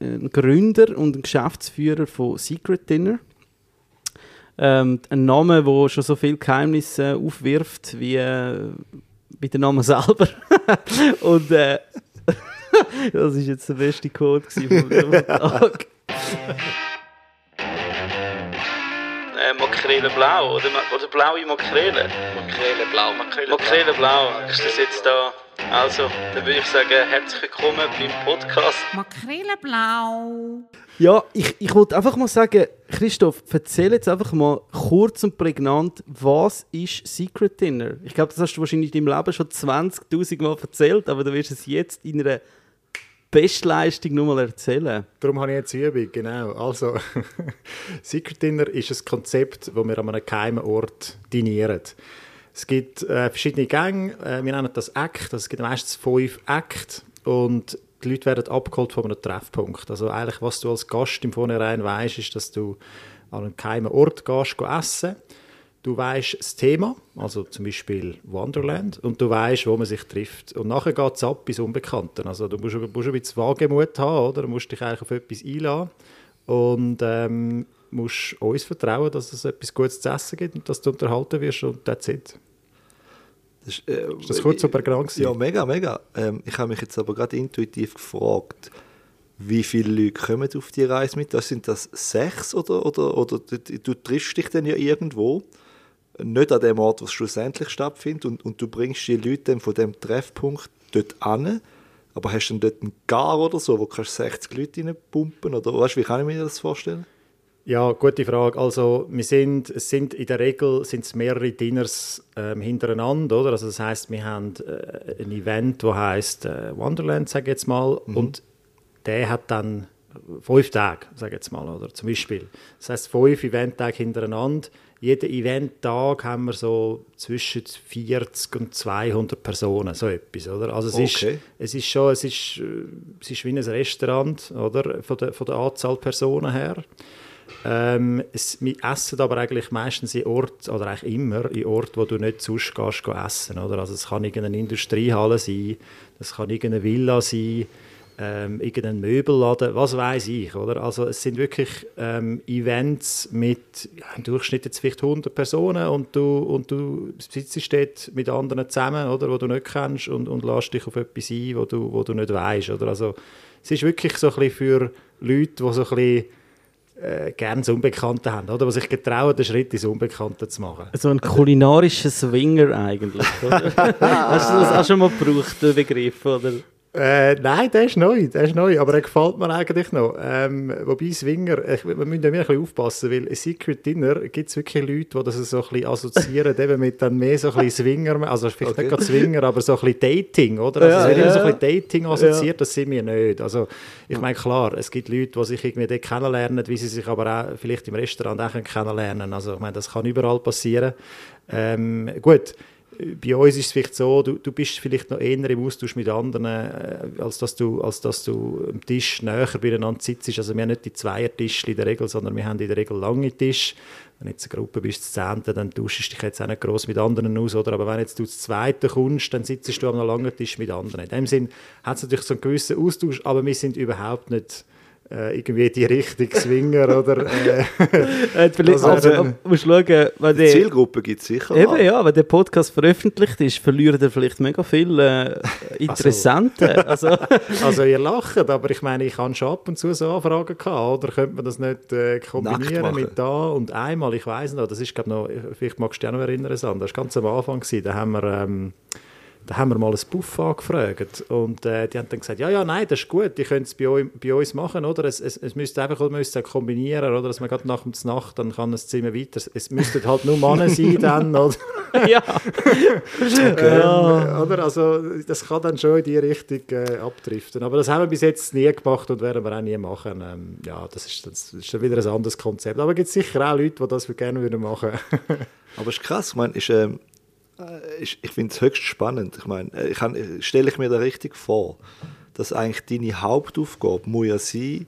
ein Gründer und ein Geschäftsführer von Secret Dinner. Ähm, ein Name, der schon so viele Geheimnisse aufwirft wie, äh, wie der Name selber. und äh, das ist jetzt der beste Code vom Tag. äh, Makrele blau oder, oder blaue Makrele? Makrele blau, Makrele, Makrele blau. Ist das jetzt da? Also, dann würde ich sagen, herzlich willkommen beim Podcast. Makrele blau. Ja, ich, ich wollte einfach mal sagen, Christoph, erzähl jetzt einfach mal kurz und prägnant, was ist Secret Dinner? Ich glaube, das hast du wahrscheinlich in deinem Leben schon 20.000 Mal erzählt, aber du wirst es jetzt in einer Bestleistung nur mal erzählen. Darum habe ich jetzt Übung, genau. Also, Secret Dinner ist ein Konzept, das wir an einem geheimen Ort dinieren. Es gibt äh, verschiedene Gänge, äh, wir nennen das Act, also es gibt meistens fünf Act und die Leute werden abgeholt von einem Treffpunkt. Also eigentlich, was du als Gast im Vornherein weißt, ist, dass du an einen geheimen Ort gehst, gehst essen du weißt das Thema, also zum Beispiel Wonderland, und du weißt, wo man sich trifft. Und nachher geht es ab ins Unbekannte. Also du musst, musst ein bisschen Wagemut haben, oder? Du musst dich eigentlich auf etwas einladen und ähm, musst uns vertrauen, dass es etwas Gutes zu essen gibt und dass du unterhalten wirst und that's it. Das ist, äh, ist das kurz super krank Ja, mega, mega. Ähm, ich habe mich jetzt aber gerade intuitiv gefragt, wie viele Leute kommen auf die Reise mit? Das sind das sechs oder, oder, oder du, du triffst dich dann ja irgendwo? nicht an dem Ort, was schlussendlich stattfindet und, und du bringst die Leute dann von dem Treffpunkt dort an, aber hast du dann dort einen Gar oder so, wo du 60 Leute reinpumpen oder weißt, wie kann ich mir das vorstellen? Ja, gute Frage. Also wir sind, es sind in der Regel sind es mehrere Dinners ähm, hintereinander, oder? Also das heißt, wir haben äh, ein Event, das heißt äh, Wonderland, sage ich jetzt mal, mhm. und der hat dann fünf Tage, sage ich jetzt mal, oder? Zum Beispiel. Das heißt fünf Eventtage hintereinander jeden Eventtag haben wir so zwischen 40 und 200 Personen, so etwas, oder? Also es, okay. ist, es ist schon, es ist, es ist wie ein Restaurant, oder? Von der, von der Anzahl Personen her. Ähm, es, wir essen aber eigentlich meistens in Ort, oder eigentlich immer in Ort, wo du nicht sonst gehst, gehst essen, oder? Also es kann irgendeine Industriehalle sein, das kann irgendeine Villa sein, ähm, irgendeinen Möbelladen, was weiß ich, oder? Also es sind wirklich ähm, Events mit ja, im Durchschnitt jetzt vielleicht 100 Personen und du, und du sitzt dort mit anderen zusammen, oder, wo du nicht kennst und, und lässt dich auf etwas ein, wo du, wo du nicht weißt, oder? Also es ist wirklich so ein bisschen für Leute, die so ein bisschen äh, gerne das Unbekannte haben, oder? Was sich getrauen, den Schritt ins Unbekannte zu machen. So ein kulinarischer Swinger eigentlich, oder? Hast du das auch schon mal gebraucht, den Begriff, oder? Äh, nein, der ist neu, der ist neu, aber er gefällt mir eigentlich noch. Ähm, wobei Swinger, ich, wir müssen ein bisschen aufpassen, weil Secret Dinner gibt es wirklich Leute, die das so ein bisschen assoziieren, eben mit dann mehr so ein bisschen Swinger, also vielleicht okay. nicht gerade Swinger, aber so ein bisschen Dating, oder? Also ja, es wird ja. immer so ein bisschen Dating assoziiert, ja. das sind wir nicht. Also ich meine, klar, es gibt Leute, die sich irgendwie dort kennenlernen, wie sie sich aber auch vielleicht im Restaurant auch kennenlernen Also ich meine, das kann überall passieren. Ähm, gut, bei uns ist es vielleicht so, du, du bist vielleicht noch eher im Austausch mit anderen, äh, als, dass du, als dass du am Tisch näher beieinander sitzt. Also wir haben nicht die Zweiertische in der Regel, sondern wir haben in der Regel lange Tische. Wenn du jetzt eine Gruppe bist, zu Zehnten, dann tauschst du dich jetzt auch nicht gross mit anderen aus. Oder? Aber wenn jetzt du zu Zweiten kommst, dann sitzt du am langen Tisch mit anderen. In dem Sinn hat es natürlich so einen gewissen Austausch, aber wir sind überhaupt nicht äh, irgendwie die Richtung Swinger oder? Äh, also, also, musst schauen, wenn die Zielgruppe gibt es sicher eben mal. ja wenn der Podcast veröffentlicht ist verliert er vielleicht mega viele äh, Interessante also. also. also ihr lacht aber ich meine ich habe schon ab und zu so Anfragen gehabt oder? Könnte man das nicht äh, kombinieren mit da und einmal? Ich weiß noch das ist glaube noch vielleicht magst du dich auch noch erinnern Sandra das war ganz am Anfang gewesen, da haben wir ähm, da haben wir mal ein Buff angefragt und äh, die haben dann gesagt, ja, ja, nein, das ist gut, die können es bei, bei, uns machen, oder? Es, es, es müsste einfach müsste kombinieren, oder? Dass man gerade nach der Nacht, dann kann das Zimmer weiter, es müssten halt nur Männer sein dann, oder? ja. okay. ähm, oder? Also das kann dann schon in die Richtung äh, abdriften, aber das haben wir bis jetzt nie gemacht und werden wir auch nie machen. Ähm, ja, das ist, das ist dann wieder ein anderes Konzept, aber es gibt sicher auch Leute, die das gerne würden machen. aber es ist krass, ich meine, ist, ähm äh, ich, ich finde es höchst spannend. Ich meine, äh, ich äh, stelle ich mir da richtig vor, dass eigentlich deine Hauptaufgabe muss ja sein,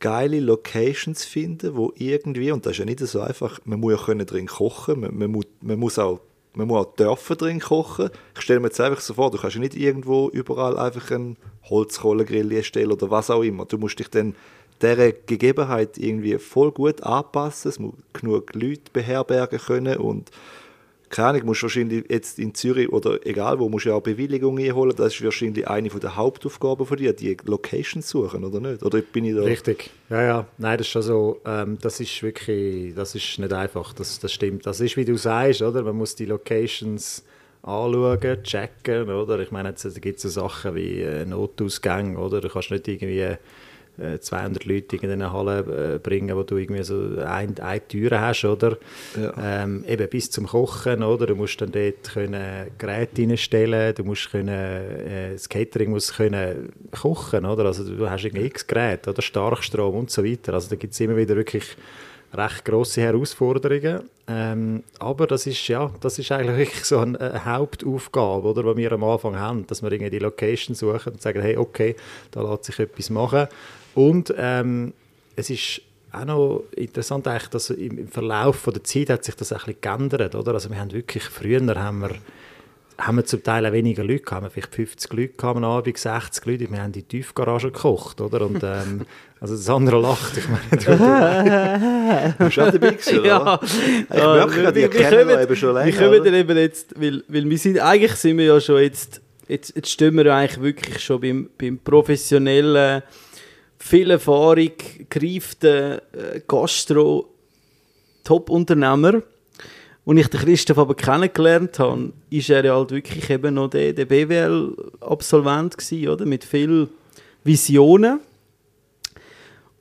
geile Locations finden, wo irgendwie, und das ist ja nicht so einfach, man muss ja können drin kochen, man, man, muss, man muss auch man muss auch dürfen drin kochen. Ich stelle mir jetzt einfach so vor, du kannst ja nicht irgendwo überall einfach einen Holzkohlegrill stellen oder was auch immer. Du musst dich dann dieser Gegebenheit irgendwie voll gut anpassen. Es muss genug Leute beherbergen können und keine Ahnung, musst wahrscheinlich jetzt in Zürich oder egal wo, musst ja auch Bewilligung einholen. Das ist wahrscheinlich eine der Hauptaufgaben von dir, die Location suchen, oder nicht? Oder bin ich da... Richtig, ja, ja. Nein, das ist schon. Ähm, das ist wirklich, das ist nicht einfach, das, das stimmt. Das ist, wie du sagst, oder? Man muss die Locations anschauen, checken, oder? Ich meine, jetzt gibt es so Sachen wie äh, Notausgänge, oder? Du kannst nicht irgendwie 200 äh, Leute in eine Halle äh, bringen, wo du irgendwie so ein, eine Tür hast, oder? Ja. Ähm, eben bis zum Kochen, oder? Du musst dann dort können Geräte reinstellen, du musst können, äh, das Catering muss können kochen, oder? Also du hast irgendwie x Geräte, oder? Starkstrom und so weiter. Also da gibt es immer wieder wirklich recht grosse Herausforderungen. Ähm, aber das ist, ja, das ist eigentlich so eine, eine Hauptaufgabe, oder, die wir am Anfang haben, dass wir irgendwie die Location suchen und sagen, hey, okay, da lässt sich etwas machen. Und ähm, es ist auch noch interessant, eigentlich, dass im Verlauf der Zeit hat sich das ein bisschen geändert. Oder? Also wir haben wirklich, früher haben wir, haben wir zum Teil auch weniger Leute gehabt, haben wir vielleicht 50 Leute am Abend, 60 Leute, wir haben in die Tiefgarage gekocht. Oder? Und, ähm, also das andere lacht, ich meine, du, du bist auch dabei gewesen, oder? Ja, Ich merke gerade, ihr kennt euch eben schon länger, Wir kommen dann eben jetzt, weil, weil wir sind, eigentlich sind wir ja schon jetzt, jetzt, jetzt stehen wir ja eigentlich wirklich schon beim, beim professionellen, viel Erfahrung, gereiften äh, Gastro, Top-Unternehmer. Und ich den Christoph aber kennengelernt habe, ist er ja halt wirklich eben noch der, der BWL-Absolvent gewesen, oder? Mit viel Visionen.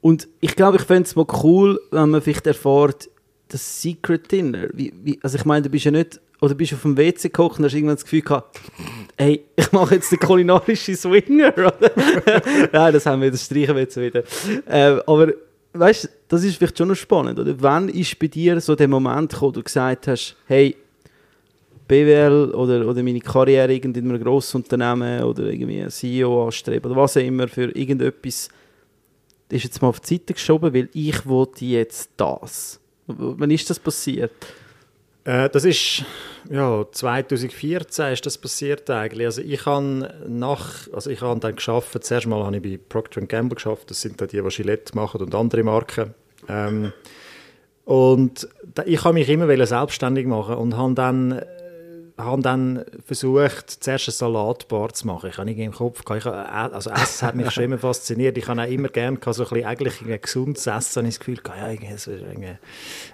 Und ich glaube, ich fände es mal cool, wenn man vielleicht erfährt, das Secret Dinner. Wie, wie, also ich meine, du bist ja nicht, oder bist auf dem WC gekocht und hast irgendwann das Gefühl gehabt, hey, ich mache jetzt den kulinarischen Swinger? Nein, das haben wir, das streichen wir jetzt wieder. Ähm, aber weißt du, das ist vielleicht schon noch spannend, oder? Wann ist bei dir so der Moment gekommen, wo du gesagt hast, hey, BWL oder, oder meine Karriere in einem grossen Unternehmen oder irgendwie ein CEO anstreben oder was auch immer für irgendetwas ist jetzt mal auf die Seite geschoben, weil ich wollte jetzt das. Wann ist das passiert? Äh, das ist ja 2014 ist das passiert eigentlich. Also ich habe nach, also ich habe dann geschafft. Zuerst mal habe ich bei Procter Gamble geschafft. Das sind dann die, die Gillette machen und andere Marken. Ähm, und ich habe mich immer selbstständig machen und habe dann habe dann versucht, zuerst eine Salatbar zu machen. Ich habe irgendwie im Kopf, ich habe, also Essen hat mich schon immer fasziniert. Ich habe auch immer gerne so ein bisschen eigentlich ein gesundes Essen. habe ich das Gefühl, ja, das ist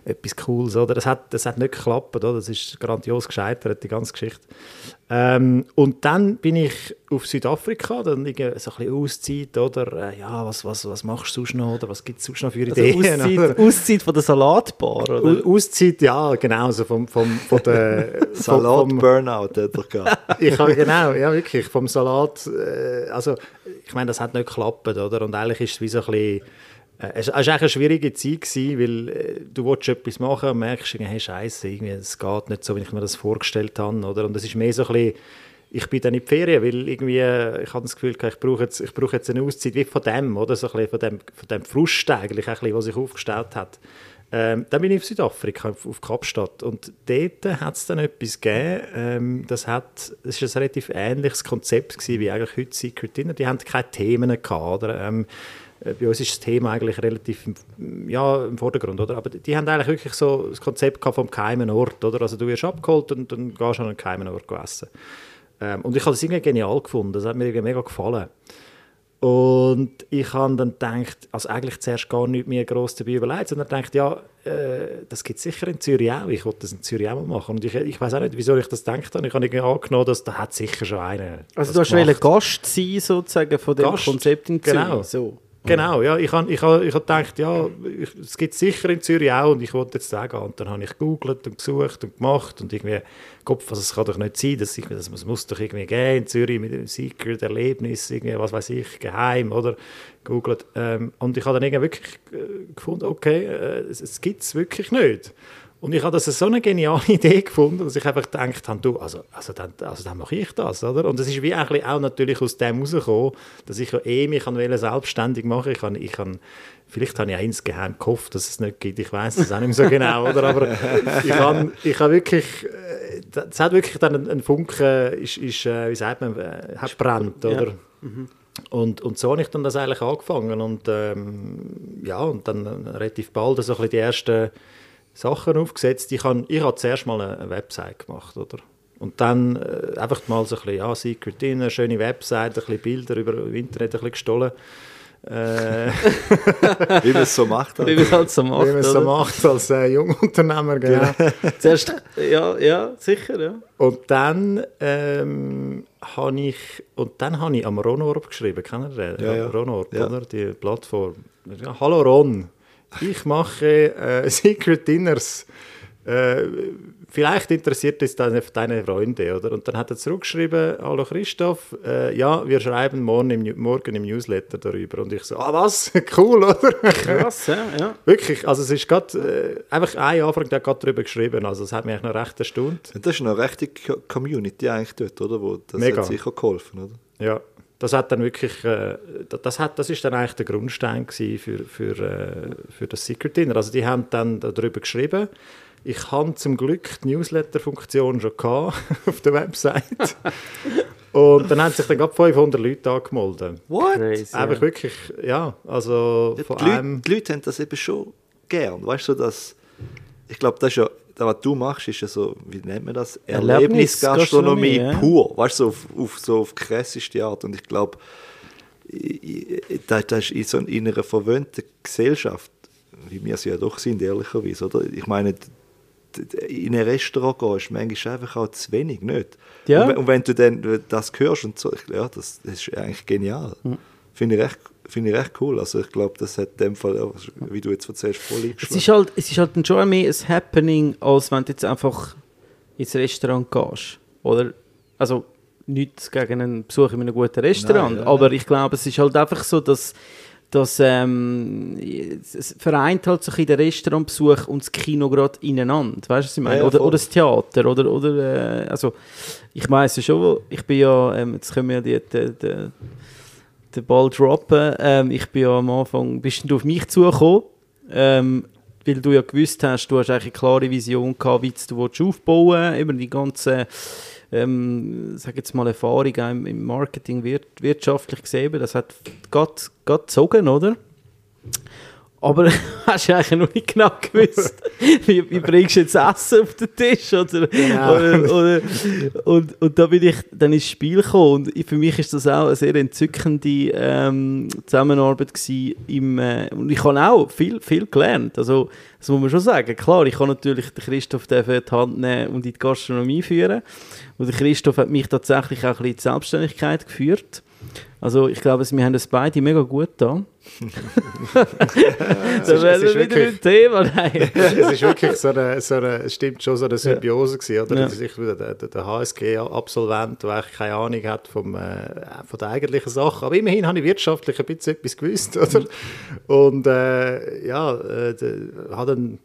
etwas Cooles. Oder? Das, hat, das hat nicht geklappt. Oder? Das ist grandios gescheitert, die ganze Geschichte. Ähm, und dann bin ich auf Südafrika, dann so ein bisschen Auszeit, oder? Äh, ja, was, was, was machst du sonst noch? Oder was gibt es sonst noch für Also Ideen? oder? Auszeit, Auszeit von der Salatbar, oder? Au- Auszeit, ja, genau, so vom, vom, von der, vom, vom, Salat-Burnout hat er gehabt. ich habe, genau, ja wirklich, vom Salat, äh, also ich meine, das hat nicht geklappt, oder? Und eigentlich ist es wie so ein bisschen, äh, es es war eigentlich eine schwierige Zeit, gewesen, weil äh, du willst etwas machen und merkst, hey, Scheiße, irgendwie, es geht nicht so, wie ich mir das vorgestellt habe, oder? Und es ist mehr so ein bisschen, ich bin dann in die Ferien, weil irgendwie, äh, ich habe das Gefühl, ich brauche jetzt, ich brauche jetzt eine Auszeit wie von dem, oder? So ein bisschen von dem, von dem Frust eigentlich, ein bisschen, was sich aufgestellt hat. Ähm, dann bin ich auf Südafrika, auf, auf Kapstadt. Und dort hat es dann etwas gegeben, ähm, das, hat, das ist ein relativ ähnliches Konzept gewesen, wie eigentlich heute Secret Dinner. Die haben keine Themen gehabt, oder? Ähm, äh, bei uns ist das Thema eigentlich relativ im, ja, im Vordergrund, oder? Aber die haben eigentlich wirklich so das Konzept vom geheimen Ort, oder? Also du wirst abgeholt und dann gehst du an einen geheimen Ort essen. Ähm, und ich habe das irgendwie genial gefunden, das hat mir irgendwie mega gefallen. Und ich habe dann gedacht, also eigentlich zuerst gar nicht mehr gross dabei überlegt, sondern gedacht, ja, äh, das gibt es sicher in Zürich auch. Ich wollte das in Zürich auch mal machen. Und ich, ich weiß auch nicht, wieso ich das gedacht habe. Ich habe irgendwie angenommen, dass da hat sicher schon einer Also du hast Gast sein, sozusagen, von dem Gast, Konzept in Zürich. genau. So. Genau, ja, ich habe ich hab, ich hab gedacht, ja, es gibt sicher in Zürich auch und ich wollte jetzt sagen, und dann habe ich gegoogelt und gesucht und gemacht und irgendwie, Kopf, also es kann doch nicht sein, dass ich, das muss, muss doch irgendwie gehen in Zürich mit dem Secret Erlebnis, irgendwie, was weiß ich, geheim, oder, gegoogelt ähm, und ich habe dann irgendwie wirklich äh, gefunden, okay, äh, es, es gibt es wirklich nicht. Und ich habe das so eine geniale Idee gefunden, dass ich einfach gedacht habe, du, also, also, dann, also dann mache ich das, oder? Und es ist wie eigentlich auch natürlich aus dem herausgekommen, dass ich ja eh mich an selbstständig machen. Ich kann, ich kann, vielleicht habe ich auch insgeheim gehofft, dass es nicht gibt. Ich weiß es auch nicht mehr so genau, oder? Aber ich habe, ich habe wirklich äh, es hat wirklich dann ein, ein Funke, ist, ist, äh, wie sagt man, äh, hat brennt, oder? Und, und so habe ich dann das eigentlich angefangen und ähm, ja, und dann relativ bald so ein bisschen die ersten Sachen aufgesetzt. Ich habe ich hab zuerst mal eine, eine Website gemacht, oder? Und dann äh, einfach mal so ein bisschen, ja, Secret Dinner, schöne Website, ein bisschen Bilder über das Internet ein bisschen gestohlen. Äh, Wie man es so macht. Wie man es halt so macht. wie man es so macht als äh, Jungunternehmer, genau. Zuerst, ja, ja, sicher, ja. Und dann ähm, habe ich und dann habe ich am Ronorb geschrieben, kennt ihr den? Ja, ja. Ronorb, Ja. oder? Die Plattform. Ja, Hallo Ron, ich mache äh, Secret Dinners. Äh, vielleicht interessiert es deine, deine Freunde, oder? Und dann hat er zurückgeschrieben, Hallo Christoph, äh, ja, wir schreiben morgen im, morgen im Newsletter darüber. Und ich so, ah was, cool, oder? Krass, ja, ja. Wirklich, also es ist gerade, äh, einfach ein Anfang, der hat gerade darüber geschrieben, also es hat mich noch recht erstaunt. Das ist eine rechte Co- Community eigentlich dort, oder? Wo das Mega. hat sicher geholfen, oder? Ja, das hat dann wirklich, äh, da- das, hat, das ist dann eigentlich der Grundstein gewesen für, für, äh, für das Secret Dinner. Also die haben dann darüber geschrieben. Ich habe zum Glück die Newsletter-Funktion schon gehabt auf der Website. Und dann haben sich dann gerade 500 Leute angemeldet. What? Crazy. Einfach ja. wirklich, ja, also Ja, von die, Leute, einem... die Leute haben das eben schon gern. Weißt du, dass ich glaube, das ist ja, das, was du machst, ist ja so, wie nennt man das? Erlebnisgastronomie, Erlebnisgastronomie ja. pur. Weißt du, so auf, auf, so auf krasseste Art. Und ich glaube, das, das ist in, so in einer verwöhnten Gesellschaft, wie wir sie ja doch sind, ehrlicherweise. Oder? Ich meine, in ein Restaurant gehen ist manchmal einfach auch zu wenig, nicht? Ja. Und, wenn- und wenn du dann das hörst und so, ich- ja, das, das ist eigentlich genial. Finde ich recht Finde ich recht cool. Also ich glaube, das hat in dem Fall, auch, wie du jetzt erzählst, voll Es eingeschlagen. ist halt, es ist halt schon mehr ein Happening, als wenn du jetzt einfach ins Restaurant gehst. Oder? Also, nichts gegen einen Besuch in einem guten Restaurant. Nein, ja, aber ich glaube, es ist halt einfach so, dass, dass ähm, es- es vereint halt so ein bisschen den Restaurantbesuch und das Kino gerade ineinander. Weißt du, was ich meine? Ja, oder, voll. oder das Theater. Oder, oder, äh, also, ich weiß ja schon, ich bin ja, ähm, jetzt können wir ja die, die, die, den Ball droppen. Ähm, ich bin ja am Anfang, bist du auf mich zugekommen, ähm, weil du ja gewusst hast, du hast eine klare Vision gehabt, wie du aufbauen willst, über die ganze, ähm, sag jetzt mal, Erfahrung im, Marketing wir, wirtschaftlich gesehen, das hat gerade gezogen, oder? Aber hast du eigentlich noch nicht genau gewusst, wie, wie bringst du jetzt Essen auf den Tisch? Oder, Genau. oder, oder, und, und da bin ich dann ins Spiel gekommen. Und für mich ist das auch eine sehr entzückende ähm, Zusammenarbeit. Im, äh, und ich habe auch viel, viel gelernt. Also, das muss man schon sagen. Klar, ich kann natürlich den Christoph die Hand nehmen und in die Gastronomie führen. Und der Christoph hat mich tatsächlich auch ein bisschen in die Selbstständigkeit geführt. Also ich glaube, wir haben das beide mega gut da. Es da ist- wären wir wieder im Thema. Nein. es ist wirklich so eine, so eine, es stimmt schon so eine Symbiose gewesen, oder? Ja. Das ist der, der, HSG-Absolvent, der eigentlich keine Ahnung hat vom, äh, von der eigentlichen Sache, aber immerhin habe ich wirtschaftlich ein bisschen etwas gewusst, oder? Und äh, ja, äh, hat dann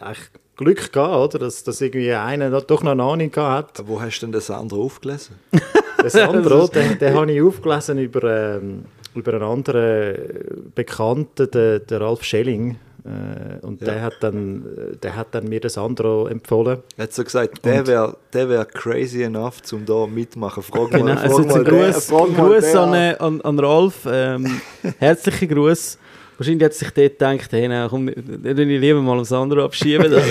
eigentlich Glück gehabt, oder? Dass, dass irgendwie einer noch- doch noch eine Ahnung hat. Wo hast du denn das andere aufgelesen? Der Sandro, den, den habe ich aufgelesen über, ähm, über einen anderen Bekannten, den, den Ralf Schelling. Äh, und Ja. der, hat dann, äh, der hat dann mir den Sandro empfohlen. Er hat so gesagt, der wäre der wär crazy enough, um da mitmachen. Frag Genau, mal, frag also mal den, Gruß, frag ein mal Gruß den an, an. äh, an, an Ralf. Ähm, herzlichen Gruß. Wahrscheinlich hat sich dort gedacht, hey, nein, komm, dann will ich lieber mal aufs andere abschieben. das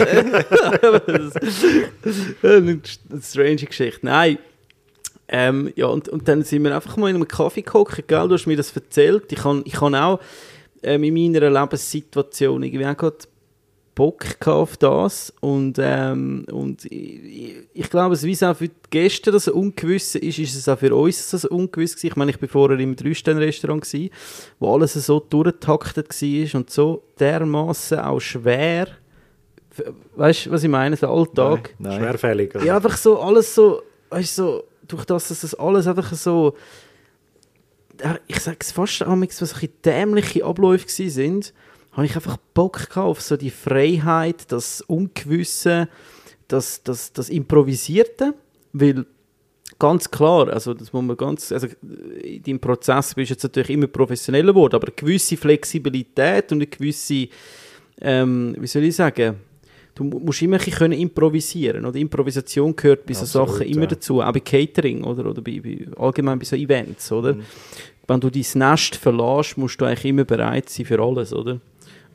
ist eine strange Geschichte. Nein. Ähm, ja, und, und dann sind wir einfach mal in einem Kaffee gehockt, gell? Du hast mir das erzählt. Ich habe ich han auch ähm, in meiner Lebenssituation irgendwie auch gerade Bock auf das und, ähm, und ich, ich glaube, es wie es auch für die Gäste das Ungewisse ist, ist es auch für uns das Ungewiss gewesen. Ich meine, ich war vorher im Drei-Sterne-Restaurant wo alles so durchgetaktet war und so dermaßen auch schwer. Weißt du, was ich meine? Der Alltag. Nein. Schwerfällig. oder? Ja, einfach so alles so, weißt du, so, durch das, dass das alles einfach so, ich sage es fast amigs, was ein bisschen dämliche Abläufe sind, habe ich einfach Bock gehabt auf so die Freiheit, das Ungewisse, das, das, das Improvisierte, weil ganz klar, also das muss man ganz, also in deinem Prozess bist du jetzt natürlich immer professioneller geworden, aber eine gewisse Flexibilität und eine gewisse, ähm, wie soll ich sagen, du mu- musst immer ein bisschen können improvisieren oder Improvisation gehört bei so Absolut, Sachen immer ja. dazu, auch bei Catering oder, oder bei, bei, allgemein bei so Events, oder? Mhm. Wenn du dein Nest verlässt, musst du eigentlich immer bereit sein für alles, oder?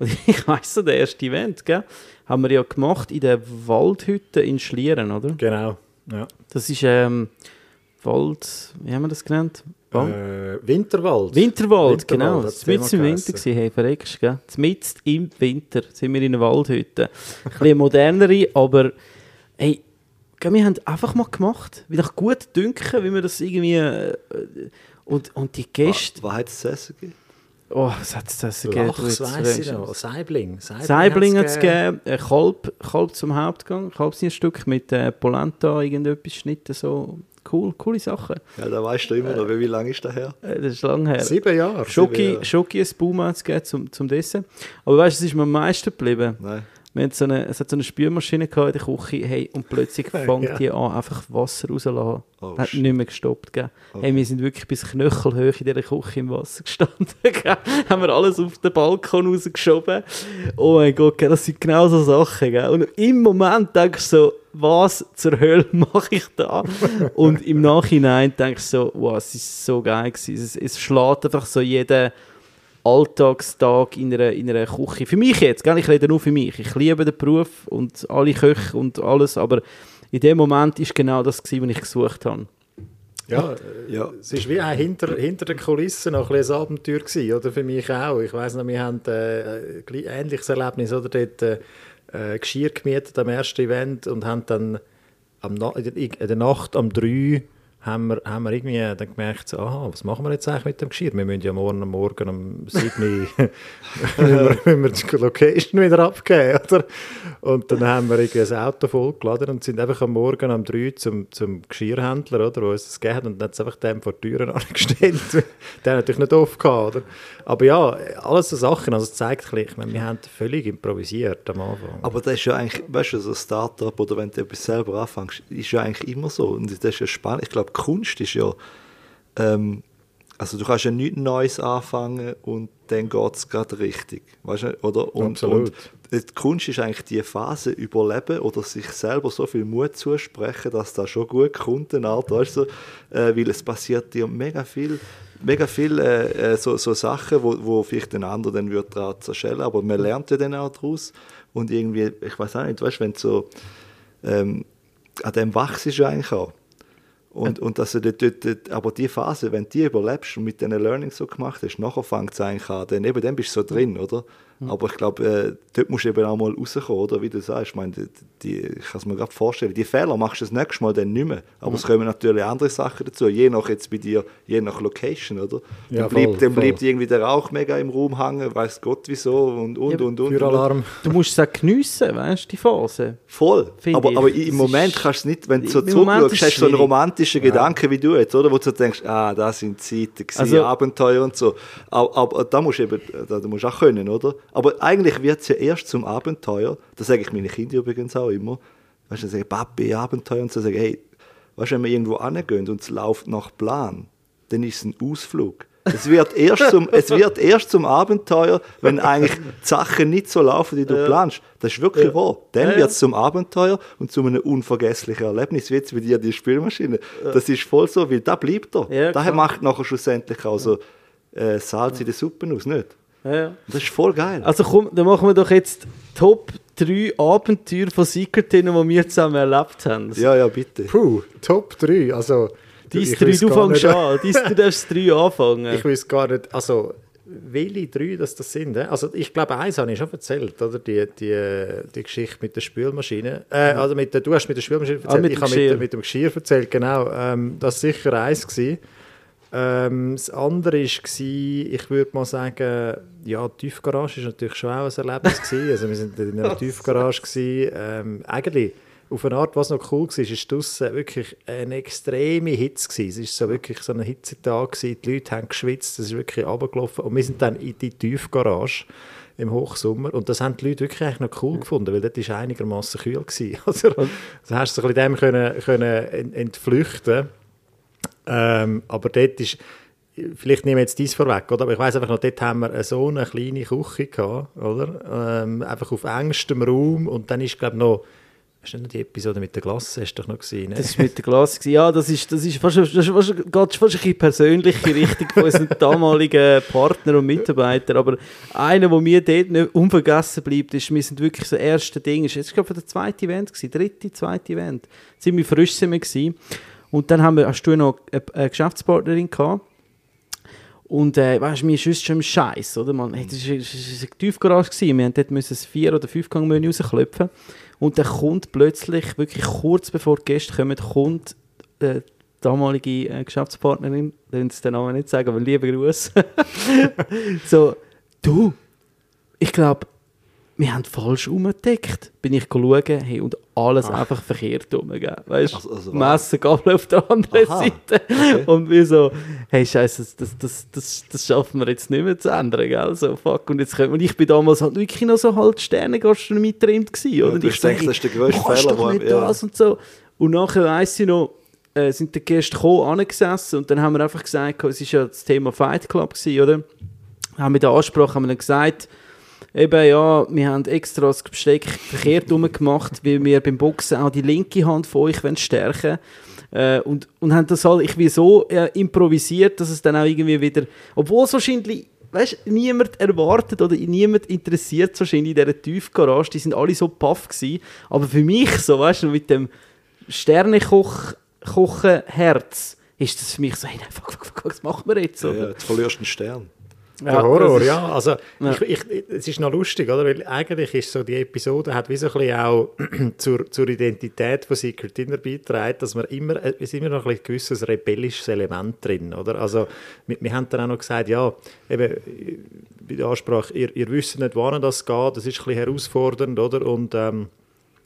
Und ich weiss so, der erste Event, gell, haben wir ja gemacht in der Waldhütte in Schlieren, oder? Genau. Ja. Das ist ähm, Wald, wie haben wir das genannt? Äh, Winterwald. Winterwald, Winterwald, genau. Das mitten im Winter gewesen, hey, verreckst, gell? Mitten im Winter sind wir in einer Waldhütte. Ein bisschen modernere, aber hey, gell, wir haben einfach mal gemacht, wie doch gut dünken, wie wir das irgendwie äh, und, und die Gäste, Was hat es zu essen gegeben? Oh, was hat es das gegeben? Lachs, Du, jetzt weiss ich noch. Saibling. Saibling hat hat's es gegeben, ein Kalb, Kalb zum Hauptgang, Kalbsnierstück mit äh, Polenta, irgendetwas Schnitten, so cool, coole Sachen. Ja, da weißt du immer noch, wie lange ist das her? Äh, das ist lange her. Sieben Jahre. Schoki. Schoki ein Baum hat es gegeben zum, zum Essen. Aber weißt du, es ist mir am meisten geblieben. Nein. Wir so eine, es hat so eine Spülmaschine gehabt in der Küche hey, und plötzlich fängt Ja. die an, einfach Wasser rauszulassen. Oh, hat nicht mehr gestoppt. Gell? Okay. Hey, wir sind wirklich bis Knöchelhöhe in dieser Küche im Wasser gestanden. gell? Haben wir alles auf den Balkon rausgeschoben. Oh mein Gott, gell? das sind genau so Sachen. Gell? Und im Moment denke ich so, was zur Hölle mache ich da? Und im Nachhinein denke ich so, wow, es ist so geil gewesen. Es, es schlägt einfach so jeden Alltagstag in einer, in einer Küche. Für mich jetzt, gell? ich rede nur für mich. Ich liebe den Beruf und alle Köche und alles, aber in dem Moment ist genau das gewesen, was ich gesucht habe. Ja, Ja. es war wie auch hinter, hinter den Kulissen noch ein, ein Abenteuer gewesen, oder für mich auch. Ich weiss noch, wir haben äh, ein ähnliches Erlebnis, oder dort äh, äh, Geschirr gemietet am ersten Event und haben dann am Na in, der, in der Nacht um drei haben wir, haben wir irgendwie dann gemerkt, so, aha, was machen wir jetzt eigentlich mit dem Geschirr? Wir müssen ja morgen, morgen um 7 Uhr wir, müssen die Location wieder abgeben, oder? Und dann haben wir irgendwie ein Auto vollgeladen und sind einfach am Morgen um 3 zum, zum Geschirrhändler, oder, der uns das gegeben hat, und dann hat es einfach dem vor die Türen angestellt. Der hat natürlich nicht offen gehabt, oder? Aber ja, alles so Sachen, also es zeigt ein bisschen, ich meine, wir haben völlig improvisiert am Anfang. Aber das ist ja eigentlich, weißt du, so ein Start-up oder wenn du etwas selber anfängst, ist ja eigentlich immer so. Und das ist ja spannend. Ich glaube, Kunst ist ja, ähm, also du kannst ja nichts Neues anfangen und dann geht es gerade richtig. Weißt du, oder? Und, Absolut. und die Kunst ist eigentlich die Phase überleben oder sich selber so viel Mut zusprechen, dass das schon gut kommt, eine Art, weißt du, äh, weil es passiert dir mega viel, mega viel äh, äh, so, so Sachen, wo, wo vielleicht den anderen dann würde daran zerschellen, aber man lernt ja dann auch daraus und irgendwie, ich weiß auch nicht, weißt du, wenn du so ähm, an dem wachst du eigentlich auch. Und, und du dort, dort, dort, aber die Phase, wenn du die überlebst und mit diesen Learnings so gemacht hast, nachher fängt es eigentlich an, dann, eben dann bist du so drin, oder? Aber ich glaube, äh, dort musst du eben auch mal rauskommen, oder? Wie du sagst, ich, meine, die, die, ich kann es mir gerade vorstellen, die Fehler machst du das nächste Mal dann nicht mehr. Aber es kommen natürlich andere Sachen dazu, je nach jetzt bei dir, je nach Location, oder? Dann, Ja, bleibt, voll, dann voll. bleibt irgendwie der Rauch mega im Raum hängen, weiß Gott wieso und und Ja, und und. Feueralarm. Du musst es auch geniessen, weißt du, die Phase. Voll. Aber, ich. aber Das im Moment kannst du nicht, wenn du so zurückschaust, hast du so einen romantischen Gedanken wie du jetzt, oder? Wo du denkst, ah, das sind Zeiten, gewesen, Also- Abenteuer und so. Aber, aber da musst du eben, da da musst du auch können, oder? Aber eigentlich wird es ja erst zum Abenteuer, das sage ich meinen Kindern übrigens auch immer, weißt du, sagen, Papi, Abenteuer und so, sagen, hey, weißt du, wenn wir irgendwo angehen und es läuft nach Plan, dann ist es ein Ausflug. Es wird, erst zum, es wird erst zum Abenteuer, wenn eigentlich die Sachen nicht so laufen, wie du planst. Das ist wirklich wahr. Dann Ja, ja. wird es zum Abenteuer und zu einem unvergesslichen Erlebnis, wie jetzt bei dir die Spielmaschine. Das ist voll so, weil da bleibt er. Ja, Daher klar. macht nachher schlussendlich auch so äh, Salz in der Suppe aus, nicht? Ja, ja. Das ist voll geil. Also komm, dann machen wir doch jetzt Top 3 Abenteuer von Secretinnen, die wir zusammen erlebt haben. Ja, ja, bitte. Puh, Top 3. Also, Dies drei, du fängst nicht- an. Dies, du darfst drei anfangen. Ich weiß gar nicht, also welche drei das, das sind. Also ich glaube, eins habe ich schon erzählt, oder? Die, die, die Geschichte mit der Spülmaschine. Äh, also mit der, du hast mit der Spülmaschine erzählt, Ah, mit ich habe mit, mit dem Geschirr erzählt, genau. Ähm, das war sicher eins. Gewesen. Ähm, das andere war, ich würde mal sagen, ja, die Tiefgarage war natürlich schon auch ein Erlebnis. gewesen. Also wir sind in einer Tiefgarage. Gewesen. Ähm, eigentlich, auf eine Art, was noch cool war, ist draussen wirklich eine extreme Hitze. Gewesen. Es war so wirklich so ein Hitzetag. Gewesen. Die Leute haben geschwitzt, es ist wirklich runtergelaufen. Und wir sind dann in die Tiefgarage im Hochsommer. Und das haben die Leute wirklich eigentlich noch cool gefunden, weil dort war einigermaßen kühl. Gewesen. Also, also hast du so ein bisschen dem können, können ent- entflüchten ähm, aber dort ist, vielleicht nehme ich jetzt dies vorweg, oder? aber ich weiß einfach noch, dort haben wir so eine kleine Küche gehabt, oder? Ähm, einfach auf engstem Raum und dann ist, glaube ich, noch Hast du nicht die Episode mit der Glasse hast du doch noch gesehen? Ne? Das war mit der Glasse. Ja, das ist, das ist fast, das ist fast, geht fast ein bisschen persönliche Richtung von unseren damaligen Partner und Mitarbeitern. Aber einer, der mir dort nicht unvergessen bleibt, ist, wir sind wirklich so erste Ding. Ich glaube, für der zweite Event gewesen, dritte, zweite Event. Ziemlich frisch sind wir gewesen. Und dann haben wir, hast du noch eine, eine Geschäftspartnerin gehabt. Und äh, weißt du, mir ist schon Scheiß, oder? Man, das war eine Tiefgarage. Wir mussten dort ein Vier- oder Fünf-Gang-Menü rausklopfen. Und dann kommt plötzlich, wirklich kurz bevor die Gäste kommen, kommt äh, die damalige äh, Geschäftspartnerin, ich will den Namen nicht sagen, aber lieber Gruß. so, du, ich glaube, wir haben falsch umgedeckt. Bin ich schauen, hey, und alles einfach verkehrt umgegeben. Weißt du, Also- also Messer Gabel auf der anderen Aha, Seite. okay. Und wir so, hey, Scheiße, das, das, das, das schaffen wir jetzt nicht mehr zu ändern, gell? So, fuck. Und, jetzt können, und ich bin damals halt wirklich noch so halt Sterne-Gastronomie getrimmt gewesen, oder? du ich hast gedacht, das ist der kannst Fehler, doch nicht ja. das und so. Und nachher weiss ich noch, äh, sind die Gäste gekommen, angesessen und dann haben wir einfach gesagt, es war ja das Thema Fight Club gewesen, oder? Haben wir den Ansprache haben wir dann gesagt, eben ja, wir haben extra das Besteck verkehrt gemacht, weil wir beim Boxen auch die linke Hand von euch stärken äh, und, und haben das halt irgendwie so äh, improvisiert, dass es dann auch irgendwie wieder, obwohl es wahrscheinlich weißt, niemand erwartet oder niemand interessiert wahrscheinlich in dieser Tiefgarage, die sind alle so paff gewesen, aber für mich so, weißt du, mit dem Sternekoch kochen Herz ist das für mich so, hey, nein, fuck, fuck, fuck, was machen wir jetzt? Oder? ja, jetzt verlierst du einen Stern. Der Horror, ist- ja. Also, Ja. Ich, ich, es ist noch lustig, oder? Weil eigentlich ist so die Episode hat wie so ein bisschen auch zur, zur Identität von Secret Dinner beitragen, dass man immer, es ist immer noch ein gewisses rebellisches Element drin, oder? Also, wir, wir haben dann auch noch gesagt, ja, eben, äh, bei der Ansprache, ihr, ihr wisst nicht, wann das geht, das ist ein bisschen herausfordernd, oder? Und, ähm,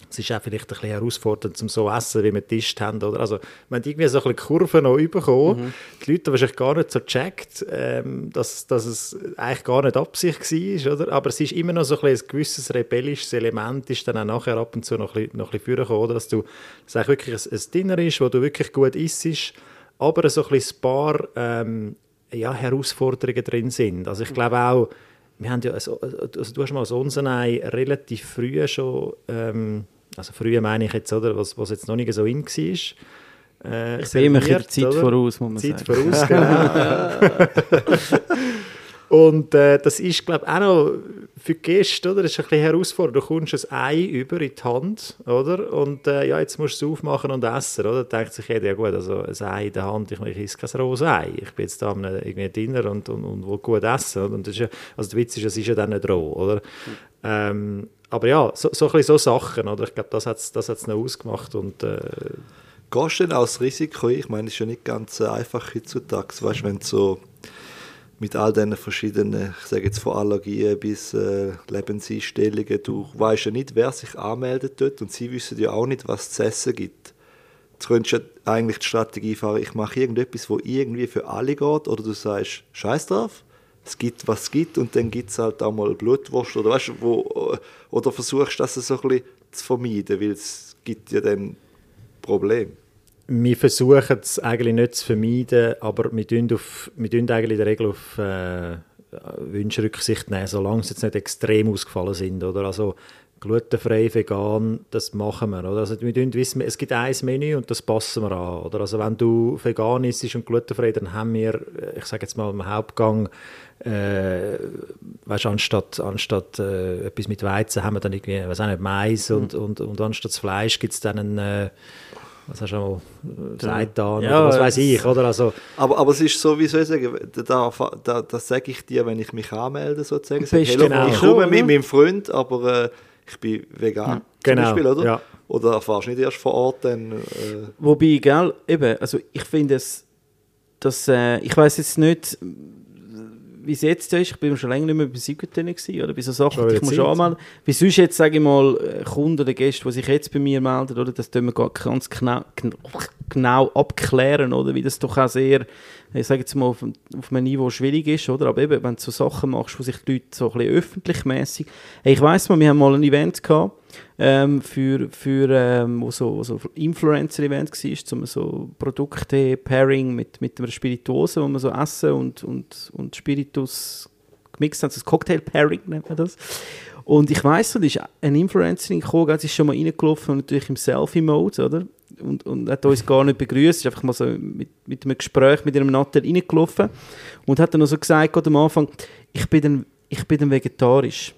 es ist auch vielleicht ein bisschen herausfordernd, zum so essen, wie wir getischt haben. Oder? Also, wir haben irgendwie so ein bisschen Kurven noch bekommen. Die Leute haben wahrscheinlich gar nicht so gecheckt, ähm, dass, dass es eigentlich gar nicht Absicht war. Oder? Aber es ist immer noch so ein, bisschen ein gewisses rebellisches Element, ist dann auch nachher ab und zu noch ein bisschen, noch ein bisschen vorgekommen, oder? dass du dass es eigentlich wirklich ein, ein Dinner ist, wo du wirklich gut isst, aber so ein bisschen ein paar ähm, ja, Herausforderungen drin sind. Also ich glaube auch, wir haben ja, also, also du hast mal so Unsenei relativ früh schon, ähm, also früh meine ich jetzt, oder, was, was jetzt noch nicht so in war. Äh, Ich sehe die serviert, Zeit oder? voraus, muss man Zeit sagen. voraus, genau. Und äh, das ist, glaube ich, auch noch für die Gäste, oder? Das ist ein bisschen herausfordernd. Du kommst ein Ei über in die Hand, oder? Und äh, ja, jetzt musst du es aufmachen und essen, oder? Da denkt sich jeder, ja gut, also ein Ei in der Hand, ich, ich esse kein rohes Ei. Ich bin jetzt da am irgendwie Dinner und, und, und will gut essen. Oder? Und das ist ja, also der Witz ist, es ist ja dann nicht roh, oder? Ähm, aber ja, so, so ein bisschen so Sachen, oder? Ich glaube, das hat es das hat's noch ausgemacht und äh, Gehst du denn das Risiko? Ich meine, es ist ja nicht ganz äh, einfach heutzutage, weißt, wenn du so mit all diesen verschiedenen, ich sage jetzt von Allergien bis äh, Lebenseinstellungen, du weißt ja nicht, wer sich anmeldet dort und sie wissen ja auch nicht, was zu essen gibt. Jetzt könntest du eigentlich die Strategie fahren, ich mache irgendetwas, wo irgendwie für alle geht, oder du sagst, scheiß drauf, es gibt, was es gibt, und dann gibt es halt auch mal Blutwurst, oder weißt du, wo, oder versuchst das so ein bisschen zu vermeiden, weil es gibt ja dann Probleme. Wir versuchen es eigentlich nicht zu vermeiden, aber wir tun, auf, wir tun eigentlich in der Regel auf äh, Wünsche Rücksicht nehmen, solange sie jetzt nicht extrem ausgefallen sind. Oder? Also glutenfrei, vegan, das machen wir. Oder? Also wir wissen, es gibt ein Menü und das passen wir an. Oder? Also wenn du vegan isst und glutenfrei, dann haben wir, äh, ich sage jetzt mal im Hauptgang, äh, weißt, anstatt, anstatt äh, etwas mit Weizen haben wir dann irgendwie, weiß auch nicht, Mais und, und, und anstatt das Fleisch gibt es dann einen, äh, was hast du äh, Seitan Ja, oder was weiß ich, oder? Also, Aber, aber es ist so, wie soll ich sagen, da, da, das sage ich dir, wenn ich mich anmelde, sozusagen. Sag, hello, genau. Ich komme mit meinem Freund, aber äh, ich bin vegan, Genau, zum Beispiel, oder? ja. Oder erfährst du nicht erst vor Ort dann... Äh, Wobei, gell, eben, also ich finde es, dass, äh, ich weiß jetzt nicht, wie es jetzt ist, ich bin schon länger nicht mehr bei Sigurden oder bei so Sachen, ich muss Zeit. anmelden. Wie sonst jetzt, sage ich mal, äh, Kunden oder Gäste, die sich jetzt bei mir melden, oder, das tun wir gar ganz genau, genau abklären, oder, wie das doch auch sehr, ich sage jetzt mal, auf, auf einem Niveau schwierig ist, oder, aber eben, wenn du so Sachen machst, wo sich die Leute so ein bisschen öffentlich-mässig, ich weiss mal, wir haben mal ein Event gehabt, ähm, für, für ähm, wo so, wo so Influencer-Event war, um so Produkte-Pairing mit, mit einer Spirituose, wo man so Essen und, und, und Spiritus gemixt hat, so das Cocktail-Pairing nennt man das. Und ich weiss, da ist eine Influencerin gekommen, sie ist schon mal reingelaufen natürlich im Selfie-Mode, oder? Und, und hat uns gar nicht begrüßt, ist einfach mal so mit, mit einem Gespräch mit ihrem Nattel reingelaufen und hat dann noch so gesagt, gerade am Anfang, ich bin ich bin dann vegetarisch.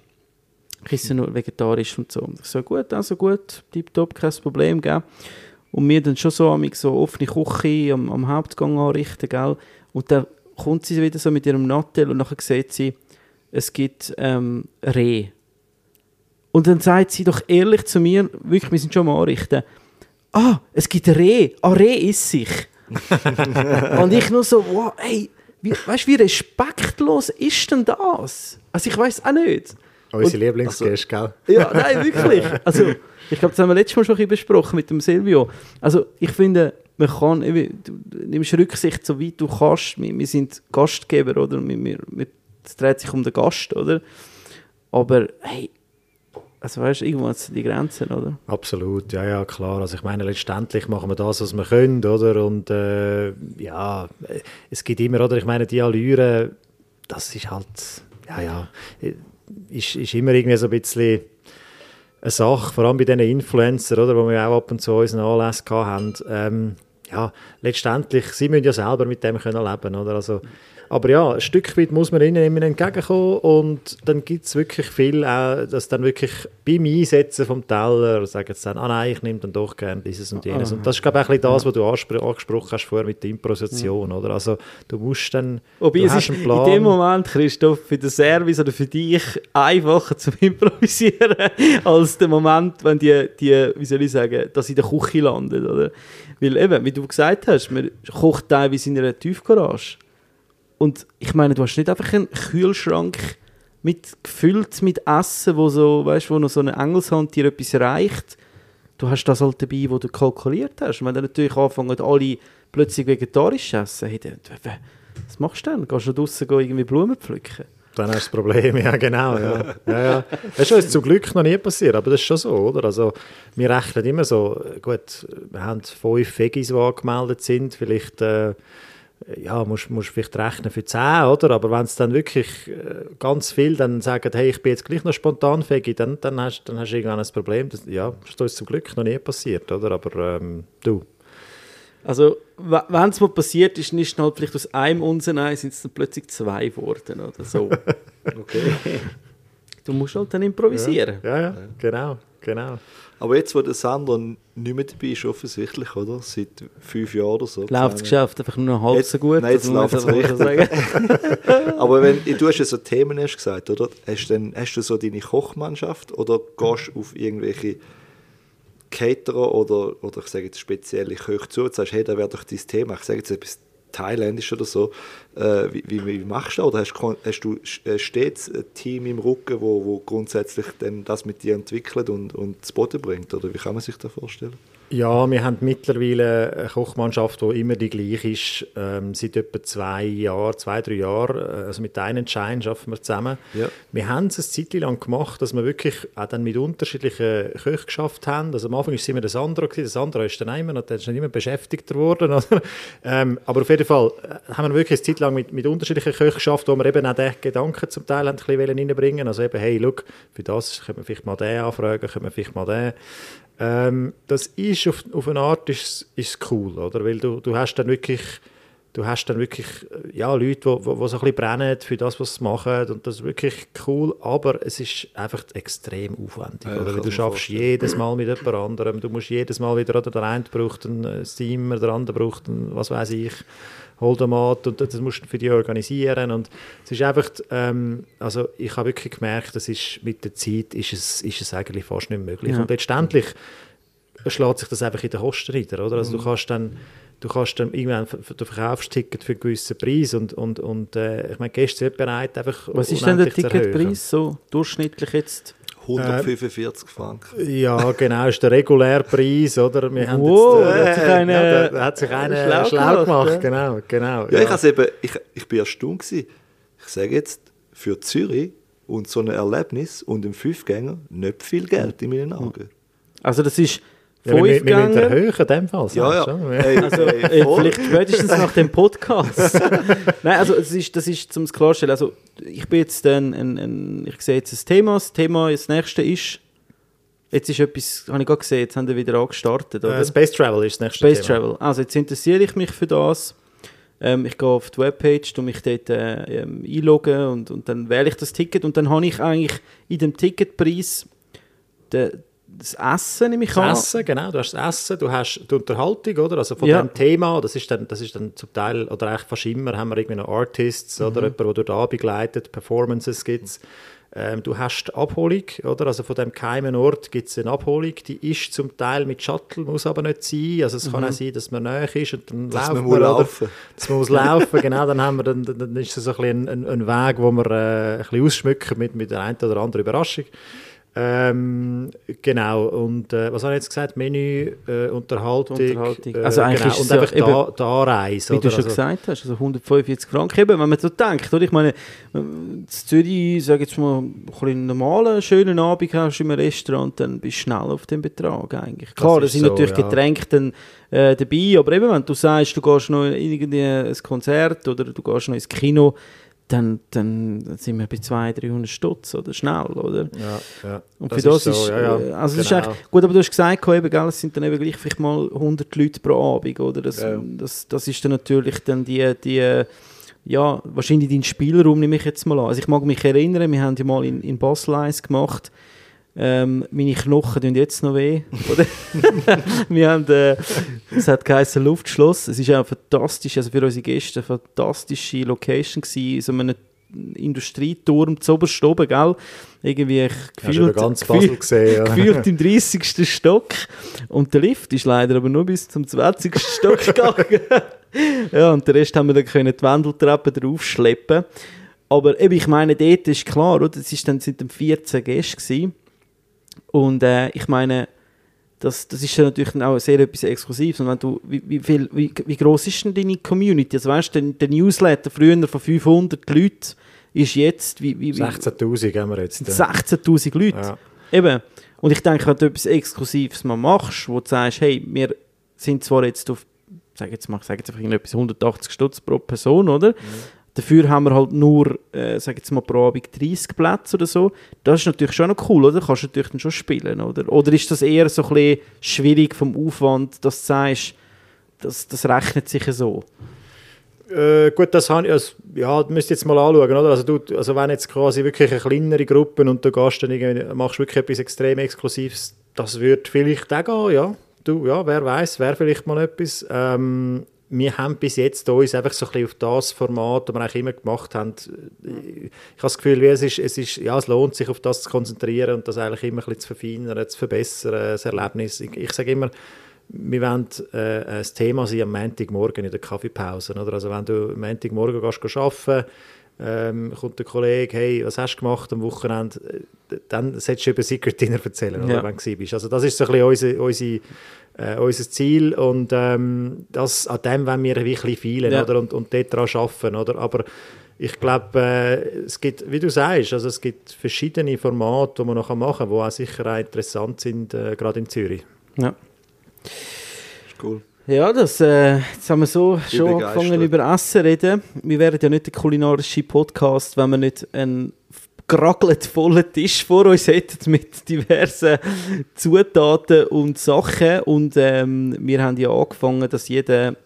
Ich esse nur vegetarisch und so. Und ich so, gut, also gut, tipptopp, kein Problem, gell? Und mir dann schon so, so offene Küche am, am Hauptgang anrichten, gell? Und dann kommt sie wieder so mit ihrem Nattel und nachher sieht sie, es gibt ähm, Reh. Und dann sagt sie doch ehrlich zu mir, wirklich, wir sind schon am Anrichten, ah, es gibt Reh, ah, Reh ist sich. und ich nur so, wow, ey, wie, weißt du, wie respektlos ist denn das? Also ich weiß auch nicht. Unsere Lieblingsgäste, also, gell? Ja, nein, wirklich. Also, ich glaube, das haben wir letztes Mal schon ein bisschen besprochen mit dem Silvio. Also, ich finde, man kann, du nimmst Rücksicht, so weit du kannst. Wir, wir sind Gastgeber, oder? Es dreht sich um den Gast, oder? Aber, hey, also weißt du, irgendwann sind die Grenzen, oder? Absolut, ja, ja, klar. Also ich meine, letztendlich machen wir das, was wir können, oder? Und äh, ja, es gibt immer, oder? Ich meine, die Allüre, das ist halt, ja, ja, ist, ist immer irgendwie so ein bisschen eine Sache, vor allem bei diesen Influencern, oder, wo wir auch ab und zu unseren Anlässe hatten. Ähm, ja, letztendlich, sie müssen ja selber mit dem können leben, oder? Also, aber ja, ein Stück weit muss man ihnen immer entgegenkommen und dann gibt es wirklich viel, auch, dass dann wirklich beim Einsetzen vom Teller sagen sie dann, ah nein, ich nehme dann doch gerne dieses und jenes. Und das ist, glaube ich, ein das, was du angesprochen hast vorher mit der Improvisation, oder? Also du musst dann, Wobei, du es ist in dem Moment, Christoph, für den Service oder für dich einfacher zu improvisieren, als der Moment, wenn die, die wie soll ich sagen, dass in der Küche landet, oder? Weil eben, wie du gesagt hast, man kocht teilweise in einer Tiefgarage. Und ich meine, du hast nicht einfach einen Kühlschrank mit, gefüllt mit Essen, wo, so, weißt, wo noch so eine Engelshand dir etwas reicht. Du hast das halt dabei, wo du kalkuliert hast. Und wenn dann natürlich anfangen, alle plötzlich vegetarisch essen, hey, dann, was machst du dann? Gehst du draußen irgendwie Blumen pflücken? Dann hast du das Problem, ja genau. Ja. Ja, ja. Das ist uns zum Glück noch nie passiert, aber das ist schon so, oder? Also, wir rechnen immer so, gut, wir haben fünf Veggies, die angemeldet sind, vielleicht... Äh, ja, musst, musst vielleicht rechnen für 10, oder? Aber wenn es dann wirklich äh, ganz viel dann sagen, hey, ich bin jetzt gleich noch spontan fähig, dann, dann, hast, dann hast du irgendwann ein Problem. Das, ja, das ist uns zum Glück noch nie passiert, oder? Aber ähm, du. Also, wenn es mal passiert ist, ist es halt vielleicht aus einem Unsenei sind es dann plötzlich zwei geworden oder so. okay. Du musst halt dann improvisieren. Ja, ja, ja, genau, genau. Aber jetzt, wo der Sandro nicht mehr dabei ist, offensichtlich, oder? Seit fünf Jahren oder so. Läuft das Geschäft einfach nur halb jetzt, so gut? Nein, jetzt läuft es richtig. Aber wenn, du hast ja so Themen hast gesagt, oder? Hast, dann, hast du so deine Kochmannschaft oder gehst du auf irgendwelche Caterer oder, oder ich sage jetzt spezielle Köche zu und sagst, hey, da wäre doch dein Thema. Ich sage jetzt etwas thailändisch oder so. Äh, wie, wie, wie, machst du das? Oder hast, hast, du äh, stets ein Team im Rücken, wo, wo grundsätzlich dann das mit dir entwickelt und, und zu Boden bringt? Oder wie kann man sich das vorstellen? Ja, wir haben mittlerweile eine Kochmannschaft, die immer die gleiche ist. Ähm, seit etwa zwei Jahren, zwei, drei Jahren. Äh, also mit einem Schein arbeiten wir zusammen. Ja. Wir haben es eine Zeit lang gemacht, dass wir wirklich auch dann mit unterschiedlichen Köchen geschafft haben. Also am Anfang war es immer das andere, das andere ist dann immer, dann ist dann immer beschäftigt worden. ähm, aber auf jeden Fall äh, haben wir wirklich eine Zeit lang mit, mit unterschiedlichen Köchen geschafft, wo wir eben auch den Gedanken zum Teil ein bisschen reinbringen Also eben, hey, look, für das können wir vielleicht mal den anfragen, können wir vielleicht mal den. Ähm, das ist auf, auf eine Art ist, ist cool, oder? Weil du, du hast dann wirklich du hast dann wirklich ja, Leute, die, die, so ein bisschen brennen für das, was sie machen und das ist wirklich cool, aber es ist einfach extrem aufwendig. Ja, oder? Du schaffst jedes Mal mit jemand anderem, du musst jedes Mal wieder, oder der eine braucht einen Steamer, der andere braucht einen, was weiß ich, Holdomat und das musst du für die organisieren und es ist einfach, ähm, also ich habe wirklich gemerkt, das ist mit der Zeit ist es, ist es eigentlich fast nicht möglich ja. und letztendlich schlägt sich das einfach in den Kosten nieder, oder? Also mhm. du kannst dann du kannst dann irgendwann du verkaufst Ticket für einen gewissen Preis und, und, und äh, ich meine, Gäste sind bereit einfach Was ist denn der Ticketpreis so durchschnittlich jetzt? 145 äh, Franken. Ja, genau, ist der reguläre Preis, oder? Wir haben wow, jetzt, äh, hat sich eine, ja, da, hat sich einer schlau, schlau gemacht, ja. genau, genau. Ja, ja. Ich, eben, ich, ich bin erstaunt gewesen. Ich sage jetzt, für Zürich und so ein Erlebnis und ein Fünfgänger nicht viel Geld in meinen Augen. Also das ist Ja, wir, wir erhöhen in dem Fall. Ja, ja. Also, äh, vielleicht spätestens nach dem Podcast. Nein, also es ist, das ist zum klarstellen. Also ich bin jetzt ein, ein, ein ich sehe jetzt ein Thema. Das Thema, das nächste ist, jetzt ist etwas, habe ich gerade gesehen, jetzt haben wir wieder angestartet, oder? Äh, Space Travel ist das nächste Space Thema. Travel. Also jetzt interessiere ich mich für das. Ähm, ich gehe auf die Webpage, tu mich dort äh, ähm, einloggen und, und dann wähle ich das Ticket und dann habe ich eigentlich in dem Ticketpreis de, das Essen, nehme ich an. Das Essen, genau, du hast das Essen, du hast die Unterhaltung, oder? Also von Ja. dem Thema, das ist, dann, das ist dann zum Teil, oder eigentlich fast immer, haben wir irgendwie noch Artists oder jemand, der durch da begleitet, Performances gibt es. Ähm, du hast die Abholung, oder? Also von dem geheimen Ort gibt es eine Abholung, die ist zum Teil mit Shuttle, muss aber nicht sein. Also es kann auch sein, dass man näher ist und dann Dass laufen man oder? laufen. Dass man muss laufen, genau, dann, haben wir, dann, dann ist es so ein, bisschen ein, ein, ein Weg, wo wir äh, ein bisschen ausschmücken mit, mit der einen oder anderen Überraschung. Ähm, genau, und äh, was habe ich jetzt gesagt? Menü, äh, Unterhaltung. Unterhaltung. Äh, Also eigentlich genau. und ja einfach da, eben- die Anreise. Wie du schon Also- gesagt hast, also 145 Franken. Eben, wenn man so denkt, oder? Ich meine, in Zürich, sag jetzt mal, einen normalen, schönen Abend hast du im Restaurant, dann bist du schnell auf dem Betrag eigentlich. Klar, da sind so, natürlich ja. Getränke dann äh, dabei, aber eben, wenn du sagst, du gehst noch in ein Konzert oder du gehst noch ins Kino, dann, dann sind wir bei 200, 300 Stutz, oder? Schnell, oder? Ja, ja. Und Das für das ist, so, ja, ja. äh, also es ist Genau. eigentlich, gut, aber du hast gesagt, eben, gell, es sind dann eben gleich vielleicht mal 100 Leute pro Abend, oder? Das, Ja. das, das ist dann natürlich dann die, die ja, wahrscheinlich dein Spielraum, nehme ich jetzt mal an. Also ich mag mich erinnern, wir haben ja mal in, in Basel eins gemacht, ähm, meine Knochen tun jetzt noch weh. Oder? wir haben, äh, es hat geheißen Luftschloss. Es ist auch fantastisch, also für unsere Gäste eine fantastische Location gewesen, in so einem Industrieturm zu oberst oben, gell? Irgendwie ich gefühlt, ganz gefühlt, Basel gesehen? Ja. gefühlt im 30. Stock. Und der Lift ist leider aber nur bis zum 20. Stock gegangen. ja, und den Rest haben wir dann können die Wendeltreppe draufschleppen. Aber eben, ich meine, dort ist klar, oder? Ist dann, sind dann 14 Gäste gewesen. Und äh, ich meine, das, das ist ja natürlich auch sehr etwas Exklusives. Und wenn du, wie, wie, viel, wie, wie groß ist denn deine Community? Also weißt du, der, Newsletter früher von 500 Leuten ist jetzt, wie, wie, wie 16'000 haben wir jetzt. sind ja. 16'000 Leute. Ja. Eben. Und ich denke, wenn du etwas Exklusives mal machst, wo du sagst, hey, wir sind zwar jetzt auf, sag jetzt mal, sag jetzt einfach irgendetwas 180 Stutz pro Person, oder? Dafür haben wir halt nur, äh, sag jetzt mal, pro Abend 30 Plätze oder so. Das ist natürlich schon noch cool, oder? Kannst du natürlich dann schon spielen, oder? Oder ist das eher so ein bisschen schwierig vom Aufwand, dass du sagst, das, das rechnet sich so? Äh, gut, das habe ich, also, ja, müsst jetzt mal anschauen, oder? Also, du, also wenn jetzt quasi wirklich eine kleinere Gruppe und du gehst dann irgendwie, machst wirklich etwas extrem Exklusives, das würde vielleicht auch gehen, ja. Du, ja, wer weiß, wäre vielleicht mal etwas. Ähm, wir haben bis jetzt uns einfach so ein bisschen auf das Format, das wir eigentlich immer gemacht haben, äh, ich habe das Gefühl, es, ist, es, ist, ja, es lohnt sich, auf das zu konzentrieren und das eigentlich immer ein bisschen zu verfeinern, zu verbessern, das Erlebnis. Ich, ich sage immer, wir wollen äh, ein Thema sein am Montagmorgen in der Kaffeepause. Oder? Also wenn du am Montagmorgen gehst, gehst arbeiten ähm, kommt der Kollege, hey, was hast du gemacht am Wochenende? Äh, Dann solltest du über Secret Dinner erzählen, oder, Ja. wenn du bist. Also das ist so ein bisschen unser, unser, äh, unser Ziel und ähm, das, an dem wollen wir wirklich feilen Ja. oder? Und, und dort daran arbeiten. Oder? Aber ich glaube, äh, es gibt, wie du sagst, also es gibt verschiedene Formate, die man noch machen kann, die auch sicher auch interessant sind, äh, gerade in Zürich. Ja. Ist cool. Ja, das, äh, jetzt haben wir so schon angefangen über Essen reden. Wir wären ja nicht der kulinarische Podcast, wenn wir nicht einen gerackelt vollen Tisch vor uns hätten mit diversen Zutaten und Sachen. Und ähm, wir haben ja angefangen, dass jeder,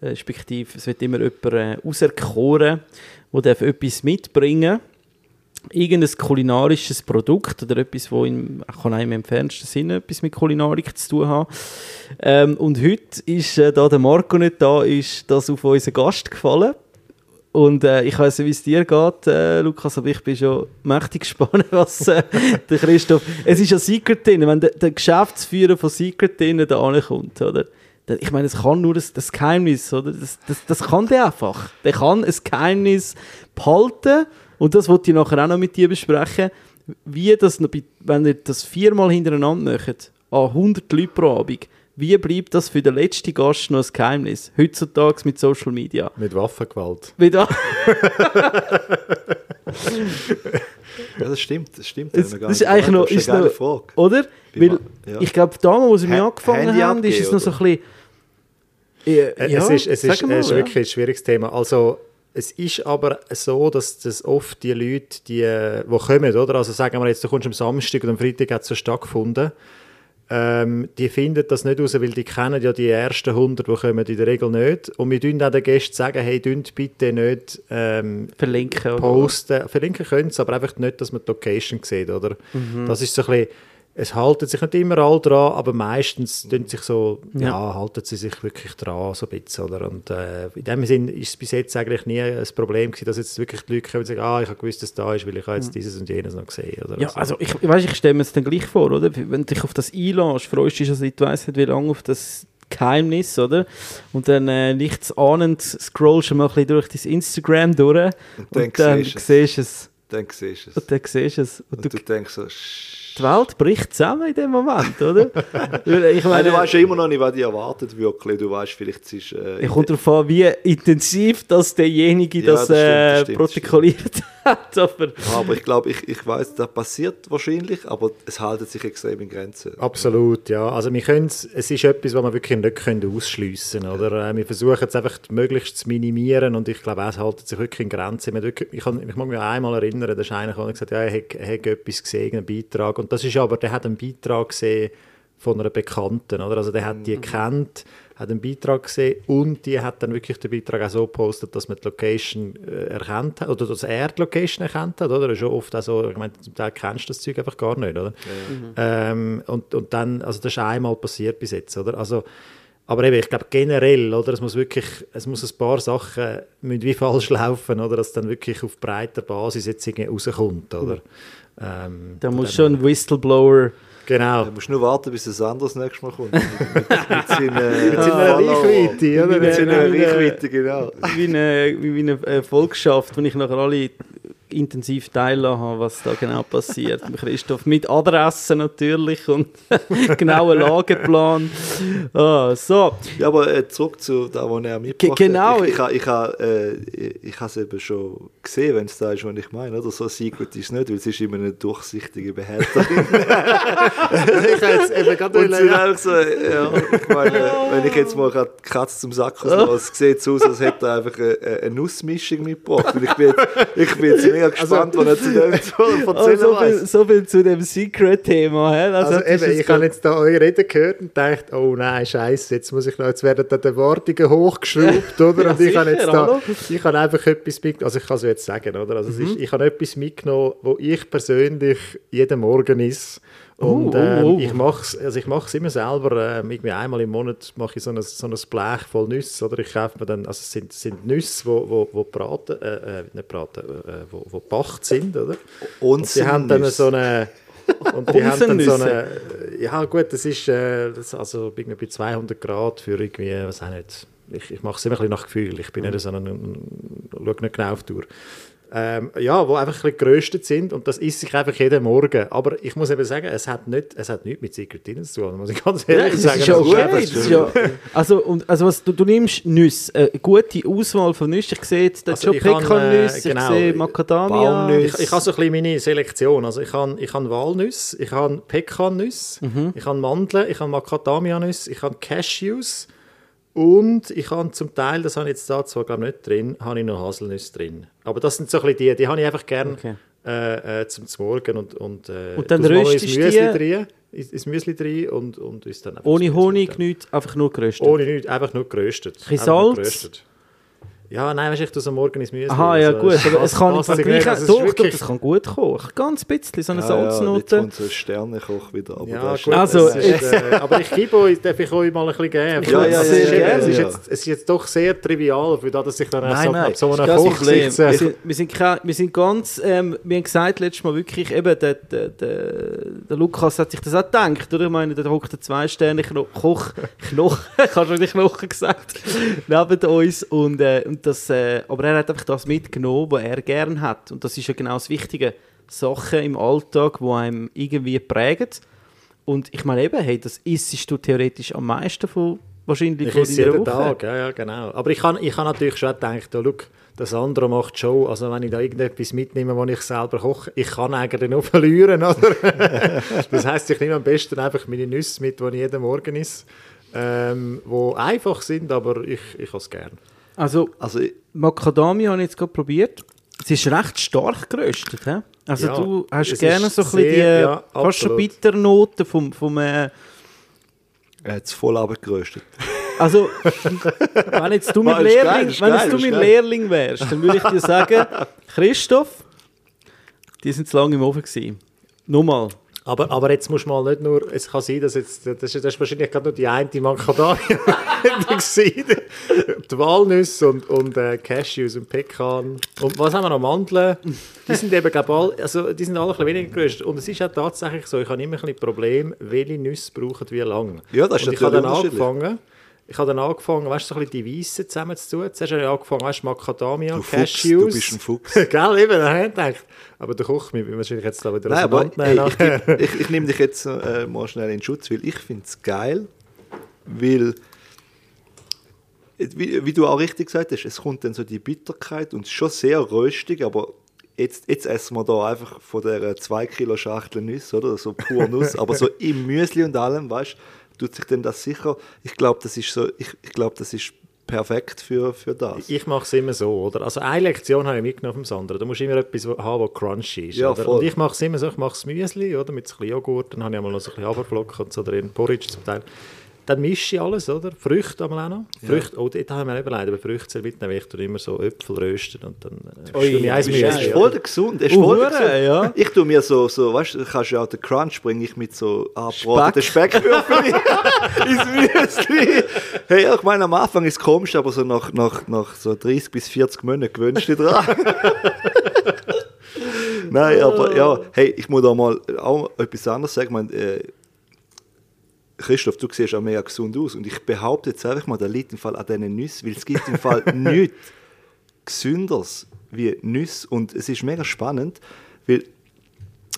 äh, respektive es wird immer jemand äh, auserkoren, der darf etwas mitbringen irgendein kulinarisches Produkt oder etwas, im, kann auch im entferntesten Sinne etwas mit Kulinarik zu tun haben. Ähm, und heute ist, äh, da der Marco nicht da ist, das auf unseren Gast gefallen. Und äh, ich weiß nicht, wie es dir geht, äh, Lukas, aber ich bin schon mächtig gespannt, was äh, der Christoph... Es ist ja Secret drin, wenn der, der Geschäftsführer von Secret drin da ankommt, oder? Der- Ich meine, es kann nur das, das Geheimnis, oder? Das, das, das kann der einfach. Der kann ein Geheimnis behalten und das wollte ich nachher auch noch mit dir besprechen, wie das, wenn ihr das viermal hintereinander macht, an 100 Leute pro Abend, wie bleibt das für den letzten Gast noch ein Geheimnis? Heutzutage mit Social Media. Mit Waffengewalt. Wieder. Ja, das stimmt, das stimmt. Das, das ist eigentlich noch, ist eine geile Frage. oder? Weil ja. ich glaube, damals, als wir Ha- angefangen Handy haben, ist es noch so ein bisschen. Ja, Äh, ja, es ist, es ist, mal, es ist ja. wirklich ein schwieriges Thema. Also, es ist aber so, dass das oft die Leute, die, äh, die kommen, oder? Also sagen wir jetzt, du kommst am Samstag und am Freitag hat es so stattgefunden, ähm, die finden das nicht raus, weil die kennen ja die ersten 100, die kommen in der Regel nicht. Und wir tun auch den Gästen sagen, hey, dünnt bitte nicht ähm, verlinken. oder? posten. Verlinken können sie, aber einfach nicht, dass man die Location sieht, oder? Mhm. Das ist so ein bisschen, es halten sich nicht immer alle dran, aber meistens tun sich so, ja. Ja. halten sie sich wirklich dran, so ein bisschen, oder? Und äh, in dem Sinn ist es bis jetzt eigentlich nie ein Problem gewesen, dass jetzt wirklich die Leute kommen und sagen, ah, ich habe gewusst, dass es da ist, weil ich habe jetzt dieses und jenes noch gesehen, oder? Ja, also ich, ich, weiss, ich stelle mir es dann gleich vor, oder? Wenn du dich auf das einlässt, freust du dich, also ich weiss nicht, wie lange auf das Geheimnis, oder? Und dann äh, nichts ahnend scrollst du mal ein bisschen durch dein Instagram durch Und dann und dann siehst du es. siehst du es. Dann siehst du es. Und dann siehst du es. Und Und du, du denkst so, «Sch- die Welt bricht zusammen in dem Moment, oder? Ich meine, du weißt ja immer noch nicht, was dich erwartet wirklich. Du weißt, vielleicht es ist... Äh, es kommt darauf an, wie intensiv dass derjenige Ja, das, das stimmt, das äh, stimmt, protokolliert hat. Aber Ja, aber ich glaube, ich, ich weiß, das passiert wahrscheinlich, aber es haltet sich extrem in Grenzen. Absolut, ja. Also wir können es ist etwas, was wir wirklich nicht können ausschliessen oder? Äh, Wir versuchen es einfach möglichst zu minimieren und ich glaube, es hält sich wirklich in Grenzen. Wir wirklich- Ich, kann, ich mag mich einmal erinnern, da ist einer gekommen und gesagt, ja, er hat, er hat etwas gesehen, einen Beitrag. Und das ist aber, der hat einen Beitrag gesehen von einer Bekannten, oder? Also der hat die gekannt, hat einen Beitrag gesehen und die hat dann wirklich den Beitrag auch so gepostet, dass man die Location äh, erkannt hat, oder dass er die Location erkannt hat, oder? Das ist schon oft auch so, ich meine, zum Teil kennst du das Zeug einfach gar nicht, oder? Ähm, und, und dann, also das ist einmal passiert bis jetzt, oder? Also, aber eben, ich glaube generell, oder, es muss wirklich, es muss ein paar Sachen müssen wie falsch laufen, oder, dass dann wirklich auf breiter Basis jetzt irgendwie rauskommt, oder? Ähm, da muss schon ein Whistleblower. Genau. Du musst nur warten, bis das anderes nächstes Mal kommt. mit, mit, mit seinen, Mit seiner. Reichweite, oder? Mit seiner Wie eine- Reichweite, genau. wie eine, wie eine äh, Volkschaft, wo ich nachher alle intensiv teilhaben habe, was da genau passiert. Mit Christoph mit Adressen natürlich und genauen Lageplan. Ah, so, Ja, aber äh, zurück zu da, wo er mitgebracht Ge- genau. hat. Ich, ich, ha- ich, ha, äh, ich, habe es eben schon gesehen, wenn es da ist, was ich meine. Oder? So ein Secret ist es nicht, weil es ist immer eine durchsichtige Behälterin. ich habe jetzt eben gerade Und es so, ja, ich meine, wenn ich jetzt mal gerade die Katze zum Sack lasse, es sieht so aus, als hätte er einfach eine, eine Nussmischung mitgebracht. Und ich bin jetzt, ich bin jetzt mega gespannt, was er zu dem zu oh, so, viel, so viel zu dem Secret-Thema. Also ist eben, ich habe jetzt da eure Rede gehört und gedacht, oh nein, scheiße, jetzt muss ich noch, jetzt werden da die Erwartungen hochgeschraubt, oder? Ja, und ich habe jetzt da, ich habe einfach etwas mitgenommen, also ich kann es jetzt sagen, oder? Also Mhm. ist, ich habe etwas mitgenommen, wo ich persönlich jeden Morgen ist. Und Oh, oh, ähm, oh. ich mache es also ich mach's immer selber, ähm, irgendwie einmal im Monat mache ich so ein, so ein Blech voll Nüsse, oder? Ich kaufe mir dann, also es sind, sind Nüsse, wo, wo, wo braten, äh, äh, nicht braten, äh, wo, wo gebacht sind, oder? Und die haben dann so eine. Und die haben dann so eine. Ja, gut, das ist äh, das also irgendwie bei 200 Grad für irgendwie, was auch nicht. Ich, ich mache es immer ein bisschen nach Gefühl. Ich bin nicht so ein. Schau nicht genau auf die Uhr. Ähm, ja, wo einfach ein geröstet sind und das isst sich einfach jeden Morgen. Aber ich muss eben sagen, es hat, nicht, es hat nichts mit Secret Dinner zu tun, muss ich ganz Ja, ehrlich das sagen. ist ja Das ist okay. einfach- Das ist ja, also, und, also was, du, du nimmst Nüsse, äh, eine gute Auswahl von Nüssen. Ich sehe jetzt Also schon ich kann, Pekannüsse, äh, genau, ich sehe Macadamia. Ich, ich habe so ein bisschen meine Selektion. Also ich habe, ich habe Walnüsse, ich habe Pekannüsse, Mhm. ich habe Mandeln, ich habe Macadamia-Nüsse, ich habe Cashews und ich habe zum Teil, das habe ich jetzt da zwar glaube ich nicht drin, habe ich noch Haselnüsse drin. Aber das sind so ein bisschen die, die habe ich einfach gerne Okay. äh, äh, zum Morgen und und, äh, Und dann röstest du Müsli drin, ins, Müsli drin und, und uns dann einfach Ohne Honig, nichts, einfach nur geröstet. Ohne nichts, einfach nur geröstet. Nur Salz? geröstet. Ja, nein, weißt du, ich tue es am Morgen ins Müsli. Aha, ja Also, gut, es aber es kann im Vergleich, nicht. Ist doch, wirklich- das kann gut kommen. Ganz bisschen, so eine Ja, ja, jetzt Salznote. kommt so ein Sternekoch wieder. Aber Ja, gut, Also, ist, äh, aber ich gebe euch, darf ich euch mal ein bisschen geben? Ja, ja, es, ja, ist, ja, ja, es, ist jetzt, es ist jetzt doch sehr trivial, für das, dass ich dann Nein, so, nein, so einer Koch sitze. Wir sind, wir, sind, kein- wir sind ganz, ähm, wir haben gesagt letztes Mal wirklich, eben, der, der, der, der Lukas hat sich das auch gedacht, oder? Ich meine, da hockt der zwei Sterne Koch, Knochen, ich habe schon die Knochen gesagt, neben uns und, äh, und das, äh, aber er hat einfach das mitgenommen, was er gern hat und das ist ja genau das Wichtige, Sachen im Alltag, die einem irgendwie prägen Und ich meine eben, hey, das isst du theoretisch am meisten von wahrscheinlich Ich von deiner jeden Woche. Tag, ja, ja, genau. Aber ich habe ich kann natürlich schon gedacht, oh, schau, das andere macht schon, also wenn ich da irgendetwas mitnehme, was ich selber koche, ich kann eigentlich nur verlieren, oder? das heisst, ich nehme am besten einfach meine Nüsse mit, die ich jeden Morgen esse, ähm, die einfach sind, aber ich, ich habe es gerne. Also Also, Macadamia habe ich jetzt gerade probiert. Es ist recht stark geröstet. He? Also Ja, du hast gerne so ein bisschen die ja, fast schon. Bitternoten vom, vom äh, er hat es voll abgeröstet. also wenn jetzt du mein geil, Lehrling, ist wenn geil, jetzt du mein geil. Lehrling wärst, dann würde ich dir sagen, Christoph, die sind zu lange im Ofen gewesen. Nochmal. Aber, aber jetzt muss mal nicht nur, es kann sein, dass jetzt, das ist, das ist wahrscheinlich gerade nur die eine Macadamia die Walnüsse und, und äh, Cashews und Pekan. Und was haben wir noch? Mandeln. Die sind eben, glaube all, also, die sind alle ein bisschen weniger geröstet. Und es ist auch tatsächlich so, ich habe immer ein bisschen Problem, welche Nüsse brauchen wie lange. Ja, das ist und ich habe dann natürlich unterschiedlich. angefangen, ich habe dann angefangen, weißt du, so ein bisschen die Weissen zusammen zu tun. Zuerst habe ich angefangen, weißt du, Macadamia, Du Fuchs, Cashews. du bist ein Fuchs. Gell, eben, da habe ich gedacht. Aber der Koch mich wahrscheinlich jetzt da wieder Nein, aber ey, ich, ich, ich nehme dich jetzt äh, mal schnell in Schutz, weil ich finde es geil, weil, wie, wie du auch richtig gesagt hast, es kommt dann so die Bitterkeit und es ist schon sehr röstig, aber jetzt, jetzt essen wir da einfach von der 2 Kilo Schachtel Nüsse, oder? So pur Nuss, aber so im Müsli und allem, weißt du, tut sich denn das sicher, ich glaube, das ist so, ich, ich glaube, das ist perfekt für, für das. Ich mache es immer so, oder? Also eine Lektion habe ich mitgenommen vom Sandra. Du musst immer etwas haben, was crunchy ist. Ja. Und ich mache es immer so, ich mache das Müsli, oder? Mit ein bisschen Joghurt, dann habe ich einmal noch so ein bisschen Haferflocken und so drin, Porridge zum Teil. Dann mische ich alles, oder? Früchte einmal auch noch. Früchte, oh, dort haben wir überlegt, aber Früchte soll mitnehmen, weil ich immer so Äpfel rösten und dann äh, ich eins Müsli. ist Ja, voll ja. gesund. Es ist Uh, voll hure, gesund. ja. Ich tue mir so, so weißt du, kannst ja auch den Crunch bringe ich mit so angebratenen Speckwürfeln ins Müsli. Hey, ich meine, am Anfang ist es komisch, aber so nach, nach, nach so 30 bis 40 Monaten gewöhnst du dich dran. Nein, aber ja, hey, ich muss da mal auch etwas anderes sagen. Ich meine, äh, Christoph, du siehst auch mega gesund aus und ich behaupte jetzt einfach mal, der liegt im Fall an diesen Nüssen, weil es gibt im Fall nichts Gesünderes wie Nüsse und es ist mega spannend, weil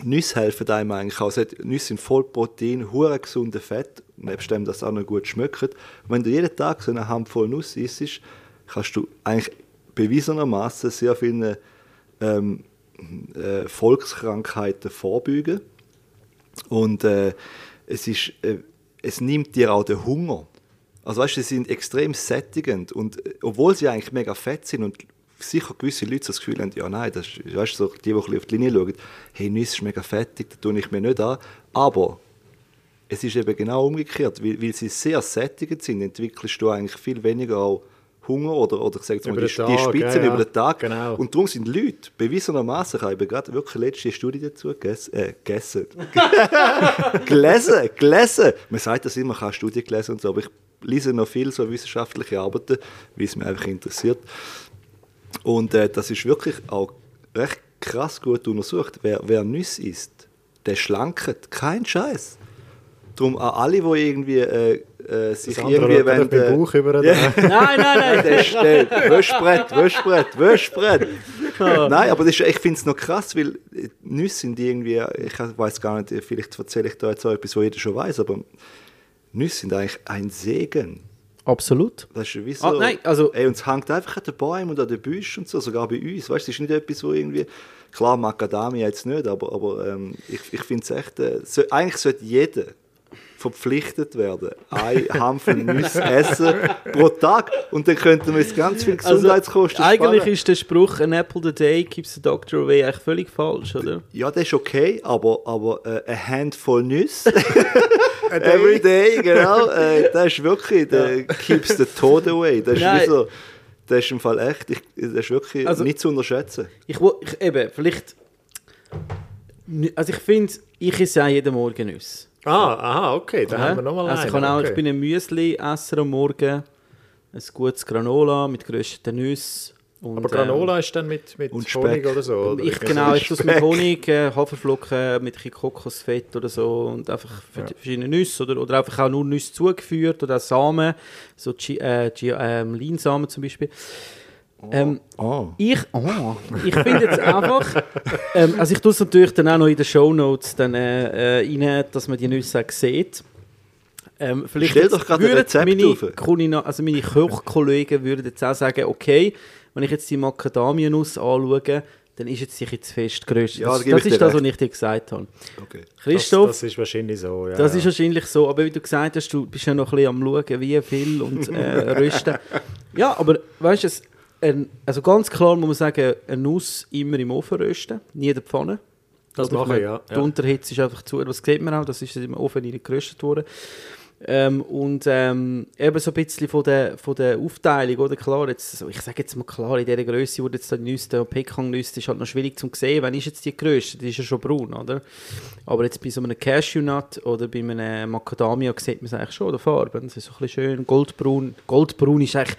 Nüsse helfen einem eigentlich auch. Nüsse sind voll Protein, hure gesunde Fett, nebst dem, dass es auch noch gut schmeckt. Und wenn du jeden Tag so eine Handvoll Nuss isst, kannst du eigentlich bewiesenermaßen sehr viele ähm, äh, Volkskrankheiten vorbeugen. Und äh, es, ist, äh, es nimmt dir auch den Hunger. Also weißt sie sind extrem sättigend und äh, obwohl sie eigentlich mega fett sind und sicher gewisse Leute das Gefühl haben, ja nein, das ist, weißt so, die, die auf die Linie schauen, hey, Nüsse ist mega fettig, das tue ich mir nicht an. Aber es ist eben genau umgekehrt, weil, weil sie sehr sättigend sind, entwickelst du eigentlich viel weniger auch Hunger oder, oder ich sage jetzt mal, die, den die Tag, Spitzen ja, über den Tag. Genau. Und darum sind Leute, bewiesenermaßen, ich habe gerade wirklich letzte Studie dazu gegessen, äh, gegessen. gelesen, gelesen. Man sagt das immer, ich habe Studien gelesen und so, aber ich lese noch viel so wissenschaftliche Arbeiten, weil es mich einfach interessiert. Und äh, das ist wirklich auch recht krass gut untersucht. Wer, wer Nüsse isst, der schlanket. Kein Scheiß. Darum an alle, die irgendwie äh, äh, sich Das irgendwie auf meinen Bauch über. Ja. Nein, nein, nein. Der steht. Wäschbrett, Wäschbrett, Wäschbrett. Nein, aber das ist, ich finde es noch krass, weil äh, Nüsse sind irgendwie, ich weiß gar nicht, vielleicht erzähle ich da jetzt auch etwas, was jeder schon weiß, aber Nüsse sind eigentlich ein Segen. Absolut. Das ist wie so, Ah, nein, also- ey, und es hängt einfach an den Bäumen und an den Büschen und so, sogar bei uns. Weißt du, es ist nicht etwas, wo irgendwie, klar, Macadamia jetzt nicht, aber, aber ähm, ich, ich finde es echt, äh, so, eigentlich sollte jeder verpflichtet werden, ein Hampfel Nüsse essen pro Tag und dann könnten wir jetzt ganz viel Gesundheitskosten Also, eigentlich sparen. ist der Spruch «An apple a day keeps the doctor away» eigentlich völlig falsch, oder? Ja, das ist okay, aber, aber äh, eine Handvoll Nüsse every day, genau, äh, das ist wirklich, der keeps the Tod away. Das ist Nein. wie so, das ist im Fall echt, ich, das ist wirklich Also- nicht zu unterschätzen. Ich, ich eben, vielleicht... Also ich finde, ich esse auch jeden Morgen Nüsse. Ah, aha, okay, da Ja? haben wir nochmal also ich, einen. auch, okay. ich bin ein Müsli-Esser am Morgen. Ein gutes Granola mit gerösteten Nüssen. Und, Aber Granola ist dann mit, mit Honig Speck. oder so? Ähm, Oder ich irgendwie genau, ich tue mit Honig, äh, Haferflocken, mit ein Kokosfett oder so und einfach die verschiedene Nüsse oder, oder einfach auch nur Nüsse zugeführt oder auch Samen, so äh, ähm, Leinsamen zum Beispiel. Ähm, Ah. ich, oh, ich finde jetzt einfach, ähm, also ich tue es natürlich dann auch noch in den Shownotes dann äh, äh, rein, dass man die Nüsse auch sieht. Ähm, vielleicht Stell doch gerade ein würden Rezept meine, auf. Kulina- also meine Kochkollegen würden jetzt auch sagen, okay, wenn ich jetzt die Macadamia-Nuss anschaue, dann ist jetzt sicher zu fest geröstet. Ja, das das ist das, was ich dir gesagt habe. Okay. Christoph, Das, das ist wahrscheinlich so, ja. das ja. ist wahrscheinlich so, aber wie du gesagt hast, du bist ja noch ein bisschen am schauen, wie viel und äh, rösten. Ja, aber weißt du, ein- also ganz klar muss man sagen, eine Nuss immer im Ofen rösten, nie in der Pfanne. Das ich mache ich, ja, Die ja. Unterhitze ist einfach zu, das sieht man auch, das ist im Ofen nicht geröstet worden. Ähm, und ähm, eben so ein bisschen von der, von der Aufteilung, oder klar, jetzt, so, ich sage jetzt mal klar, in dieser Größe, wo jetzt die Nüsse, der Pekangnüsse, ist halt noch schwierig zu sehen, wann ist jetzt die geröstet, die ist ja schon braun, oder? Aber jetzt bei so einem Cashewnut oder bei einem Macadamia sieht man es eigentlich schon, oder Farben, es ist so ein bisschen schön goldbraun, goldbraun ist eigentlich,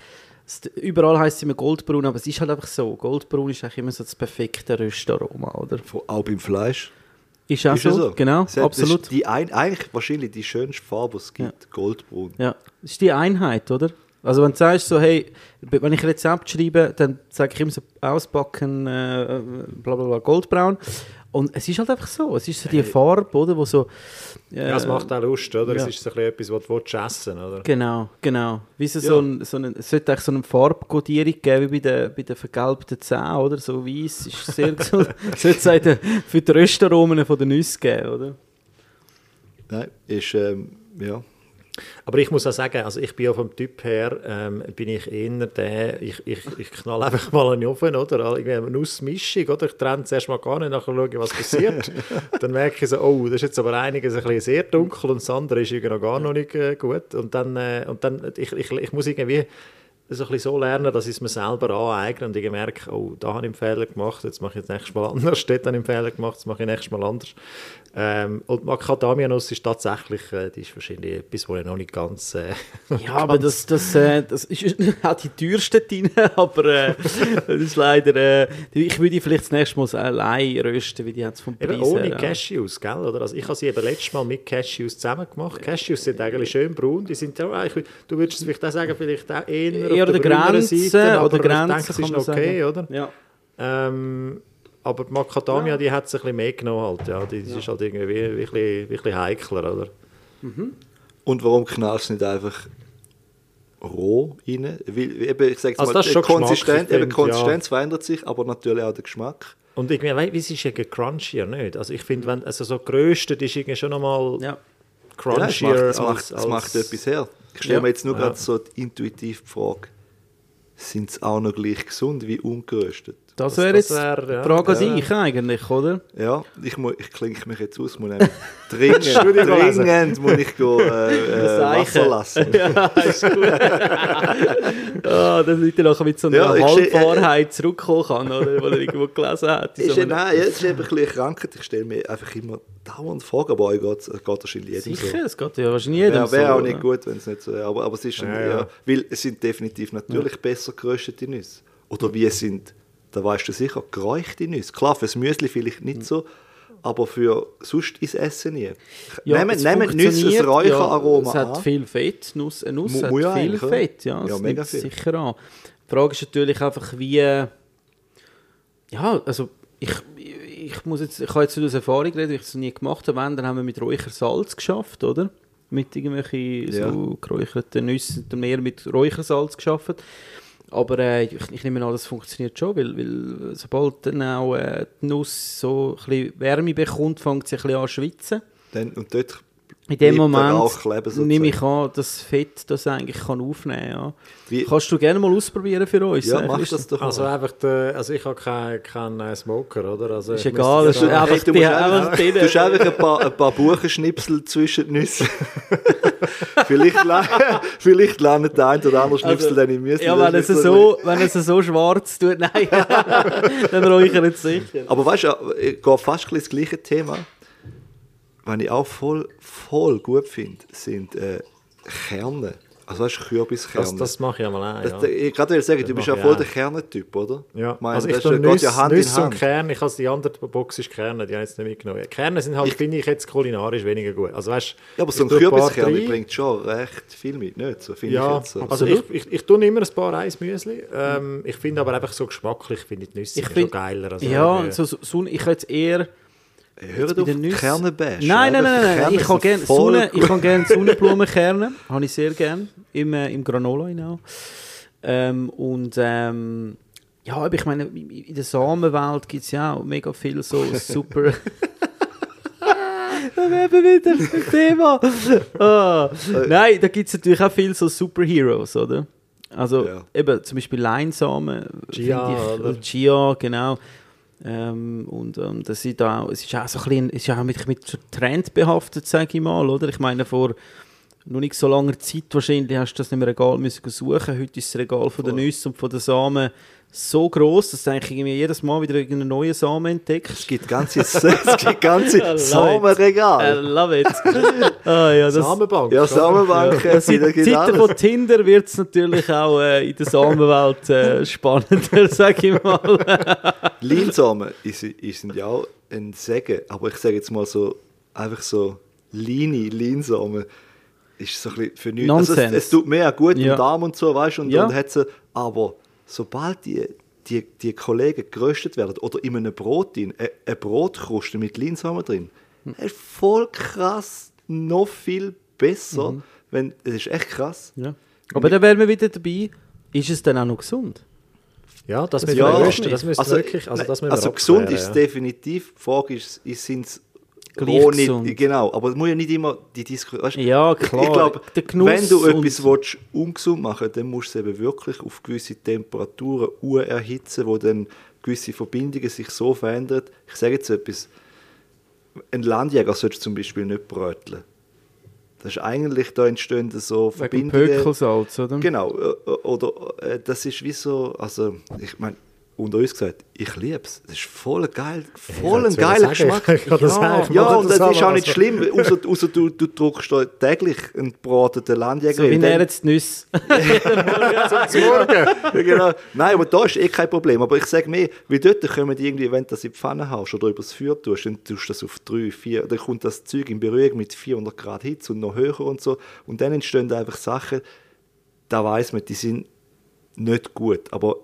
überall heisst es immer goldbraun, aber es ist halt einfach so, goldbraun ist eigentlich immer so das perfekte Röstaroma, oder? Auch beim Fleisch. Ist auch Ist ja so, so. genau, ist absolut. Die ein, eigentlich wahrscheinlich die schönste Farbe, die es gibt. Goldbraun. Ja, das ist die Einheit, oder? Also wenn du sagst so, hey, wenn ich ein Rezept schreibe, dann sage ich immer so ausbacken, äh, bla bla bla, goldbraun. Und es ist halt einfach so, es ist so die Farbe, oder, wo so... Äh, Ja, es macht auch Lust, oder? ja. Es ist so ein bisschen etwas, was du willst essen oder? Genau, genau. Wie so, Ja. so, ein, so ein, es sollte eigentlich so eine Farbkodierung geben, wie bei den, bei den vergelbten Zähnen, oder? So weiß ist sehr gesund. sollte es für die Röstaromen von den Nüssen geben, oder? Nein, ist, ähm, ja. Aber ich muss auch sagen, also ich bin ja vom Typ her, ähm, bin ich eher der, ich, ich, ich knall einfach mal einen Ofen, oder? Irgendwie eine Nussmischung, oder? Ich trenne zuerst mal gar nicht, nachher schaue ich, was passiert. dann merke ich so, oh, das ist jetzt aber einiges ein bisschen sehr dunkel und das andere ist irgendwie noch gar noch nicht äh, gut. Und dann, äh, und dann ich, ich, ich muss irgendwie so, ein bisschen so lernen, dass ich es mir selber aneigne und ich merke, oh, da habe ich einen Fehler gemacht, jetzt mache ich das nächste Mal anders, dort habe ich einen Fehler gemacht, jetzt mache ich nächstes Mal anders. Ähm, und Macadamia-Nuss ist tatsächlich, äh, die ist wahrscheinlich etwas, wo ich noch nicht ganz... Äh, Ja, aber das, das, äh, das ist auch die teuerste drin, aber äh, das ist leider, äh, ich würde die vielleicht das nächste Mal allein rösten, weil die hat es vom Preis Eben ohne her. Cashews, gell? Oder? Also ich habe sie eben letztes Mal mit Cashews zusammen gemacht. Cashews sind eigentlich schön braun. Die sind ja, eigentlich- du würdest es vielleicht auch sagen, vielleicht auch eher, Eher auf der bruneren Grenze, Seite, oder ich Grenze, denke, es ist okay, sagen. oder? Ja. Ähm, aber die Macadamia, die hat es ein bisschen mehr genommen halt, ja. Die, die ist halt irgendwie wie, wie, ein bisschen- wie ein bisschen heikler, oder? Und warum knallst du nicht einfach roh rein? Weil, eben, ich sage Also mal, die Konsistenz, eben, finde, Konsistenz verändert sich, aber natürlich auch der Geschmack. Und irgendwie, weißt, wie es ist irgendwie crunchier, nicht? Also ich finde, wenn also so geröstet ist irgendwie schon nochmal Ja. Ja, es crunchier macht, es, als, macht, es als, macht etwas her. Ich stelle Ja. mir jetzt nur Ja. gerade so intuitiv die Frage, sind sie auch noch gleich gesund wie ungeröstet? Das Das- wäre jetzt wär, ja. die Frage an Ja. dich eigentlich, oder? Ja, ich, mu- ich klinke mich jetzt aus, muss dringend, dringend muss ich go, äh, äh, Wasser lassen. ja, ist gut. ah, dass Leute nachher mit so einer Ja, ich seh- Halbwahrheit zurückkommen kann, oder? Weil er irgendwo gelesen hat. Ist so ja, nein, ja, es ist eben ein bisschen Krankheit. Ich stelle mir einfach immer dauernd Fragen, aber euch geht es geht wahrscheinlich jedem so. Sicher, es geht ja wahrscheinlich jedem Wäre wär so. auch nicht gut, wenn es nicht so wäre. Aber, aber es ist, Ja, ja, ja. weil es sind definitiv natürlich besser geröstete Nüsse. Oder wie sind, da weißt du sicher, geräuchte Nüsse. Klar, fürs Müsli vielleicht nicht so, aber für sonst ins Essen nie. Ja, nehmen es nehmen Nüsse das Räucheraroma ja, Es hat an. viel Fett, Nuss, eine Nuss Mu- hat viel? Fett, ja, Ja, mega viel. sicher an. Die Frage ist natürlich einfach, wie... Ja, also ich, ich muss jetzt, ich kann jetzt nicht aus Erfahrung reden, weil ich es nie gemacht habe, wenn, dann haben wir mit Räuchersalz geschafft, oder? Mit irgendwelchen Ja. so geräucherten Nüssen, mehr mit Räuchersalz geschafft. Aber äh, ich, ich nehme an, das funktioniert schon, weil, weil sobald dann auch äh, die Nuss so ein bisschen Wärme bekommt, fängt sie ein bisschen an zu schwitzen. Dann, und dort In dem Moment nehme ich an, dass Fett das eigentlich kann aufnehmen kann. Ja. Kannst du gerne mal ausprobieren für uns? Ja, äh, mach das doch Also mal. einfach, der, also ich habe keinen kein, äh, Smoker, oder? Also Ist egal, das ist einfach Hey, du musst einfach du hast einfach ein paar, ein paar Buchenschnipsel zwischen Nüsse. vielleicht, vielleicht landet der ein oder andere Schnipsel Also, dann im Müsli. Ja, wenn es, so, wenn es so schwarz tut, nein, dann räuchert es sicher. Aber weißt du, ich gehe fast ein das gleiche Thema. Was ich auch voll, voll gut finde, sind äh, Kerne. Also hast du Kürbiskerne. Das, das mache ich einmal auch, Das- ja. da- Ich gerade will sagen, du bist ja voll ich der. Kernentyp, oder? Ja, meine, also ich das ist Nüsse, ja Hand in Nüsse und Hand. Kerne, ich habe die andere Box ist Kerne, die habe ich jetzt nicht mitgenommen. Kerne sind halt, finde ich jetzt kulinarisch weniger gut. Also weißt, Ja, aber so ein ich tue paar Kürbiskern rein. bringt schon recht viel mit, nicht? So finde ich Ja, jetzt. So. also ich, ich, ich tue immer ein paar Reismüsli. Ähm, ich finde aber einfach so geschmacklich, finde ich die Nüsse Ich schon find- geiler. als Ja, so, so, ich hätte jetzt eher... Hört auf den Nüssen- Kernenbash. Nein, nein, nein, nein. Ich habe gerne Sonne, ich kann gerne Sonnenblumenkerne, habe ich sehr gerne im, äh, im Granola hinein. Ähm, und ähm, ja, aber ich meine, in der Samenwelt gibt es ja auch mega viel so super. Wir wieder beim Thema. Ah. Nein, da gibt es natürlich auch viel so Superheroes, oder? Also Ja. eben zum Beispiel Leinsamen. Ich, oder? Chia, genau. Ähm, und ähm, das ist auch, es ist auch so ein bisschen, es ist auch mit, mit so Trend behaftet, sage ich mal, oder? Ich meine, vor noch nicht so langer Zeit wahrscheinlich hast du das nicht im Regal müssen suchen. Heute ist das Regal von den Nüssen und von den Samen so groß, dass du eigentlich irgendwie jedes Mal wieder irgendeinen neuen Samen entdeckst. Es gibt ganze, es gibt ganze it. I love it. ah, ja, das, Samenbank. Ja, oder? Samenbanken, ja, seit Zeiten von Tinder wird es natürlich auch äh, in der Samenwelt äh, spannender, sage ich mal. Leinsamen ist, ist sind ja auch ein Segen, aber ich sage jetzt mal so, einfach so Leine, Leinsamen, ist so ein bisschen für nichts. Also es, es tut mir gut Ja. im Darm und so, weißt du, und, Ja. und hat so, aber sobald die, die, die Kollegen geröstet werden oder in einem Brot drin, eine, eine Brotkruste mit Leinsamen drin, Hm. das ist voll krass, noch viel besser, Mhm. wenn, es ist echt krass. Ja. Aber da wären wir wieder dabei, ist es dann auch noch gesund? Ja, das Das müssen Ja, wir rösten. Das müsste also, wirklich, also das müssen wir also gesund ist es ja. definitiv. Die Frage ist, ist sind es Gleich nicht- gesund. Genau, aber es muss ja nicht immer die Diskussion. du, Ja, klar. Ich glaube, wenn du etwas willst, ungesund machen willst, dann musst du es eben wirklich auf gewisse Temperaturen erhitzen, wo dann gewisse Verbindungen sich so verändern. Ich sage jetzt etwas, ein Landjäger sollte zum Beispiel nicht bröteln. Das ist eigentlich, da entstehen so Wegen Verbindungen. Pökelsalz, oder? Genau, äh, oder äh, das ist wie so, also ich meine, unter uns gesagt, ich liebe es. Das ist voll geil, voll ein geiler Geschmack. das sagen, ja, und das das ist auch nicht also. schlimm, außer, außer du, du druckst täglich einen gebratenen Landjäger. So wie Dann- jetzt die Nüsse. ja, genau. Nein, aber da ist eh kein Problem. Aber ich sage mir, wie dort kommen die irgendwie, wenn du das in die Pfanne haust oder übers Feuer tust, dann tust du das auf 3, 4, dann kommt das Zeug in Berührung mit 400 Grad Hitze und noch höher und so. Und dann entstehen einfach Sachen, da weiß man, die sind nicht gut. Aber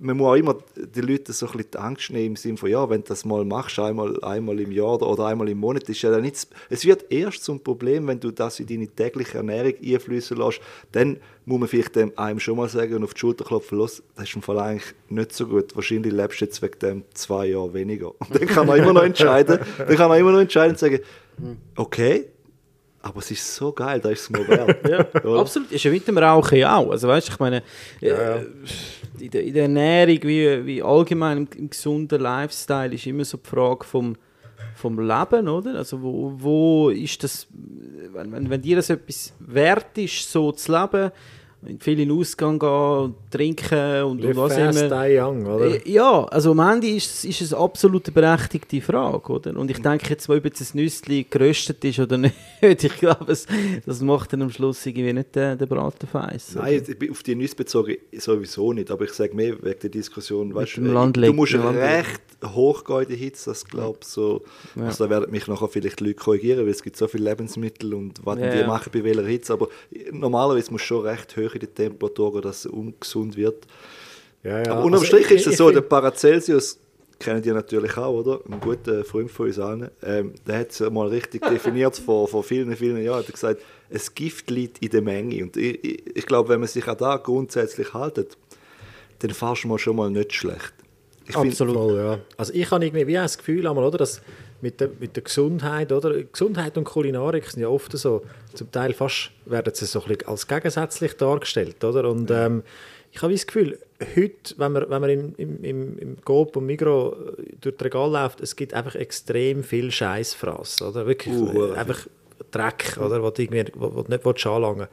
man muss auch immer den Leuten so ein bisschen die Angst nehmen im Sinne von, ja, wenn du das mal machst, einmal, einmal im Jahr oder, einmal im Monat, ist ja dann nicht, es wird erst zum Problem, wenn du das in deine tägliche Ernährung einfließen lässt, dann muss man vielleicht dem einem schon mal sagen und auf die Schulter klopfen, los, das ist im Fall eigentlich nicht so gut, wahrscheinlich lebst du jetzt wegen dem zwei Jahre weniger. Und dann kann man immer noch entscheiden, dann kann man immer noch entscheiden und sagen, okay, aber es ist so geil, da ist es mir wert. Ja, absolut. Ist ja mit dem Rauchen ja auch. Also weißt, ich meine, äh, in, der, in der Ernährung wie, wie allgemein im, im gesunden Lifestyle ist immer so die Frage vom, vom Leben, oder? Also wo, wo ist das, wenn, wenn, wenn dir das etwas wert ist, so zu leben, viel in den Ausgang gehen, trinken und, und was fast, immer. young, oder? Äh, Ja, also am Ende ist, es- ist es absolut eine berechtigte Frage, oder? Und ich Mhm. denke jetzt, ob jetzt ein Nüssli geröstet ist oder nicht, ich glaube, es, das macht dann am Schluss irgendwie nicht den, den Braten feiss. oder? Nein, ich bin auf die Nüsse bezogen sowieso nicht, aber ich sage mehr wegen der Diskussion, weißt, dem äh, du musst Landle- recht hoch gehen in der Hitze, das glaube ich so. Ja. Also da werden mich nachher vielleicht die Leute korrigieren, weil es gibt so viele Lebensmittel und was Ja, die ja. machen bei welcher Hitze, aber normalerweise muss schon recht hoch in der Temperatur gehen, dass es ungesund wird. Ja, ja. aber unterm Also, Strich ich- ist es so, find- der Paracelsius, kennen die natürlich auch, oder? Ein guter Freund von uns allen. Ähm, der hat es mal richtig definiert vor, vor vielen, vielen Jahren. Er hat gesagt, ein Gift liegt in der Menge. Und ich, ich, ich glaube, wenn man sich an da grundsätzlich haltet, dann fährst du mal schon mal nicht schlecht. Ich find- Absolut. Voll, ja. Also ich habe irgendwie wie auch das Gefühl, einmal, oder, dass mit der, mit der Gesundheit, oder? Gesundheit und Kulinarik sind ja oft so, zum Teil fast werden sie so ein bisschen als gegensätzlich dargestellt, oder? Und ähm, ich habe das Gefühl, heute, wenn man, wenn man im, im, im, im Coop und Migros äh, durch das Regal läuft, es gibt einfach extrem viel Scheißfraß, oder? Wirklich, Uh, äh, einfach Dreck, oder? Was du irgendwie, wo du nicht willst anlangen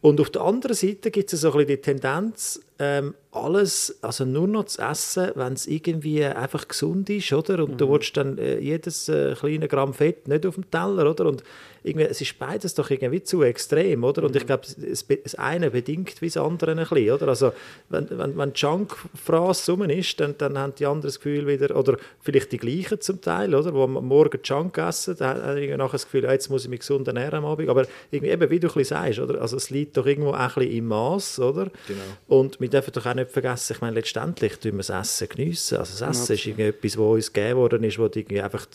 Und auf der anderen Seite gibt es so ein bisschen die Tendenz, ähm, alles, also nur noch zu essen, wenn es irgendwie einfach gesund ist, oder? Und du willst dann äh, jedes äh, kleine Gramm Fett nicht auf dem Teller, oder? Und irgendwie, es ist beides doch irgendwie zu extrem, oder? Und ich glaube, es, das eine bedingt wie das andere ein bisschen, oder? Also, wenn, wenn, wenn Junk-Fraß rum ist, dann, dann haben die anderen das Gefühl wieder, oder vielleicht die gleichen zum Teil, oder? Wo am Morgen Junk essen, dann haben die nachher das Gefühl, jetzt muss ich mich gesund ernähren am Abend. Aber irgendwie, eben, wie du ein bisschen sagst, oder? Also, es liegt doch irgendwo auch ein bisschen im Maß, oder? Genau. Und wir dürfen doch auch nicht vergessen, ich meine, letztendlich tun wir das Essen geniessen. Also, das Essen ist irgendwie etwas, was uns gegeben worden ist, wo du irgendwie einfach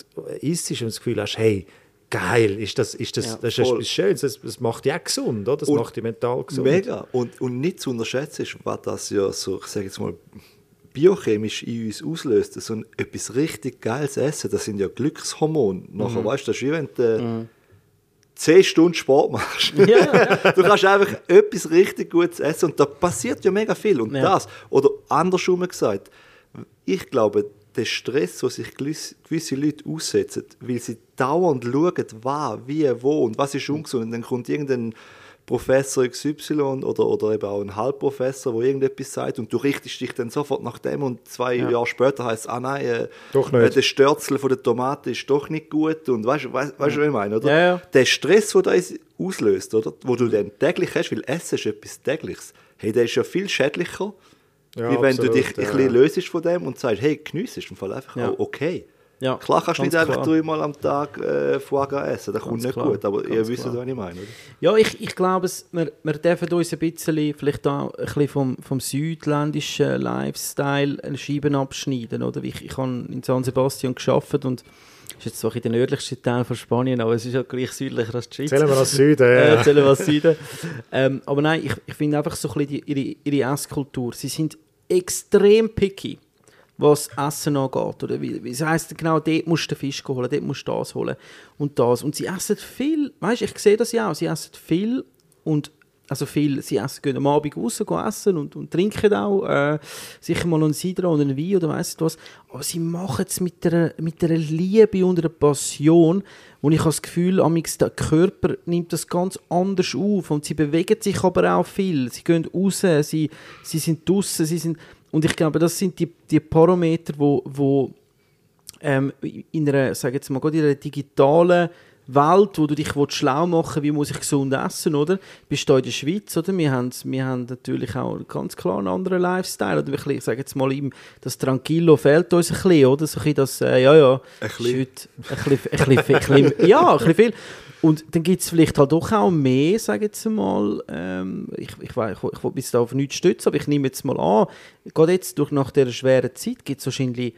isst und das Gefühl hast, hey, geil, ist das, ist das, Ja, das ist etwas Schönes, das, das macht dich auch gesund, oder? das Und macht dich mental gesund. Mega. Und, und nicht zu unterschätzen ist, was das ja so, ich sage jetzt mal, biochemisch in uns auslöst. So ein, etwas richtig geiles Essen, das sind ja Glückshormone. Nachher, weißt du, das ist wie wenn du zehn Stunden Sport machst. du kannst einfach etwas richtig Gutes essen und da passiert ja mega viel. Und Ja. das, oder andersrum gesagt, ich glaube, der Stress, den sich gewisse Leute aussetzen, weil sie dauernd schauen, was, wie, wo und was ist ungesund. Und dann kommt irgendein Professor XY oder, oder eben auch ein Halbprofessor, der irgendetwas sagt und du richtest dich dann sofort nach dem und zwei Jahre später heißt es, ah nein, äh, äh, der Störzel von der Tomate ist doch nicht gut und weißt du, weißt, weißt, du, was ich meine, oder? Ja, ja. Der Stress, den das auslöst, oder? wo du dann täglich hast, weil Essen ist etwas tägliches, hey, der ist ja viel schädlicher, Ja, wie wenn du absolut, dich ein ja. bisschen löst von dem und sagst, hey, genießt ist im Fall einfach Ja. auch okay. Ja, Klar kannst du nicht einfach dreimal am Tag äh, Foie Gras essen, das kommt nicht klar, gut, aber ihr wisst, was ich meine. Oder? Ja, ich, ich glaube, es- wir, wir dürfen uns ein bisschen, vielleicht auch ein bisschen vom, vom südländischen Lifestyle eine Scheiben abschneiden. Oder? Ich, ich habe in San Sebastian gearbeitet und das ist jetzt zwar in der nördlichsten Teil von Spanien, aber es ist ja gleich südlicher als die Schweiz. Zählen wir als Süden, Äh, ja. zählen wir als Süden. ähm, aber nein, ich, ich finde einfach so ein bisschen die, ihre, ihre Esskultur. Sie sind extrem picky, was Essen angeht. Oder wie, wie es heisst genau, dort musst du den Fisch holen, dort musst du das holen und das. Und sie essen viel, weißt ich sehe das ja auch, sie essen viel und also viel, sie essen, gehen am Abend raus, essen und, und trinken auch, äh, sicher mal einen Cider oder einen Wein oder weiss was, aber sie machen es mit einer, mit einer Liebe und einer Passion, und ich das Gefühl, amix der Körper nimmt das ganz anders auf und sie bewegen sich aber auch viel, sie gehen raus, sie, sie sind draußen, sie sind, und ich glaube, das sind die, die Parameter, wo, wo ähm, in einer, sag jetzt mal, in einer digitalen Welt, wo du dich willst schlau machen wie muss ich gesund essen, oder? Bist du in der Schweiz, oder? Wir haben, wir haben natürlich auch ganz klar einen anderen Lifestyle, oder? Ich sage jetzt mal, das Tranquillo fehlt uns ein bisschen, oder? So ein bisschen das, äh, ja, ja, Ein bisschen. heute ein bisschen, ein bisschen, ein bisschen, ja, ein bisschen viel. Und dann gibt es vielleicht halt doch auch mehr, sage ich jetzt mal, ähm, ich, ich, ich, ich will mich da auf nichts stützen, aber ich nehme jetzt mal an, gerade jetzt durch nach dieser schweren Zeit gibt es wahrscheinlich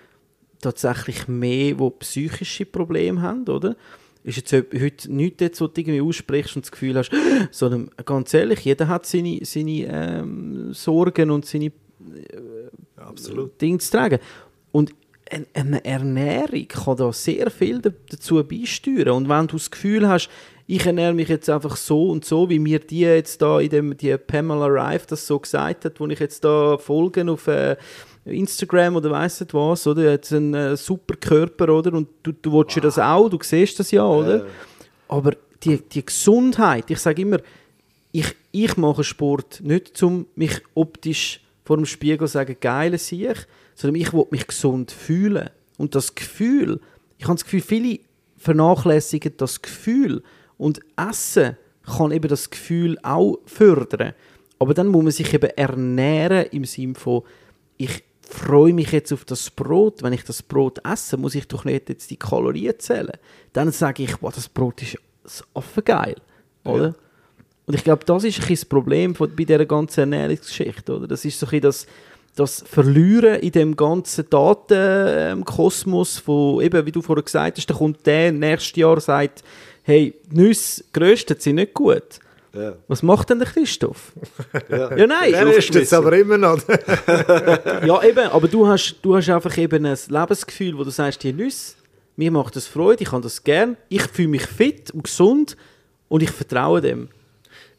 tatsächlich mehr, die psychische Probleme haben, oder? Ist jetzt heute nichts, jetzt, wo du irgendwie aussprichst und das Gefühl hast, sondern ganz ehrlich, jeder hat seine, seine ähm, Sorgen und seine Ja, absolut. Dinge zu tragen. Eine Ernährung kann da sehr viel da- dazu beisteuern. Und wenn du das Gefühl hast, ich ernähre mich jetzt einfach so und so, wie mir die jetzt da in dem, die Pamela Rife das so gesagt hat, wo ich jetzt da folgen auf äh, Instagram oder weiss nicht was, oder? Jetzt einen äh, super Körper, oder? Und du, du willst ja das auch, du siehst das ja, oder? Aber die, die Gesundheit, ich sage immer, ich, ich mache Sport nicht, um mich optisch vor dem Spiegel sagen, geil sehe ich, sondern ich will mich gesund fühlen. Und das Gefühl, ich habe das Gefühl, viele vernachlässigen das Gefühl. Und Essen kann eben das Gefühl auch fördern. Aber dann muss man sich eben ernähren im Sinne von, ich freue mich jetzt auf das Brot. Wenn ich das Brot esse, muss ich doch nicht jetzt die Kalorien zählen. Dann sage ich, wow, das Brot ist so geil, oder? Und ich glaube, das ist ein bisschen das Problem von, bei dieser ganzen Ernährungsgeschichte, oder? Das ist so ein bisschen das, das Verlieren in dem ganzen Datenkosmos von, eben, wie du vorher gesagt hast, da kommt der nächstes Jahr sagt, hey, Nüsse geröstet sind nicht gut. Ja. Was macht denn der Christoph? Ja. Ja, nein. Der ist jetzt aber immer noch. Ja, eben, aber du hast, du hast einfach eben ein Lebensgefühl, wo du sagst, die Nüsse, mir macht das Freude, ich kann das gern, ich fühle mich fit und gesund und ich vertraue dem.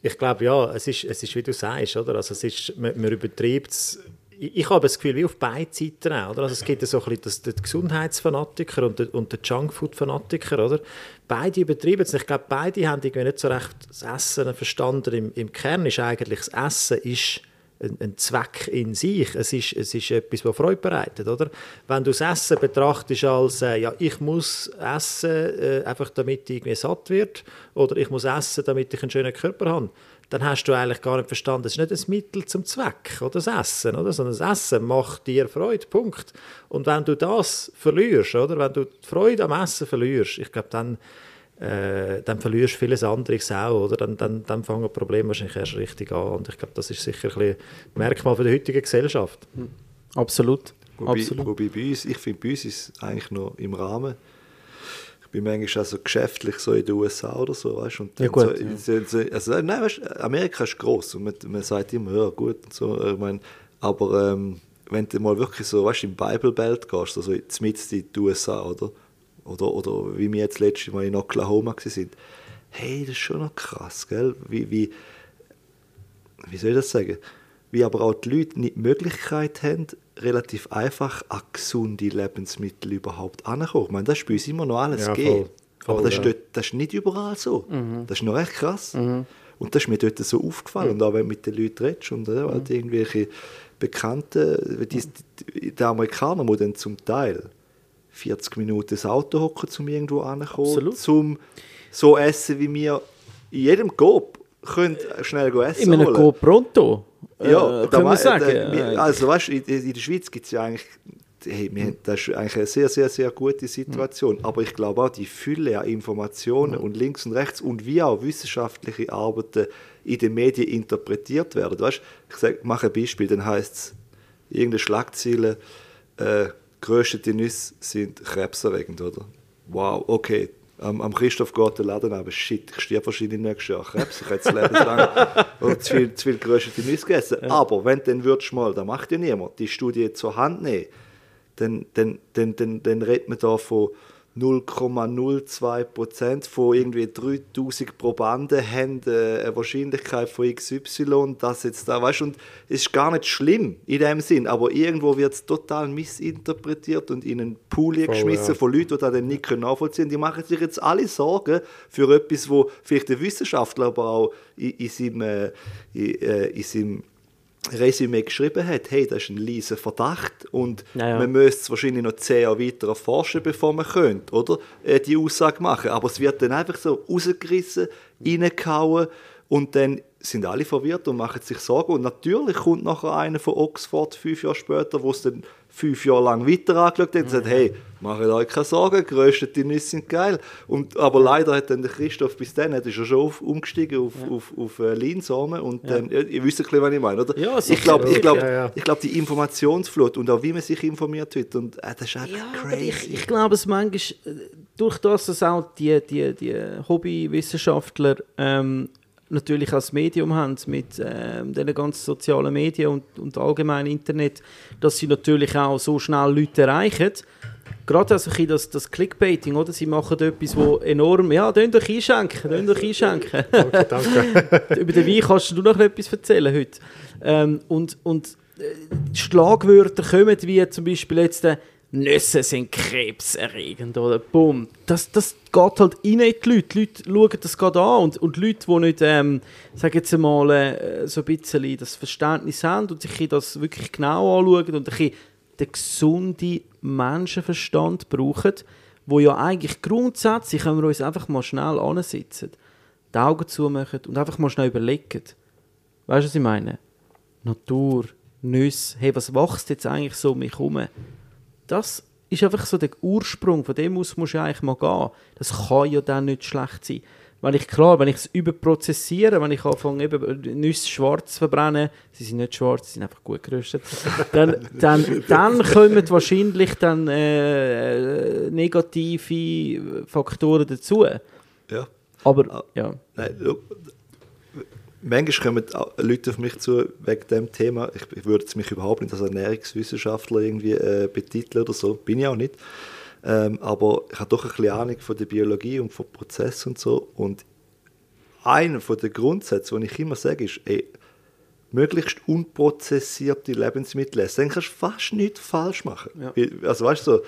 Ich glaube, ja, es ist, es ist, wie du sagst, oder? Also es ist, man, man übertreibt es. Ich, ich habe das Gefühl, wie auf beiden Seiten auch, oder? Also es gibt so ein bisschen das, den Gesundheitsfanatiker und den, den Junkfood-Fanatiker, oder? Beide übertreiben es. Ich glaube, beide haben irgendwie nicht so recht das Essen verstanden. Im, Im Kern ist eigentlich, das Essen ist ein, ein Zweck in sich. Es ist, es ist etwas, das Freude bereitet, oder? Wenn du das Essen betrachtest als, äh, ja, ich muss essen, äh, einfach damit ich irgendwie satt wird, oder ich muss essen, damit ich einen schönen Körper habe, dann hast du eigentlich gar nicht verstanden, es ist nicht ein Mittel zum Zweck, oder das Essen, oder? sondern das Essen macht dir Freude, Punkt. Und wenn du das verlierst, oder? wenn du die Freude am Essen verlierst, ich glaube, dann, äh, dann verlierst du vieles anderes auch, oder? Dann, dann, dann fangen die Probleme wahrscheinlich erst richtig an. Und ich glaube, das ist sicher ein, Merkmal für die heutige Gesellschaft. Absolut. Wobei, Absolut. wobei bei uns, ich finde, bei uns ist es eigentlich noch im Rahmen. Ich bin manchmal auch so geschäftlich so in den USA oder so, weißt du? und Ja, gut, so, so, so, also, nein, weißt, Amerika ist groß und man, man sagt immer, ja gut und so, ich mein, aber ähm, wenn du mal wirklich so, weißt du, im Bible Belt gehst, also mitten in die USA, oder? Oder, oder wie wir jetzt letztes Mal in Oklahoma waren, hey, das ist schon noch krass, gell? Wie, wie, wie soll ich das sagen? Wie aber auch die Leute nicht die Möglichkeit haben, relativ einfach an gesunde Lebensmittel überhaupt anzukommen. Ich meine, das ist bei uns immer noch alles Ja, gegeben. voll. Voll, aber das, ja. ist dort, das ist nicht überall so. Das ist noch echt krass. Und das ist mir dort so aufgefallen. Und auch wenn du mit den Leuten redest und ja, halt irgendwelche Bekannten, die, die, die Amerikaner, die dann zum Teil 40 Minuten das Auto hocken, um irgendwo anzukommen, zum so essen, wie wir in jedem Coop können schnell essen In einem holen. Go Pronto, äh, Ja, können wir wei- sagen. Äh, also weißt in, in der Schweiz gibt es ja eigentlich, hey, wir das ist eigentlich eine sehr, sehr, sehr gute Situation. Aber ich glaube auch, die Fülle an Informationen und links und rechts und wie auch wissenschaftliche Arbeiten in den Medien interpretiert werden. Weißt, ich sag, mache ein Beispiel, dann heißt es, irgendeine Schlagzeile, äh, geröstete Nüsse sind krebserregend, oder? Wow, okay. Am, am Christoph geht der Laden aber shit, ich sterbe wahrscheinlich nächstes Jahr Krebs. Ich hätte lebenslang und zu viel, zu viel geröstete Nüsse gegessen. Aber wenn dann würdest mal, das macht ja niemand, die Studie zur Hand nehmen, dann, dann, dann, dann, dann redet man da von 0,02 Prozent von irgendwie 3000 Probanden haben äh, eine Wahrscheinlichkeit von XY, das jetzt da, weißt und es ist gar nicht schlimm in dem Sinn, aber irgendwo wird es total missinterpretiert und in einen Pool geschmissen ja. von Leuten, die das dann nicht können nachvollziehen können. Die machen sich jetzt alle Sorgen für etwas, wo vielleicht der Wissenschaftler aber auch in, in seinem, äh, in, äh, in seinem Resümee geschrieben hat, hey, das ist ein leiser Verdacht und Ja, ja. man müsste es wahrscheinlich noch zehn Jahre weiter erforschen, bevor man könnte, oder? Äh, die Aussage machen. Aber es wird dann einfach so rausgerissen, reingehauen und dann sind alle verwirrt und machen sich Sorgen. Und natürlich kommt nachher einer von Oxford fünf Jahre später, wo es dann fünf Jahre lang weiter angeschaut hat und sagt, hey, macht euch keine Sorgen, geröstete Nüsse sind geil. Und, aber leider hat dann der Christoph bis dann, hat er schon auf, umgestiegen auf, auf, auf äh, Leinsamen und dann, ja, ihr wisst ein bisschen, was ich meine, oder? Ja, ich sicher. glaube, ich glaube, Ja, ja. ich glaube, die Informationsflut und auch wie man sich informiert wird, und äh, das ist Ja, aber crazy. ich, ich glaube, es manchmal, äh, durch das, dass auch die, die, die Hobbywissenschaftler ähm, natürlich als Medium haben mit ähm, den ganzen sozialen Medien und, und allgemein Internet, dass sie natürlich auch so schnell Leute erreichen. Gerade also ein das, das Clickbaiting, oder? Sie machen etwas, wo enorm, ja, könnt euch einschenken, könnt euch einschenken. Danke, danke. Über den Wein kannst du noch etwas erzählen heute. Ähm, und, und äh, Schlagwörter kommen wie zum Beispiel jetzt äh, Nüsse sind krebserregend oder Bumm. Das, das geht halt rein in die Leute. Die Leute schauen das gerade an und, und Leute, die nicht, ähm, sag jetzt einmal, äh, so ein bisschen das Verständnis haben und sich das wirklich genau anschauen und ein den gesunden Menschenverstand brauchen, wo ja eigentlich grundsätzlich, können wir uns einfach mal schnell ansitzen, die Augen zumachen und einfach mal schnell überlegen. Weißt du, was ich meine? Natur, Nüsse, hey, was wächst jetzt eigentlich so um mich herum? Das ist einfach so der Ursprung, von dem aus musst du eigentlich mal gehen. Das kann ja dann nicht schlecht sein. Wenn ich, klar, wenn ich es überprozessiere, wenn ich anfange, eben Nüsse schwarz zu verbrennen, sie sind nicht schwarz, sie sind einfach gut geröstet, dann, dann, dann kommen wahrscheinlich dann äh, äh, negative Faktoren dazu. Ja. Aber, ja. Nein, manchmal kommen Leute auf mich zu wegen dem Thema. Ich, ich würde mich überhaupt nicht als Ernährungswissenschaftler irgendwie äh, betiteln oder so, bin ich auch nicht. Ähm, aber ich habe doch ein bisschen Ahnung von der Biologie und von Prozessen und so. Und einer von den Grundsätzen, die ich immer sage, ist, ey, möglichst unprozessierte Lebensmittel essen. Dann kannst du fast nichts falsch machen. Ja. Also weißt du, so,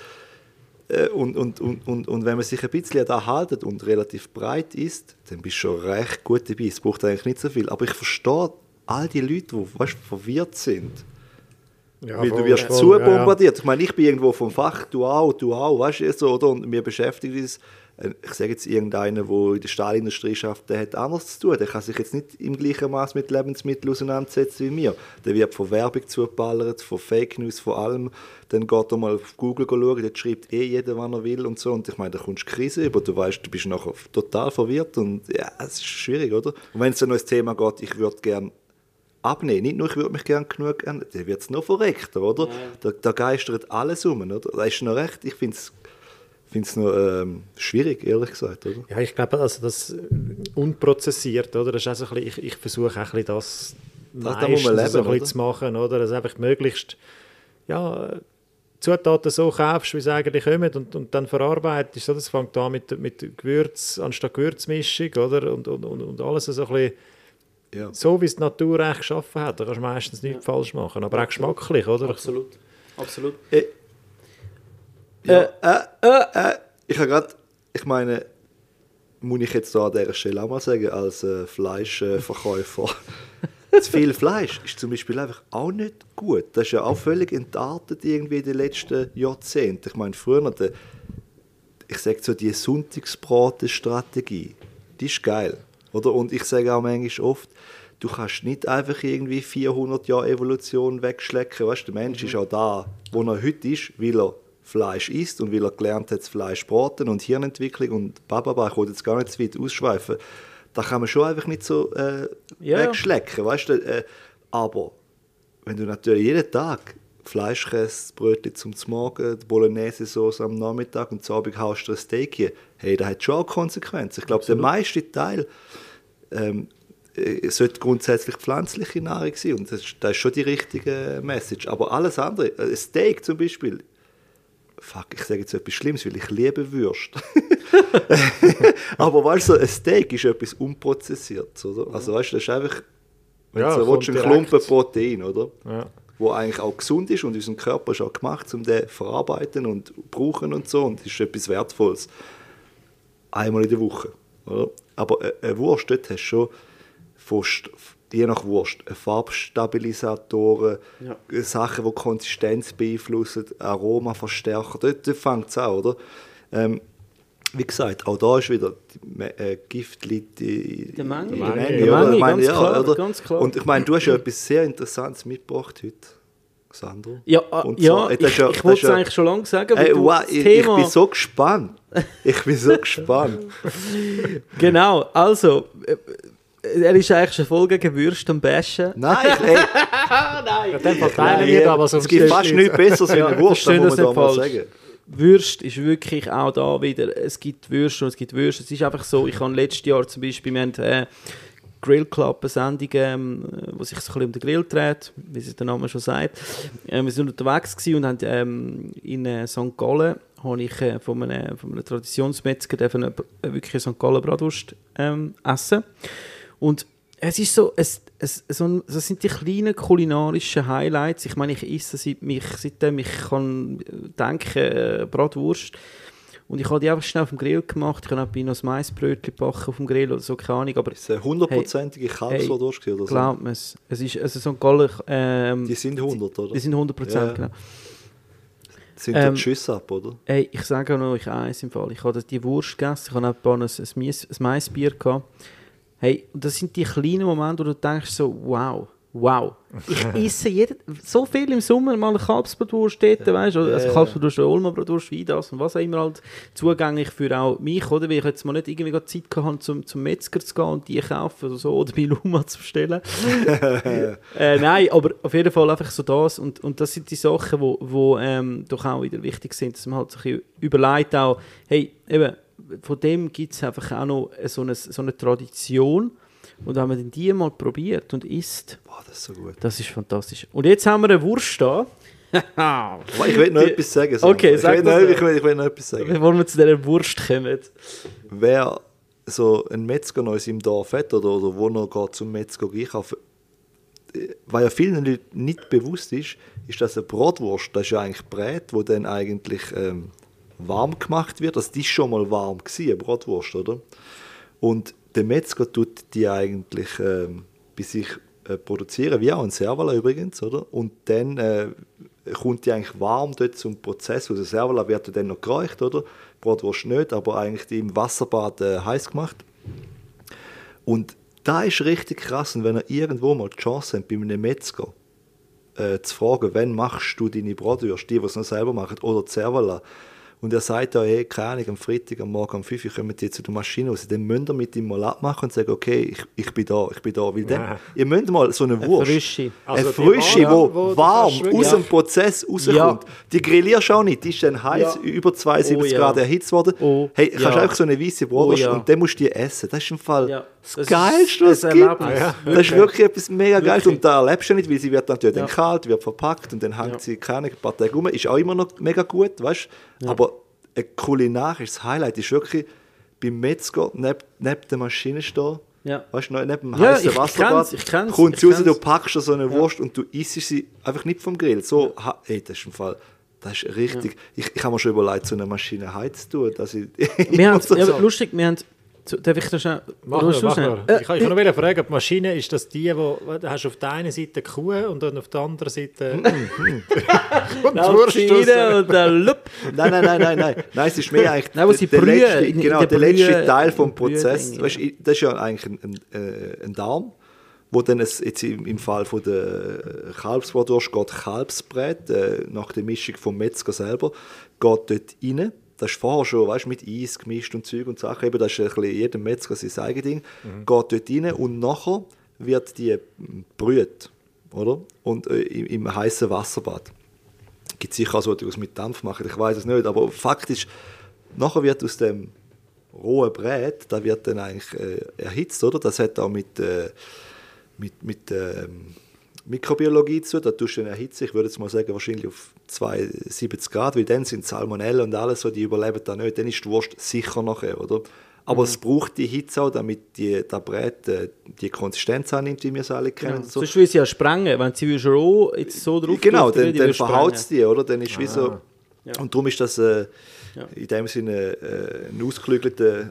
und, und, und, und, und wenn man sich ein bisschen da haltet und relativ breit ist, dann bist du schon recht gut dabei. Es braucht eigentlich nicht so viel. Aber ich verstehe all die Leute, die weißt, verwirrt sind. Ja, Weil du wirst voll, zu ja, ja. bombardiert. Ich meine, ich bin irgendwo vom Fach, du auch, du auch, weißt du, so, oder? Und mir beschäftigt uns, äh, ich sage jetzt irgendeiner, der in der Stahlindustrie schafft, der hat anders zu tun. Der kann sich jetzt nicht im gleichen Maß mit Lebensmitteln auseinandersetzen wie mir. Der wird von Werbung zugeballert, von Fake News, von allem. Dann geht er mal auf Google schauen, dort schreibt eh jeder, was er will und so. Und ich meine, da kommst du Krise über, du weißt, du bist nachher total verwirrt und ja, es ist schwierig, oder? Und wenn es dann noch ins Thema geht, ich würde gerne abnehmen. Nicht nur, ich würde mich gerne genug ändern, dann wird es noch verreckter, oder? Da, da geistert alles um, oder? Da ist noch recht, ich finde es finde es noch ähm, schwierig, ehrlich gesagt, oder? Ja, ich glaube, also das äh, unprozessiert, oder? Das ist auch so ein bisschen, ich, ich versuche auch ein bisschen das, Das- da muss man meistens so ein leben, bisschen zu machen, oder? Dass einfach möglichst, ja, Zutaten so kaufst, wie sie eigentlich kommen und, und dann verarbeitest. So, das fängt an mit, mit Gewürz anstatt Gewürzmischung, oder? Und, und, und, und alles so ein bisschen Ja. so, wie es die Natur eigentlich geschaffen hat. Da kannst du meistens nichts falsch machen, aber auch geschmacklich, oder? Absolut. Absolut. Äh, ja, äh, äh, äh, ich habe gerade, ich meine, muss ich jetzt da an dieser Stelle auch mal sagen, als äh, Fleischverkäufer, zu viel Fleisch ist zum Beispiel einfach auch nicht gut. Das ist ja auch völlig entartet irgendwie in den letzten Jahrzehnten. Ich meine, früher, der, ich sage so, die Sonntagsbraten-Strategie, die ist geil. Oder? Und ich sage auch manchmal oft, du kannst nicht einfach irgendwie 400 Jahre Evolution wegschlecken. Weißt, der Mensch ist auch da, wo er heute ist, weil er Fleisch isst und weil er gelernt hat, Fleisch braten und Hirnentwicklung und bababa, ich wollte jetzt gar nicht zu weit ausschweifen. Da kann man schon einfach nicht so äh, ja. wegschlecken. Weißt du? Äh, aber wenn du natürlich jeden Tag Fleischkäse, Brötchen zum Morgen, die Bolognese-Sauce am Nachmittag und zu Abend haust du ein Steak hier, hey, das hat schon auch Konsequenzen. Ich glaube, der meiste Teil ähm, äh, sollte grundsätzlich pflanzliche Nahrung sein und das, ist- das ist schon die richtige Message. Aber alles andere, äh, ein Steak zum Beispiel, fuck, ich sage jetzt etwas Schlimmes, weil ich liebe Würste. Aber weißt du, so ein Steak ist etwas unprozessiertes, oder? Also weißt du, das ist einfach, wenn Ja, du willst, ein. Klumpen Protein, oder? Ja. Wo eigentlich auch gesund ist und unser Körper ist auch gemacht, um den zu verarbeiten und brauchen und so und das ist etwas Wertvolles. Einmal in der Woche, oder? Aber eine- eine Wurst, dort hast du schon fast, je nach Wurst, Farbstabilisatoren, Ja. Sachen, die Konsistenz beeinflussen, Aromaverstärker, dort, dort fängt es an, oder? Ähm, wie gesagt, auch da ist wieder die äh, Gift liegt in Der Menge. Der Menge, der Ich ja, klar, oder? ganz klar. Und ich meine, du hast ja etwas sehr Interessantes mitgebracht heute, Sandro. Ja, ah, Und ja ich, ich das wollte es eigentlich schon lange sagen, Ey, du, wow, ich, ich bin so gespannt. Ich bin so gespannt. Genau, also, äh, er ist eigentlich schon voll gegen Würste und Bashen. Nein, ich, ey, Ja, dann verteilen wir da, was es gibt fast nichts Besseres Ja, eine Wurst, das muss man da nicht mal sagen. Würst ist wirklich auch da wieder, es gibt Würste und es gibt Würste. Es ist einfach so, ich habe letztes Jahr zum Beispiel, wir haben äh, Grill Club, eine Sendung, ähm, wo sich so ein bisschen um den Grill dreht, wie es der Name schon sagt. Ähm, wir sind unterwegs gewesen und haben ähm, in äh, St. Gallen habe ich äh, von, einem, von einem Traditionsmetzger eine, eine wirklich St. Gallen Bratwurst ähm, essen. Und es ist so, es, es, so das sind die kleinen kulinarischen Highlights. Ich meine, ich esse seit mich, seitdem ich kann denken, äh, Bratwurst. Und ich habe die einfach schnell auf dem Grill gemacht. Ich habe auch noch ein Maisbrötchen gebacken auf dem Grill oder so, keine Ahnung. Aber ist eine hundertprozentige Kalbswurst gewesen oder so. glaubt man es. Es ist also so ein Galler, ähm, Die sind 100, oder? die sind 100 Prozent, Ja. genau. sind ähm, ähm, Schüsse ab, oder? Hey, ich sage auch noch euch eins im Fall. Ich habe die Wurst gegessen, ich habe auch ein, ein, ein, Mies- ein Maisbier gehabt. Hey, und das sind die kleinen Momente, wo du denkst so, wow, wow. Ich esse jeden, so viel im Sommer mal eine Kalbsbratwurst dort, weißt du, also Ja. Kalbsbratwurst, Olma-Bratwurst, wie das und was auch immer halt zugänglich für auch mich, oder? Weil ich jetzt mal nicht irgendwie Zeit gehabt habe, zum, zum Metzger zu gehen und die kaufen oder so, oder bei Luma zu bestellen. äh, nein, aber auf jeden Fall einfach so das und, und das sind die Sachen, wo, wo ähm, doch auch wieder wichtig sind, dass man halt bisschen überlegt auch, hey, eben, von dem gibt es einfach auch noch so eine, so eine Tradition und wenn man dann die mal probiert und isst, Boah, das ist so gut. das ist fantastisch. Und jetzt haben wir eine Wurst da. Ich will noch etwas sagen. Sandro. Okay, ich sag will noch, noch. ich, will, ich will noch etwas sagen. Bevor wir zu dieser Wurst kommen. Wer so einen Metzger noch in seinem Dorf hat oder, oder wo er geht zum Metzger einkaufen, was ja vielen Leuten nicht bewusst ist, ist, dass eine Bratwurst, das ist ja eigentlich Brät, wo dann eigentlich ähm, warm gemacht wird. Also die ist schon mal warm gewesen, eine Bratwurst, oder? Und der Metzger tut die eigentlich ähm, bei sich äh, produzieren, wie auch ein Servola übrigens, oder? Und dann äh, kommt die eigentlich warm dort zum Prozess. Also Servola wird dann noch gereicht, oder? Bratwurst nicht, aber eigentlich die im Wasserbad äh, heiß gemacht. Und da ist richtig krass. Und wenn ihr irgendwo mal die Chance habt, bei einem Metzger äh, zu fragen, wann machst du deine Bratwürste, die, die es noch selber machen, oder die Servola, und er sagt da, hey, keine Ahnung, am Freitag, am Morgen um 5 Uhr kommen die zu der Maschine raus. Dann müsst ihr mit ihm mal abmachen und sagen, okay, ich, ich bin da, ich bin da. Weil dann, Ja. ihr müsst mal so eine Wurst, Frische. Also eine die frische, warm, wo, wo warm aus dem Prozess rauskommt. Ja. Die grillierst du auch nicht, die ist dann heiß, über 72 Oh ja. Grad erhitzt worden. Oh hey, kannst ja. einfach so eine weiße Oh ja. und dann musst du die essen. Das ist im Fall Ja. Das, Das ist Geilste, was es ein gibt. Erlebnis. Ja. Das ist wirklich etwas mega Geiles. Und da erlebst du nicht, weil sie wird dann natürlich Ja. dann kalt, wird verpackt und dann hängt Ja. sie keine ein paar Tage rum. Ist auch immer noch mega gut, weißt du? Aber ein kulinarisches Highlight ist wirklich beim Metzger neben, neben der Maschine stehen. Ja. Weißt du, neben dem Ja, heißen ich Wasserbad. ich kenn's, Kommt sie raus, du packst so eine Wurst und du isst sie einfach nicht vom Grill. So, ey, das ist im Fall. Das ist richtig. Ich, ich habe mir schon überlegt, so eine Maschine heiz zu tun. Dass ich Wir haben, so, ja, lustig, wir haben, so, darf ich das schnell, Mach nur, mach nur. Äh, Ich kann ich kann noch wieder fragen, die Maschine, ist das die, wo du hast auf der einen Seite Kuh und dann auf der anderen Seite mm, mm. und die Wurst und der Lup. Nein, nein, nein, nein, nein. Nein, es ist mehr eigentlich Nein, der, brühen, letzte, genau, der der letzte Brühe- Teil vom Brühe- Prozess. Weißt, ich- das ist ja eigentlich ein, ein, äh, ein Darm, wo dann es, jetzt im, im Fall von der Kalbsbratwurst geht Kalbsbrät, äh, nach der Mischung vom Metzger selber, geht dort rein. Das ist vorher schon weißt, mit Eis gemischt und Zeug und Sachen. Eben, das ist ein bisschen jedem Metzger sein eigenes Ding. Geht dort rein und nachher wird die brüht, oder? Und äh, im, im heißen Wasserbad gibt sicher auch so, die es mit Dampf machen, ich weiß es nicht, aber faktisch, nachher wird aus dem rohen Brät, da wird dann eigentlich äh, erhitzt, oder? Das hat auch mit, äh, mit, mit ähm, Mikrobiologie zu tun, da tust du dann erhitzen, ich würde jetzt mal sagen, wahrscheinlich auf 72 Grad, weil dann sind Salmonellen und alles so, die überleben da nicht, dann ist die Wurst sicher nachher, oder? Aber es braucht die Hitze auch, damit die, der Brät äh, die Konsistenz annimmt, wie wir es alle kennen. und so. Sonst will sie ja sprengen, wenn sie roh jetzt so drauf Genau, dann, dann verhaut es die, oder? Dann ist wie so. Ja. Und darum ist das äh, Ja. in dem Sinne äh, ein ausgeklügelter, äh,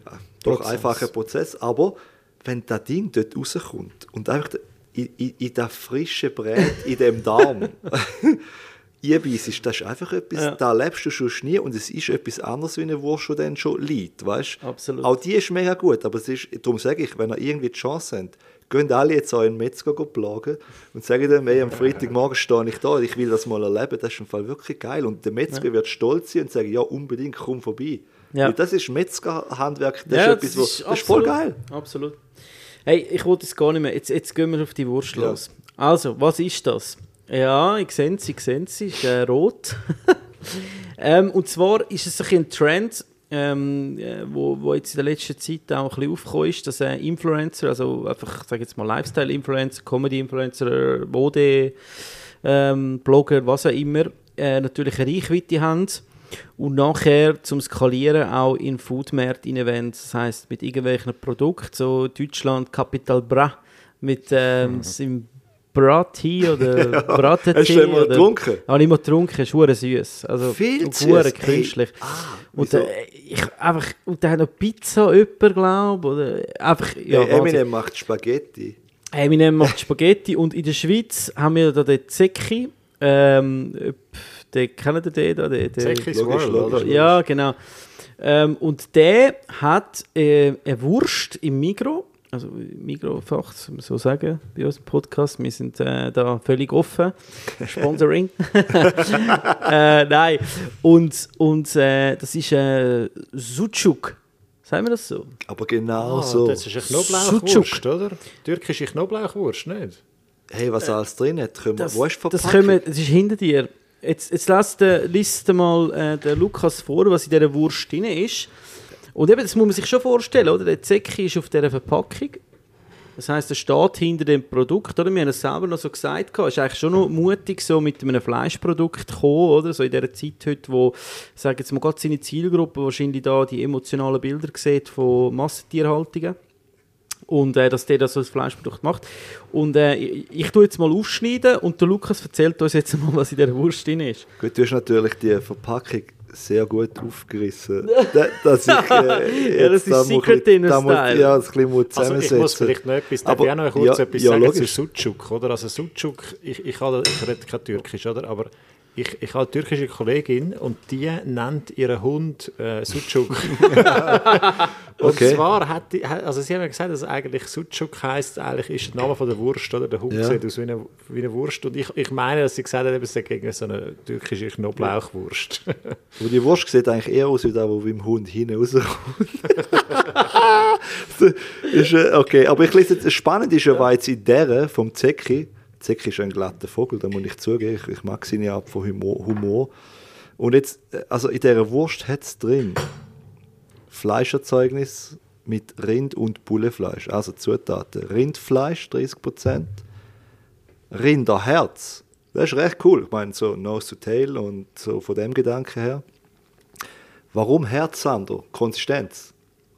doch Prozess. einfacher Prozess. Aber wenn das Ding dort rauskommt und einfach in, in, in das frische Brät, in dem Darm, einbeißt, das ist einfach etwas, Ja. da lebst du schon nie und es ist etwas anderes, wie eine Wurst, die dann schon liegt, weißt? Absolut. Auch die ist mega gut, aber es ist, darum sage ich, wenn ihr irgendwie die Chance habt, gehen alle jetzt euren Metzger plagen und sagen dem, hey, am Freitagmorgen stehe ich da, ich will das mal erleben, das ist im Fall wirklich geil. Und der Metzger wird stolz sein und sagen, ja, unbedingt, komm vorbei. Ja. Weil das ist Metzgerhandwerk, das Ja, ist etwas, wo, das ist voll geil. Absolut. Hey, ich wollte es gar nicht mehr. Jetzt, jetzt gehen wir auf die Wurst Ja. los. Also, was ist das? Ja, ich sehe sie, ich sehe sie, ist äh, rot. ähm, und zwar ist es ein, Trend, ähm, äh, wo, wo jetzt in der letzten Zeit auch ein bisschen aufgekommen ist, dass äh, Influencer, also einfach, ich sage jetzt mal Lifestyle-Influencer, Comedy-Influencer, Mode, ähm, Blogger, was auch immer, äh, natürlich eine Reichweite haben und nachher zum Skalieren auch in Foodmärkte rein das heißt mit irgendwelchen Produkten, so Deutschland, Capital Bra, mit ähm, seinem Brati oder Brattee. Hast du mal oder- getrunken? Habe ich mal getrunken, ist hure süß. Also Viel süß. künstlich. Hey, ah, und, wieso? äh, ich, einfach, und dann hat noch Pizza jemand, glaube oder einfach, ja, hey. Eminem macht Spaghetti. Eminem macht Spaghetti und in der Schweiz haben wir da den Zecchi. Ähm, den kennt ihr den da? Den, den, World, logisch. oder? ja, genau. Ähm, und der hat äh, eine Wurst im Migro, also man so sagen, bei unserem Podcast. Wir sind äh, da völlig offen. Sponsoring. äh, nein. Und, und äh, das ist äh, Sucuk. Sagen wir das so? Aber genau Ah, so. Das ist eine Knoblauchwurst, oder? Türkische Knoblauchwurst, nicht? Hey, was alles drin hat, können wir, Das, wo ist das, können wir, das ist hinter dir. Jetzt, jetzt lass den, liest mal äh, den Lukas vor, was in dieser Wurst drin ist. Und eben, das muss man sich schon vorstellen, oder? Der Zecki ist auf dieser Verpackung. Das heisst, er steht hinter dem Produkt, oder? Wir haben es selber noch so gesagt, es ist eigentlich schon noch mutig, so mit einem Fleischprodukt zu kommen, oder? So in dieser Zeit heute, wo, ich sage jetzt mal, gerade seine Zielgruppe wahrscheinlich da die emotionalen Bilder sieht von Massentierhaltungen und äh, dass der das als Fleischprodukt macht. Und äh, ich, ich tue jetzt mal aufschneiden und der Lukas erzählt uns jetzt mal, was in der Wurst drin ist. Gut, du hast natürlich die Verpackung sehr gut aufgerissen. Da- dass ich, äh, Ja, das da ist Secret bisschen- da muss-. Ja, das ein bisschen Also ich muss vielleicht noch etwas, Aber- ich auch noch kurz ja, etwas ja, sagen logisch. zu Sucuk, oder? Also Sucuk, ich, ich, habe, ich rede kein Türkisch, oder? Aber ich, ich habe eine türkische Kollegin und die nennt ihren Hund äh, Sucuk. und Okay. zwar hat die, also sie haben gesagt, dass eigentlich Sucuk heisst, eigentlich ist der Name von der Wurst, oder? Der Hund Ja. sieht aus wie eine, wie eine Wurst. Und ich, ich meine, dass sie gesagt hat, es sei gegen so eine türkische Knoblauchwurst. Aber die Wurst sieht eigentlich eher aus wie der, der beim Hund hinten rauskommt. ist, äh, okay, aber ich lese spannend ist ja, weil jetzt in der vom Zecki, Zecki ist ein glatter Vogel, da muss ich zugeben, ich, ich mag seine Art von Humor. Humor. Und jetzt, äh, also in dieser Wurst hat es drin Fleischerzeugnis mit Rind und Bullefleisch, also Zutaten. Rindfleisch 30%, Rinderherz, das ist recht cool, ich meine so Nose to Tail und so von dem Gedanken her. Warum Herz, Sander? Konsistenz.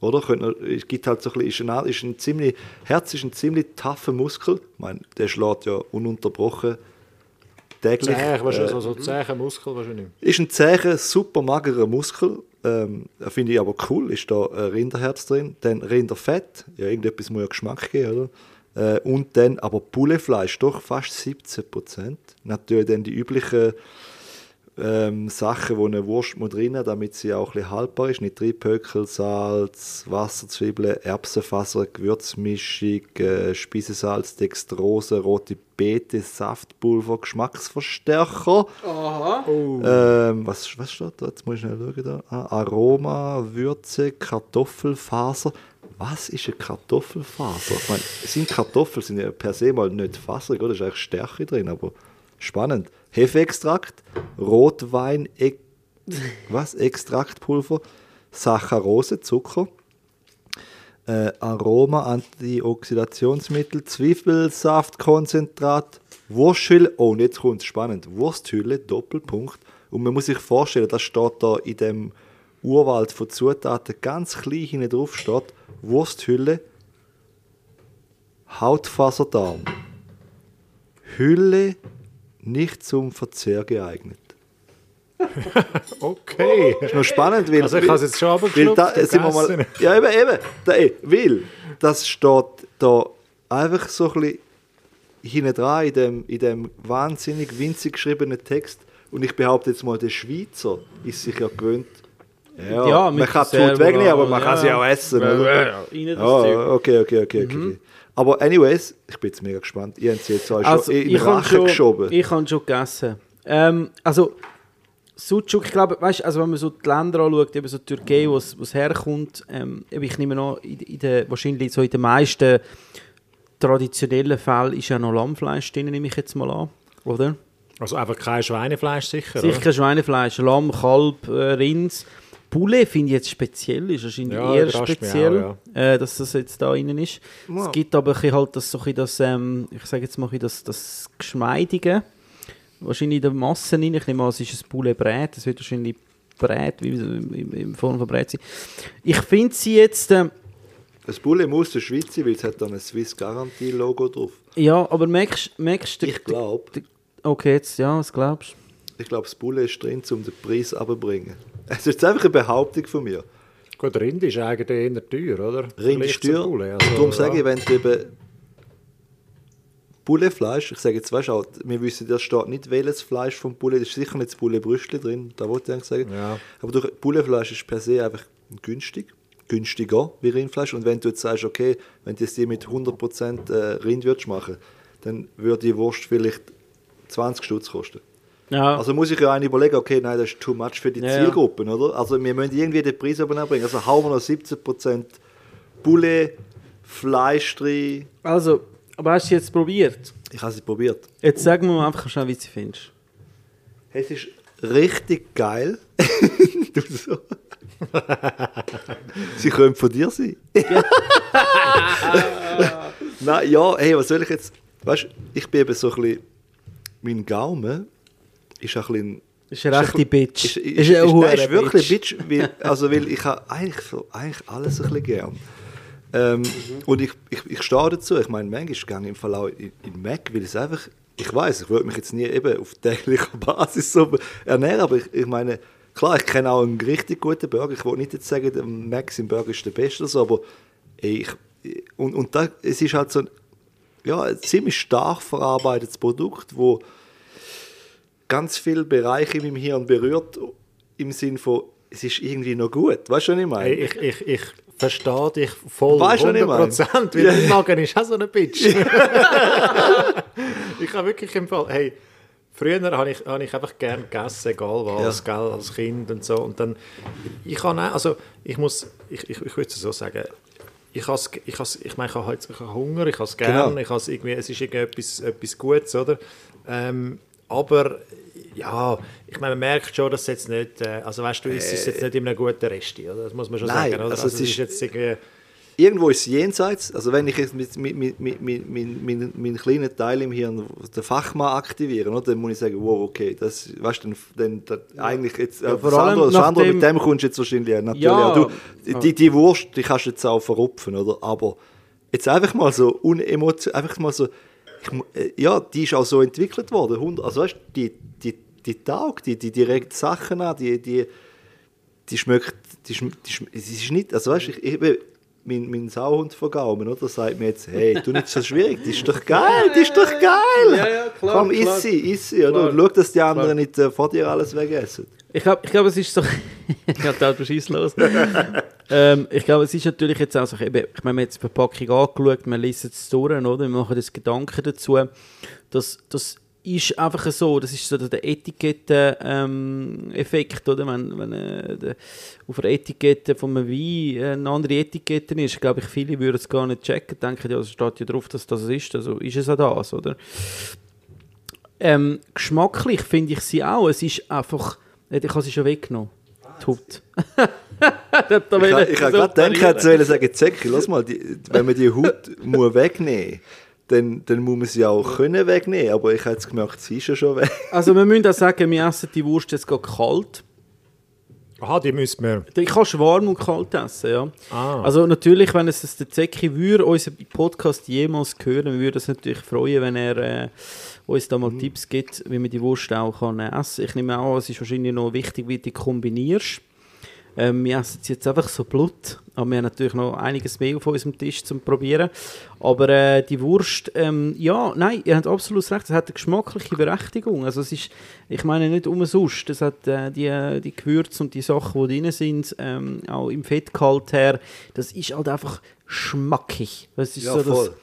Oder? Es gibt halt so ein bisschen, ist ein, ist ein ziemlich, Herz ist ein ziemlich tougher Muskel. Ich meine, der schlägt ja ununterbrochen täglich. Zäh, äh, so, so zähe Muskel wahrscheinlich. ist ein zäher, super magerer Muskel. Ähm, Finde ich aber cool. Ist da ein Rinderherz drin. Dann Rinderfett. Ja, irgendetwas muss ja Geschmack geben, oder? Äh, und dann aber Bullefleisch, doch fast 17 Prozent. Natürlich dann die üblichen ähm, Sachen, die eine Wurst muss drin hat, damit sie auch ein bisschen haltbar ist. Nitripökel, Salz, Wasser, Zwiebeln, Erbsenfaser, Gewürzmischung, äh, Speisesalz, Dextrose, rote Beete, Saftpulver, Geschmacksverstärker. Ähm, was, was steht da? Jetzt muss ich schnell schauen. Da. Ah, Aroma, Würze, Kartoffelfaser. Was ist eine Kartoffelfaser? Ich meine, sind Kartoffeln sind ja per se mal nicht faserig, oder? Da ist eigentlich Stärke drin, aber spannend. Hefeextrakt, Rotwein, e was? Extraktpulver, Saccharose, Zucker, äh, Aroma, Antioxidationsmittel, Zwiebelsaftkonzentrat, Wursthülle, oh, und jetzt kommt es spannend, Wursthülle, Doppelpunkt. Und man muss sich vorstellen, das steht da in dem Urwald von Zutaten ganz klein hinten drauf steht, Wursthülle, Hautfaserdarm. Hülle nicht zum Verzehr geeignet. Okay. ist noch spannend, weil, Also ich habe es jetzt schon weil abgeschluckt da, sind wir mal. Ja, eben, eben. Da, ey, weil das steht da einfach so ein bisschen hinten dran in dem, in dem wahnsinnig winzig geschriebenen Text. Und ich behaupte jetzt mal, der Schweizer ist sich ja gewöhnt, ja, Ja, man kann Food wegnehmen, aber man kann ja. sie auch essen. Ja, oder? ja, das. Ja, okay, okay, okay, okay. Aber anyways, ich bin jetzt mega gespannt. Ihr habt sie jetzt alle Also, schon in den Rachen schon, geschoben. ich habe schon gegessen. Ähm, also, Sucuk, ich glaube, weißt, also wenn man so die Länder anschaut, eben so die Türkei, wo es herkommt, ähm, eben ich nehme an, in, in der, wahrscheinlich so in den meisten traditionellen Fällen ist ja noch Lammfleisch drin, nehme ich jetzt mal an, oder? Also einfach kein Schweinefleisch sicher, Sicher oder? kein Schweinefleisch, Lamm, Kalb, äh, Rind. Poulet finde ich jetzt speziell, ist wahrscheinlich Ja, eher speziell, auch, äh, dass das jetzt da drin ist. Ja. Es gibt aber halt das, so das ähm, ich sage jetzt mal das, das Geschmeidige, wahrscheinlich in der Masse rein. Ich nehme an, es ist ein Poulet Brät, es wird wahrscheinlich Brät, wie in, Form von Brät sein. Ich finde sie jetzt, ähm, Das Bulle muss der Schweiz sein, weil es hat da ein Swiss Garantie Logo drauf. ja, aber merkst merkst du... Ich glaube, Okay, jetzt, ja, was glaubst du? ich glaube, das Bulle ist drin, um den Preis abzubringen. Es ist einfach eine Behauptung von mir. Gut, Rind ist eigentlich eher teuer, oder? Rind ist teuer. Poulet, also, Darum sage ich, ja. wenn du eben Bullefleisch, ich sage jetzt, weißt du, auch, wir wissen, da steht nicht welches Fleisch vom Bulle, da ist sicher nicht das Bullebrüstli drin, da wollte ich eigentlich sagen. Ja. Aber durch Bullefleisch ist per se einfach günstig, günstiger wie Rindfleisch. Und wenn du jetzt sagst, okay, wenn du es dir mit 100% äh, Rind würdest machen, dann würde die Wurst vielleicht 20 Stutz kosten. Ja, Also muss ich ja einen überlegen, okay, nein, das ist too much für die Ja. Zielgruppen, oder? Also wir müssen irgendwie den Preis oben anbringen. Also hauen wir noch 17% Bulle, Fleisch drin. also, aber hast du jetzt probiert? Ich habe es probiert. Jetzt sag mir mal einfach schnell, wie du sie findest. Es ist richtig geil. du so. Sie können von dir sein. Nein, ja, hey, was soll ich jetzt? Weißt du, ich bin eben so ein bisschen. Mein Gaumen ist ein bisschen. Ist eine rechte Bitch. Ist, ist, Ist ist, nein, ist wirklich Bitch. Bitch. weil, also, weil ich habe eigentlich, so, eigentlich alles ein bisschen gern. Ähm, Und ich, ich, ich stehe dazu. Ich meine, manchmal gehe ich im Fall auch in, in Mac, weil es einfach, ich weiß, ich würde mich jetzt nie eben auf täglicher Basis so ernähren, aber ich, ich meine, klar, ich kenne auch einen richtig guten Burger. Ich will nicht jetzt sagen, der Max im Burger ist der Beste, oder so, aber ey, ich, und, und da, es ist halt so ein, ja, ein ziemlich stark verarbeitetes Produkt, wo ganz viele Bereiche in meinem Hirn berührt, im Sinn von, es ist irgendwie noch gut. Weißt du, was ich meine? Ich, ich, ich verstehe dich voll, Weißt du, was ich 100 meine? Prozent, weil dein Magen ist auch so ein Bitch. ich habe wirklich im Fall, hey, früher habe ich, habe ich einfach gern gegessen, egal was, gell, als Kind und so. Und dann, ich kann auch, also ich muss, ich, ich, ich würde es so sagen, ich, has, ich, has, ich meine, ich habe, halt, Hunger, ich habe es gern, Genau. ich has irgendwie, es ist irgendwie etwas, etwas Gutes, oder? Ähm, aber ja, ich meine, man merkt schon, dass es jetzt nicht, äh, also weißt du, es ist jetzt nicht in einem guten Resti, oder? Das muss man schon Nein, sagen, oder? also Also, es ist jetzt irgendwie, irgendwo ist es jenseits. Also wenn ich jetzt mit, mit, mit, mit, mit, mit, mit meinen kleinen Teil im Hirn den Fachmann aktivieren, oder, dann muss ich sagen, wow, okay, das, weißt du, dann, dann, eigentlich jetzt, Ja, äh, vor Sandro, allem Sandro, nachdem- mit dem kommst du jetzt wahrscheinlich natürlich Ja. auch. Du, die, die Wurst, die kannst du jetzt auch verrupfen, oder, aber jetzt einfach mal so unemotional, einfach mal so, ich, äh, ja, die ist auch so entwickelt worden, also weißt die, die, die taugt, die, die direkten Sachen an, die, die, die schmeckt, die, die, es ist nicht, also weißt ich, ich, mein, mein Sauhund von Gaumen, oder, sagt mir jetzt, hey, du nicht so schwierig, die ist doch geil, die ist doch geil. Ja, ja, klar, Komm, klar. iss sie, iss sie, oder, Klar. und schau, dass die anderen nicht äh, vor dir alles wegessen. Ich glaube, ich glaub, es ist so. ich habe da Scheiß los. ähm, ich glaube, es ist natürlich jetzt auch so. Ich meine, wir haben jetzt die Verpackung angeschaut, wir lesen es durch, oder? Wir machen uns Gedanken dazu. Das, das ist einfach so, das ist so der Etikette-Effekt, oder? Wenn, wenn äh, der, auf der Etikette von einem Wein äh, eine andere Etikette ist, glaube ich, viele würden es gar nicht checken, denken, ja, es steht ja drauf, dass das ist, also ist es auch das, oder? Ähm, geschmacklich finde ich sie auch. Es ist einfach. äh, Ich habe sie schon weggenommen. Die Haut. Ich, ha- ich habe gerade gedacht, ich wollen sagen, Zecki, lass mal, die, wenn man die Haut muss wegnehmen dann, dann muss man sie auch können wegnehmen. Aber ich habe jetzt gemerkt, sie ist ja schon weg. Also, wir müssen auch sagen, wir essen die Wurst jetzt gerade kalt. aha, die müssen wir, Ich kann warm und kalt essen, ja. Ah. Also natürlich, wenn es das der Zecki würde, unseren Podcast jemals hören, wir würden uns natürlich freuen, wenn er äh, uns da mal Mhm. Tipps gibt, wie man die Wurst auch kann essen. Ich nehme auch, an, es ist wahrscheinlich noch wichtig, wie du die kombinierst. Ähm, wir essen jetzt einfach so Blut, aber wir haben natürlich noch einiges mehr auf unserem Tisch zum Probieren. Aber äh, die Wurst, ähm, ja, nein, ihr habt absolut recht, es hat eine geschmackliche Berechtigung. Also es ist, ich meine nicht umsonst, es hat äh, die, die Gewürze und die Sachen, die drin sind, ähm, auch im Fettgehalt her, das ist halt einfach schmackig. Das ist Ja, so das, voll.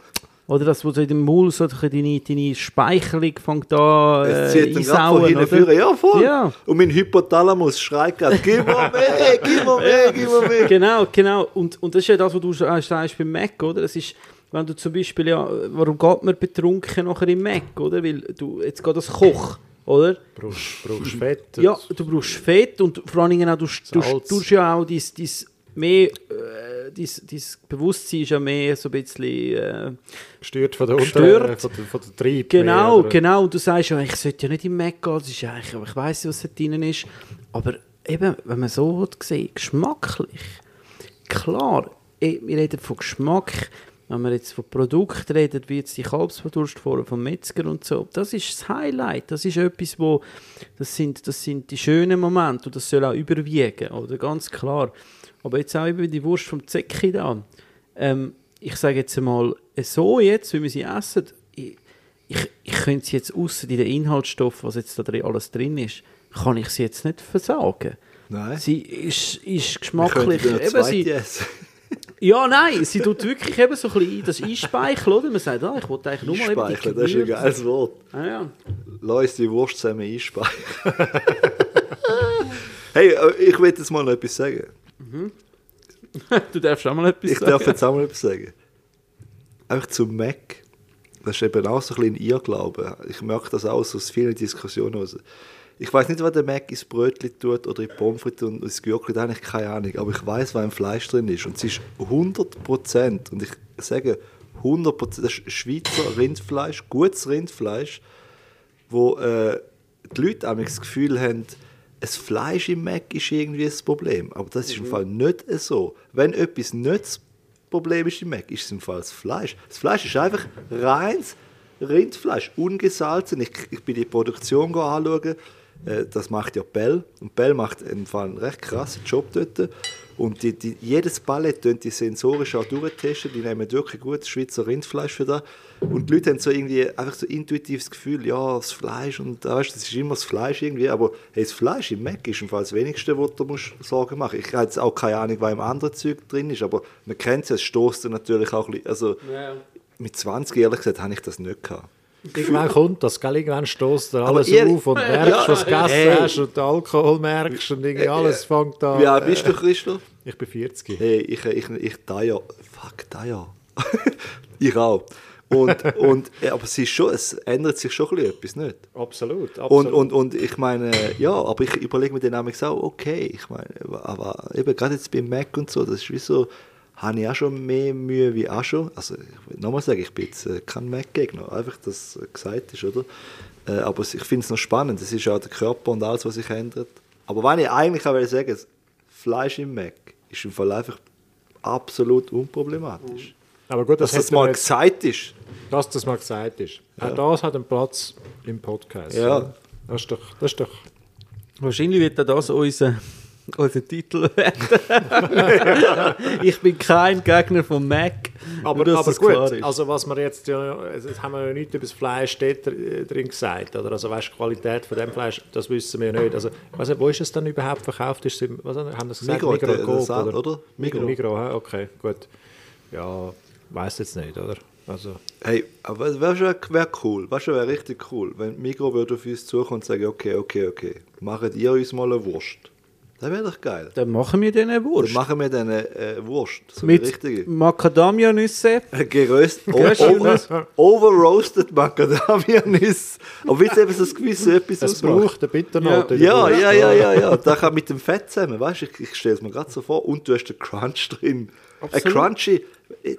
Oder das, was so in dem Maul so deine, deine Speichelung fängt an Es äh, zieht dann gerade von hinten führen. Ja, voll. Ja. Und mein Hypothalamus schreit gerade, gib mir mehr, gib mir mehr, gib mir mehr. Genau, genau. Und, und das ist ja das, was du sa- sagst beim Mac, oder? Es ist, wenn du zum Beispiel, ja, warum geht man betrunken nachher im Mac, oder? Weil du, jetzt geht das Koch, oder? brauchst, brauchst Fett. Ja, du brauchst Fett und vor allen Dingen auch, du, du, du tust ja auch dein, dein mehr, äh, dein, dein Bewusstsein ist ja mehr so ein bisschen, äh, gestört von der Gestört. unteren, von der, von der Trieb. Genau, mehr, genau. Und du sagst ja, ich sollte ja nicht im Mac gehen, das ist ja eigentlich, aber ich weiss, was da drin ist. Aber eben, wenn man so sieht, geschmacklich, klar, eh, wir reden von Geschmack, wenn wir jetzt von Produkten reden, wie jetzt die Kalbswurst vorher vom Metzger und so, das ist das Highlight, das ist etwas, wo, das sind, das sind die schönen Momente und das soll auch überwiegen, oder, ganz klar. Aber jetzt auch eben die Wurst vom Zecki da, ähm, ich sage jetzt einmal, so jetzt, wie wir sie essen, ich, ich, ich könnte sie jetzt außer in den Inhaltsstoffen, was jetzt da drin alles drin ist, kann ich sie jetzt nicht versagen. Nein. Sie ist, ist geschmacklich. Eben, sie, ja, nein, sie tut wirklich eben so ein bisschen das Einspeicheln, oder? Man sagt, ah, ich wollte eigentlich nur mal eben die das ist ein geiles Wort. Ah, ja. Lass uns die Wurst zusammen einspeicheln. hey, äh, ich will jetzt mal noch etwas sagen. Du darfst auch mal etwas Ich sagen. darf jetzt auch mal etwas sagen. Einfach zum Mac. Das ist eben auch so ein bisschen ein Irrglaube. Ich merke das auch aus vielen Diskussionen. raus. Ich weiß nicht, was der Mac ins Brötchen tut oder in Pommes frites und ins Gürkli, da habe ich keine Ahnung. Aber ich weiß, was im Fleisch drin ist. Und es ist 100%, und ich sage 100%, das ist Schweizer Rindfleisch, gutes Rindfleisch, wo äh, die Leute das Gefühl haben, das Fleisch im Mac ist irgendwie das Problem. Aber das ist im Fall nicht so. Wenn etwas nicht das Problem ist im Mac, ist es im Fall das Fleisch. Das Fleisch ist einfach reines Rindfleisch, ungesalzen. Ich, ich bin die Produktion anschauen. Äh, das macht ja Bell. Und Bell macht im Fall einen recht krassen Job dort. Und die, die, jedes Ballett tun die sensorisch auch durchtesten. Die nehmen wirklich gutes Schweizer Rindfleisch für das. Und die Leute haben so irgendwie einfach so intuitives Gefühl, ja, das Fleisch und da weißt, das ist immer das Fleisch irgendwie. Aber hey, das Fleisch im Mac ist im Fall das Wenigste, wo du musst Sorgen machen Ich habe jetzt auch keine Ahnung, was im anderen Zeug drin ist, aber man kennt es, es stoßt natürlich auch ein bisschen. Also mit 20, ehrlich gesagt, habe ich das nicht gehabt. Irgendwann kommt das, gell? Irgendwann stößt dir alles ihr- auf und merkst, was du gegessen Hey. hast und den Alkohol merkst und irgendwie alles fängt an. Wie alt bist du, Christoph? Ich bin 40. Hey, ich, ich, ich, da ja, fuck, da ja. ich auch. Und, und, ja, aber es, ist schon, es ändert sich schon etwas, nicht? Absolut, absolut. Und, und, und ich meine, ja, aber ich überlege mir dann auch okay, ich meine, aber eben gerade jetzt beim Mac und so, das ist wie so, habe ich auch schon mehr Mühe wie auch schon. Also ich will nochmal sagen, ich bin jetzt äh, kein Mac-Gegner, einfach, dass äh, gesagt ist, oder? Äh, aber es- ich finde es noch spannend, es ist auch der Körper und alles, was sich ändert. Aber wenn ich eigentlich auch will sagen, das Fleisch im Mac ist im Fall einfach absolut unproblematisch. Aber gut, das, Dass das mal jetzt, gesagt ist. dass das mal gesagt ist. Auch das hat einen Platz im Podcast. Ja. Das ist doch, das ist doch Wahrscheinlich wird das unser, unser Titel werden. ich bin kein Gegner von Mac. Aber, aber gut, ist. also was wir jetzt ja, jetzt haben wir ja nichts über das Fleisch dort äh, drin gesagt, oder? Also weißt, die Qualität von dem Fleisch, das wissen wir ja nicht. Also, weiss nicht, wo ist es dann überhaupt verkauft? Ist es im, was haben das gesagt? Migros, der- Coop, der Sa- oder? Migros. Migros. Migros, hä? okay, gut. Ja, weiß jetzt nicht, oder? Also, Hey, aber wäre schon wär cool, weißt du, wäre richtig cool, wenn Migros würde auf uns zukommen und sagen, okay, okay, okay, macht ihr uns mal eine Wurst. Das wäre doch geil. Dann machen wir den eine Dann Wurst. machen wir eine äh, Wurst, so Mit richtige. Macadamia-Nüsse. Geröst, Geröstet. over, overroasted Macadamia-Nüsse. Aber wie eben so das gewisse etwas es ausmacht. braucht eine Bitternote. Ja, Wurst. ja, ja, ja, ja. Da kann mit dem Fett zusammen, weißt du, ich, ich stelle es mir gerade so vor. Und du hast den Crunch drin. Ein Absolut. Crunchy, äh,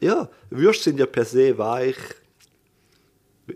ja, Würste sind ja per se weich.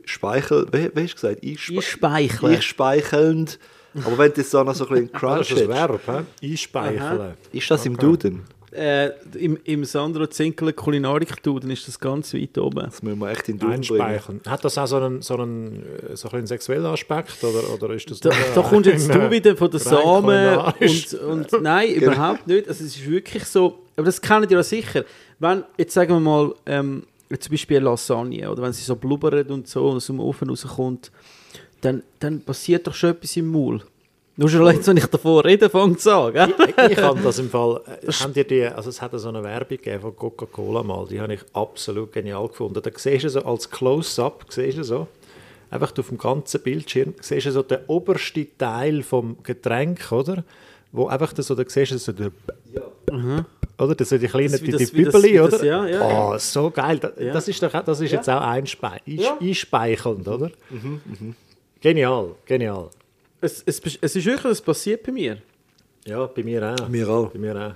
Speichel, wie, wie hast du gesagt? Einspe Einspeicheln. Einspeichelnd. Aber wenn du jetzt da noch so ein bisschen Crunch das ist ein hast, Verb, hä? Einspeicheln. ist das im Duden? Äh, im, Im Sandro Zinkel kulinarik dann ist das ganz weit oben. Das müssen wir echt in den. Einspeicheln. Hat das auch so einen, so einen, äh, so einen sexuellen Aspekt, oder, oder ist das Da, da kommst jetzt du wieder von der rein Samen und, und nein, überhaupt nicht. Also es ist wirklich so, aber das kennt ihr ja sicher. Wenn, jetzt sagen wir mal, ähm, zum Beispiel eine Lasagne, oder wenn sie so blubbert und so aus dem Ofen rauskommt, dann, dann passiert doch schon etwas im Maul. Nur schon jetzt, wenn ich davor rede, fängt es an, gell? ich, ich habe das im Fall, äh, haben dir die, also es hat so eine Werbung von Coca-Cola mal, die habe ich absolut genial gefunden. Da siehst du so als Close-Up, siehst du so, einfach auf dem ganzen Bildschirm, siehst du so den obersten Teil vom Getränk, oder? Wo einfach so, da siehst du so der, oder? Das sind die kleinen, Das die, Bübeli, wie das- oder? ja, ja, oh, so geil. Das, Ja. das ist, doch, das ist jetzt auch einspei Ja. einspeichelnd, oder? Genial, genial. Es, es, es ist wirklich, es passiert bei mir. Ja, bei mir auch. Mir auch. Bei mir auch.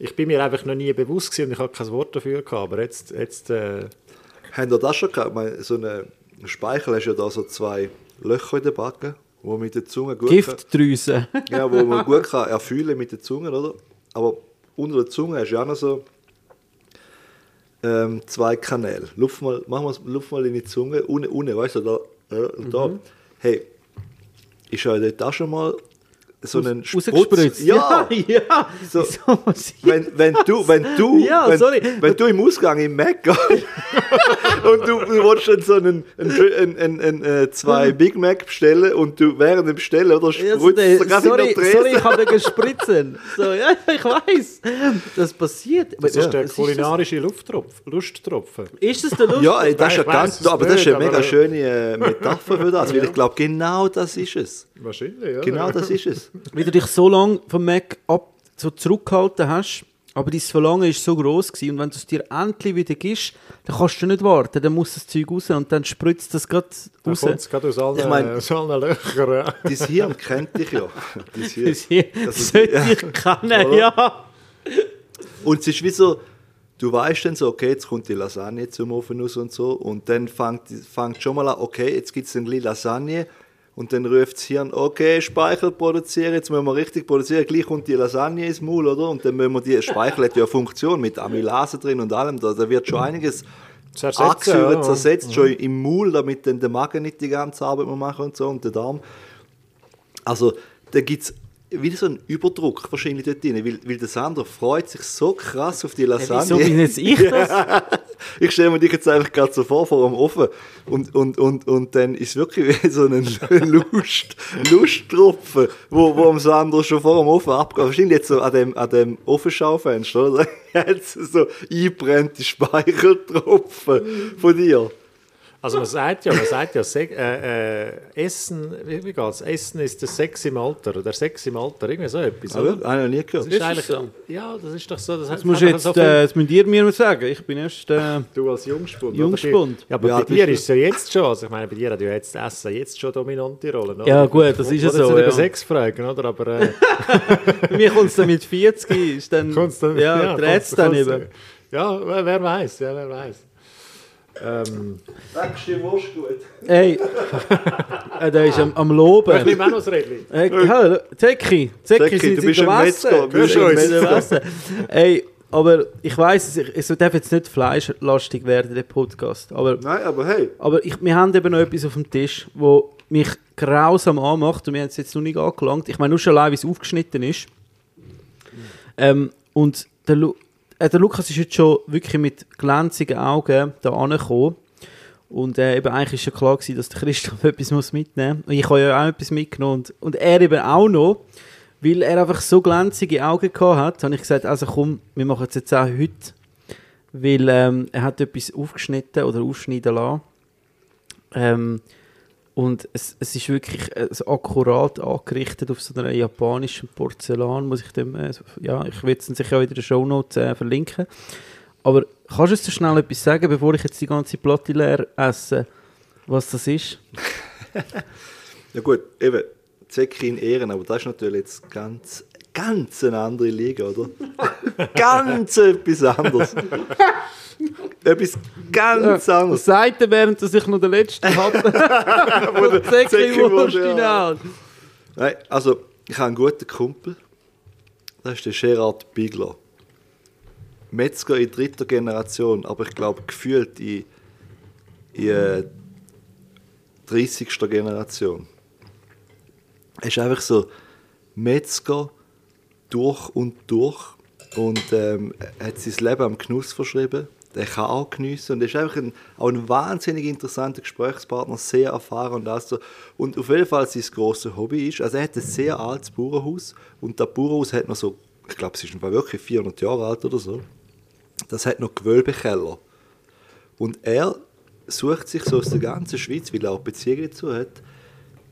Ich bin mir einfach noch nie bewusst gewesen und ich habe kein Wort dafür gehabt, aber jetzt, jetzt äh, Habt ihr das schon gehabt? Ich meine, so eine Speichel hast ja da so zwei Löcher in der Backe, wo man mit der Zunge gut kann, Giftdrüse. ja, wo man gut kann erfühlen mit der Zunge, oder? Aber unter der Zunge hast du ja auch noch so ähm, zwei Kanäle. Luft mal, mach mal, Luft mal in die Zunge, unten, unten, weißt du, da, äh, und da. Hey, ist euch dort auch schon mal so einen Sprutz? Rausgespritzt. Ja! ja. So. Wenn, wenn du, wenn du, Ja, wenn, sorry. wenn du im Ausgang im Mac gehst und du, du willst dann so einen, einen, einen, einen, äh, zwei Big Mac bestellen und du während dem Bestellen oder Ja, so spritzt du gerade sorry, in der sorry, ich habe gespritzen. So, ja, ich weiß. Das passiert. das ist der kulinarische Lufttropf, Lusttropfen. Ist das der Lust? Ja, ey, das ist ja ganz, aber das ist nicht, eine mega schöne äh, Metapher für das, weil ich glaube, genau das ist es. Wahrscheinlich, ja. Genau das ist es. Wie du dich so lange vom Mac ab, so zurückgehalten hast, aber dein Verlangen war so groß gewesen, und wenn du es dir endlich wieder gibst, dann kannst du nicht warten, dann muss das Zeug raus und dann spritzt das gerade raus. kommt es gerade aus allen, Ich mein- aus allen Löchern. ja. Dein Hirn kennt dich ja. Dein Hirn. Das hier Das sollte ist- ich kennen, ja. Und es ist wie so, du weißt dann so, okay, jetzt kommt die Lasagne zum Ofen raus und so. Und dann fängt, fängt schon mal an, okay, jetzt gibt es ein bisschen Lasagne. Und dann ruft das Hirn, okay, Speichel produzieren, jetzt müssen wir richtig produzieren. Gleich kommt die Lasagne ins Maul, oder? Und dann müssen wir die, Speichel hat ja eine Funktion mit Amylase drin und allem. Da, da wird schon einiges angesäuert, ja. zersetzt, schon im Maul, damit dann der Magen nicht die ganze Arbeit machen und so und der Darm. Also, da gibt es wieder so einen Überdruck wahrscheinlich dort drin, weil, weil der Sandro freut sich so krass auf die Lasagne. Wieso bin jetzt ich das? Ich stelle mir dich jetzt einfach gerade so vor, vor dem Ofen. Und, und, und, und dann ist es wirklich wie so ein Lust, Lusttropfen, wo, wo am Sandro schon vor dem Ofen abgeht. Wahrscheinlich jetzt so an dem, an dem Ofenschaufenster, oder? Jetzt so einbrennte Speicheltropfen von dir. Also man sagt ja, man sagt ja, Se äh, äh, Essen, wie, wie geht's? Essen ist der Sex im Alter, oder der Sex im Alter, irgendwie so etwas, Aber, oder? habe ich noch nie gehört. Das ist eigentlich, ja, das ist doch so. Das, Das, musst jetzt, äh, das müsst ihr mir sagen. Ich bin erst... Äh, du als Jungspund. oder? Jungspund. Ja, aber Ja, bei das dir ist ist es ja jetzt schon, also ich meine, bei dir hat ja jetzt das Essen jetzt schon dominante Rolle. Oder? Ja, gut, das ist ja so, nicht ja. über Sex fragen, oder? Aber äh, bei mir kommt es dann mit 40, ist dann... kommt's dann, ja, dreht es dann eben. Ja, wer, wer weiß, ja, wer weiß. Ähm, Sagst du die Wurst gut? Ey, äh, der ist am, am Loben. ich nehme auch noch das Rädchen. Äh, hallo, Zecki, sind du bist Wasser? Metzger, du bist du uns? Ey, aber ich weiss, es, es darf jetzt nicht fleischlastig werden, der Podcast. Aber, Nein, aber hey. aber ich, wir haben eben noch etwas auf dem Tisch, wo mich grausam anmacht und wir haben es jetzt noch nicht angelangt. Ich meine, nur schon allein, wie es aufgeschnitten ist. Ähm, und der, Lu äh, der Lukas ist jetzt schon wirklich mit glänzigen Augen da angekommen. Und äh, eben eigentlich ist ja klar gewesen, dass der Christoph etwas muss mitnehmen muss. Und ich habe ja auch etwas mitgenommen. Und, und er eben auch noch, weil er einfach so glänzige Augen gehabt hat, habe ich gesagt, also komm, wir machen es jetzt auch heute. Weil ähm, er hat etwas aufgeschnitten oder aufschneiden lassen. Ähm, und es, es ist wirklich äh, so akkurat angerichtet auf so einer japanischen Porzellan, muss ich dem, äh, ja, ich werde es sicher auch in den Shownotes äh, verlinken. Aber kannst du uns so schnell etwas sagen, bevor ich jetzt die ganze Platte leer esse, was das ist? Ja gut, eben, Zecki in Ehren, aber das ist natürlich jetzt ganz, ganz eine andere Liga, oder? ganz etwas anderes. etwas ganz anderes. Sagt er, während er sich noch den letzten hatte. Wo der Zecki Zecki-Wurst, Wurst ja. Nein, also, ich habe einen guten Kumpel. Das ist der Gerard Bigler. Metzger in dritter Generation, aber ich glaube gefühlt in, in äh, 30. Generation. Er ist einfach so Metzger durch und durch und ähm, er hat sein Leben am Genuss verschrieben. Der kann auch geniessen und er ist einfach ein, auch ein wahnsinnig interessanter Gesprächspartner, sehr erfahren und das so. Und auf jeden Fall sein grosses Hobby ist, also er hat ein sehr altes Bauernhaus und das Bauernhaus hat noch so, ich glaube es ist wirklich 400 Jahre alt oder so, das hat noch Gewölbekeller. Und er sucht sich so aus der ganzen Schweiz, weil er auch Beziehungen dazu hat,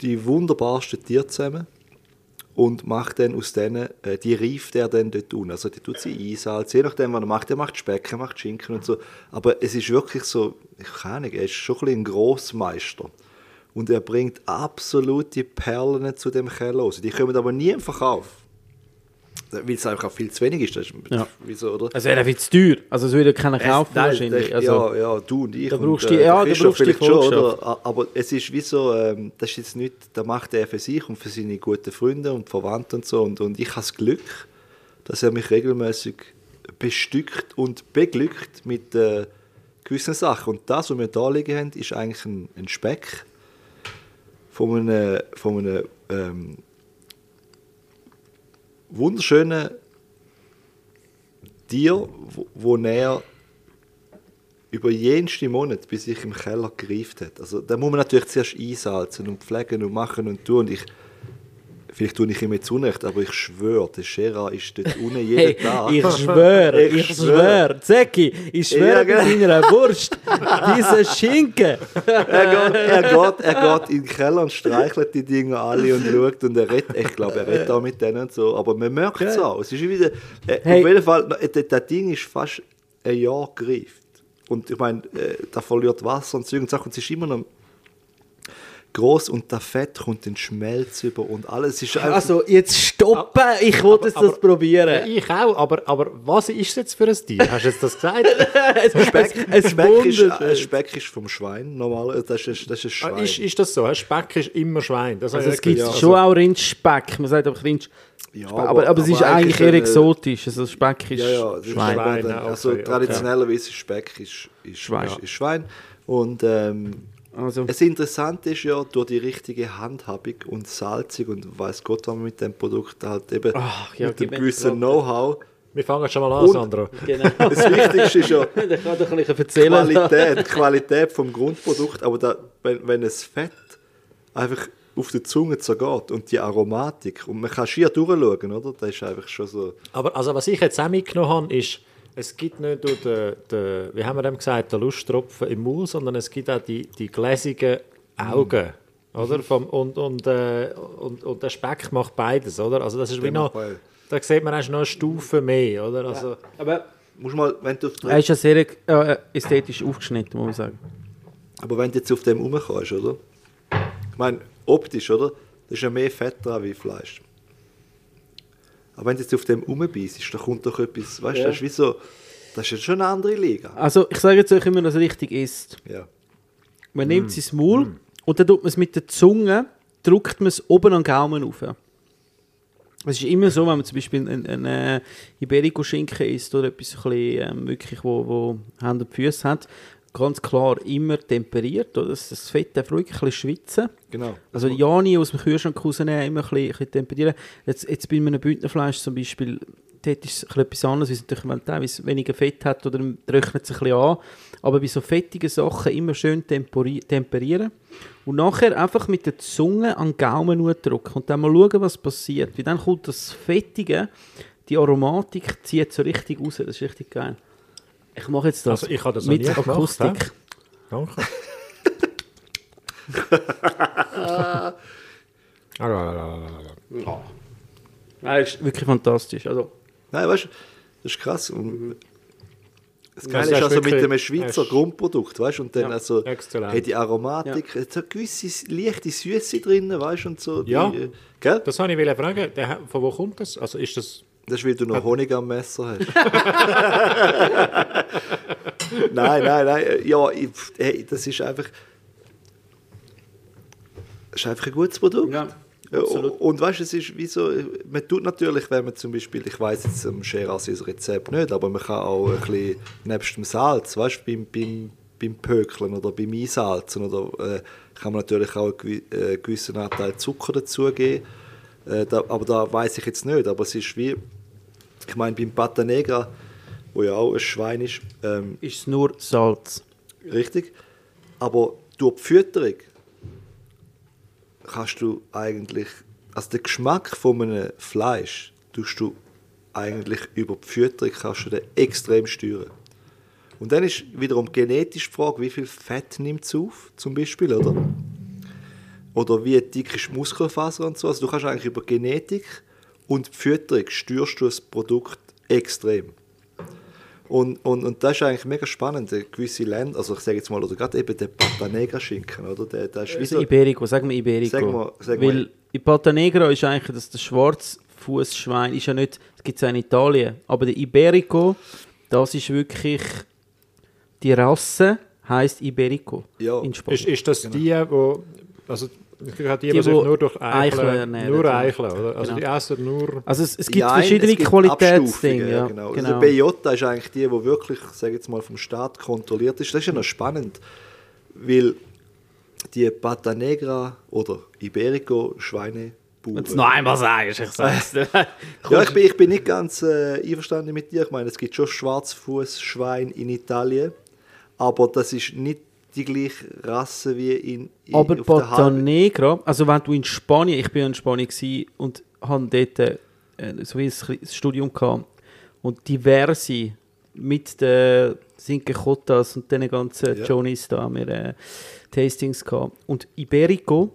die wunderbarsten Tiere zusammen und macht dann aus denen, äh, die reift er dann dort unten. Also die tut sie einsalzen, je nachdem, was er macht. Er macht Speck, er macht Schinken und so. Aber es ist wirklich so, ich kann nicht, er ist schon ein, bisschen ein Grossmeister. Und er bringt absolute Perlen zu dem Keller raus. Die kommen aber nie im Verkauf. Weil es einfach auch viel zu wenig ist. Das ist Ja. Wieso, oder? Also wäre viel zu teuer. Also es würde keiner kaufen Nein, wahrscheinlich. das- Also, ja, ja, du und ich. Da und, brauchst äh, du die- der ja, da brauchst du die vielleicht schon, oder? A- Aber es ist wie so, ähm, das ist jetzt nicht, da macht er für sich und für seine guten Freunde und Verwandte und so. Und, und ich habe das Glück, dass er mich regelmäßig bestückt und beglückt mit äh, gewissen Sachen. Und das, was wir da liegen haben, ist eigentlich ein, ein Speck von einem, von einem ähm, wunderschönen Tier, wo, wo er über jenste Monat bis ich im Keller gereift hat. Also da muss man natürlich zuerst einsalzen und pflegen und machen und tun. Und ich, vielleicht tue ich ihm jetzt Unrecht, aber ich schwöre, der Gerard ist dort unten jeden Hey, Tag. ich schwöre, Ich ich schwöre. Zecki, ich Ja, schwöre gell? bei deiner Wurst, diese Schinken. er, geht, er, geht, er geht in den Keller und streichelt die Dinge alle und schaut und er redet, ich glaube, er redet auch mit denen und so, aber man merkt es auch. Es ist wieder, äh, Hey. Auf jeden Fall, das, das Ding ist fast ein Jahr gereift. Und ich meine, äh, da verliert Wasser und Zeug und Sachen und es ist immer noch groß und das Fett kommt in Schmelz über und alles Es ist einfach... Also jetzt stoppen, ich wollte jetzt aber- das probieren. Ja, ich auch, aber, aber was ist es jetzt für ein Tier? Hast du jetzt das gesagt? Speck, es Speck, ist, äh. Speck ist vom Schwein, normal, das ist, das ist Ah, Schwein. ist, ist das so? Speck ist immer Schwein. Das Also es gibt gewusst. schon auch Rindspeck, man sagt einfach Rindspeck. Ja, aber, aber, es ist eigentlich eher äh, exotisch, also Speck ist Ja, ja, Schwein. Schwein. Also okay, okay. traditionellerweise ist Speck ist, ist Schwein. Ist, ist Schwein. Und, ähm, Also, Das Interessante ist ja, durch die richtige Handhabung und salzig und weiß Gott, was man mit dem Produkt halt eben Ach, ja, mit dem gewissen Know-how. Wir fangen schon mal an, Und- Sandro. genau. Das Wichtigste ist ja. Qualität, Qualität vom Grundprodukt, aber da, wenn, wenn das Fett einfach auf der Zunge zergeht und die Aromatik und man kann schier durchschauen, oder? Das ist einfach schon so... Aber also, was ich jetzt auch mitgenommen habe, ist, es gibt nicht nur den, den wie haben wir dem gesagt, den Lusttropfen im Maul, sondern es gibt auch die, die gläsigen Augen. Oder? Vom, und, und, äh, und, und der Speck macht beides, oder? Also das ist wie noch, da sieht man eigentlich noch eine Stufe mehr, oder? Also, Aber Musst mal, wenn du auf er ist ja sehr äh, ästhetisch aufgeschnitten, muss man sagen. Aber wenn du jetzt auf dem rumkommst, oder? Ich meine, optisch, oder? Da ist ja mehr Fett dran wie Fleisch. Aber wenn du jetzt auf dem rumbeißt, da kommt doch etwas, weißt du, Ja. das ist wie so, das ist ja schon eine andere Liga. Also, ich sage jetzt euch immer, dass es richtig ist. Ja. Man nimmt es ins Maul und dann tut man es mit der Zunge, drückt man es oben an den Gaumen auf. Es ist immer so, wenn man zum Beispiel einen, einen äh, Iberico-Schinken isst oder etwas ein bisschen, ähm, wirklich, wo, wo Hände und Füße hat, ganz klar immer temperiert. Oder? Das, das Fett darf wirklich ein bisschen schwitzen. Genau. Also Jani aus dem Kühlschrank rausnehmen, immer ein bisschen, ein bisschen temperieren. Jetzt, jetzt bei einem Bündnerfleisch zum Beispiel, dort ist es etwas anderes, weil es natürlich wenn teilweise weniger Fett hat oder dann trocknet es ein bisschen an. Aber bei so fettigen Sachen immer schön temperieren. Und nachher einfach mit der Zunge an den Gaumen drücken und dann mal schauen, was passiert. Weil dann kommt das Fettige, die Aromatik zieht so richtig raus. Das ist richtig geil. Ich mache jetzt das Also ich habe das noch mit nie gemacht, Akustik. hä? danke. Nein, das ist wirklich fantastisch. Also, Nein, weißt du, das ist krass. Und das Ja, Geile ist also mit einem Schweizer Grundprodukt, weißt du, und dann Ja, also, exzellent. hey, die Aromatik, es hat gewisse leichte Süße drin, weißt du, und so. Ja. Die, äh, gell? Das wollte ich fragen, von wo kommt das? Also ist das... Das ist, weil du noch Honig am Messer hast. nein, nein, nein. Ja, ich, hey, das ist einfach. Das ist einfach ein gutes Produkt. Ja, absolut. Und weißt du, es ist wie so, man tut natürlich, wenn man zum Beispiel, ich weiß jetzt am Scheras das Rezept nicht, aber man kann auch ein bisschen, nebst dem Salz, weißt du, beim, beim, beim Pökeln oder beim Einsalzen oder äh, kann man natürlich auch einen äh, gewissen Anteil Zucker dazugeben. Äh, da, aber da weiß ich jetzt nicht, aber es ist wie, ich meine, beim Pata Negra, wo ja auch ein Schwein ist, ähm, ist es nur Salz. Richtig. Aber durch die Fütterung kannst du eigentlich, also den Geschmack von einem Fleisch, tust du eigentlich über die Fütterung kannst du den extrem steuern. Und dann ist wiederum genetisch die Frage, wie viel Fett nimmt es auf, zum Beispiel, oder? Oder wie dick ist die Muskelfaser und so. Also du kannst eigentlich über Genetik und die Fütterung steuerst du das Produkt extrem. Und, und, und das ist eigentlich mega spannend. Gewisse Länder, also ich sage jetzt mal, oder gerade eben der Pata Negra Schinken, oder? Der, der ist Also so, Iberico, sagen wir Iberico. Sag mal, sag mal. Weil in Pata Negra ist eigentlich das, das Schwarzfußschwein, ist ja nicht, das gibt es auch in Italien, aber der Iberico, das ist wirklich, die Rasse heißt Iberico Ja. in Spanien. Ist, ist das die, wo... Also, ich glaube, die, Die, nur durch Eichel Eicheln... ernähren, nur. Eicheln, oder? Also Genau. die essen nur... also es, es gibt Ja, verschiedene es gibt Qualitätsdinge. Ja, genau. genau. Also Beyota ist eigentlich die, die wirklich, sage jetzt mal, vom Staat kontrolliert ist. Das ist ja noch spannend, weil die Pata Negra oder Iberico Schweine Wenn du es noch einmal sagst, ich sag's dir. Ja, ich bin, ich bin nicht ganz äh, einverstanden mit dir. Ich meine, es gibt schon Schwarzfußschwein in Italien, aber das ist nicht die gleiche Rasse wie in, in Aber Halb- Negra, also wenn du in Spanien, ich bin in Spanien gewesen und habe dort äh, so wie ein Studium gehabt und diverse mit den Cinque Cotas und den ganzen Ja. Johnnies da haben wir äh, Tastings gehabt. Und Iberico,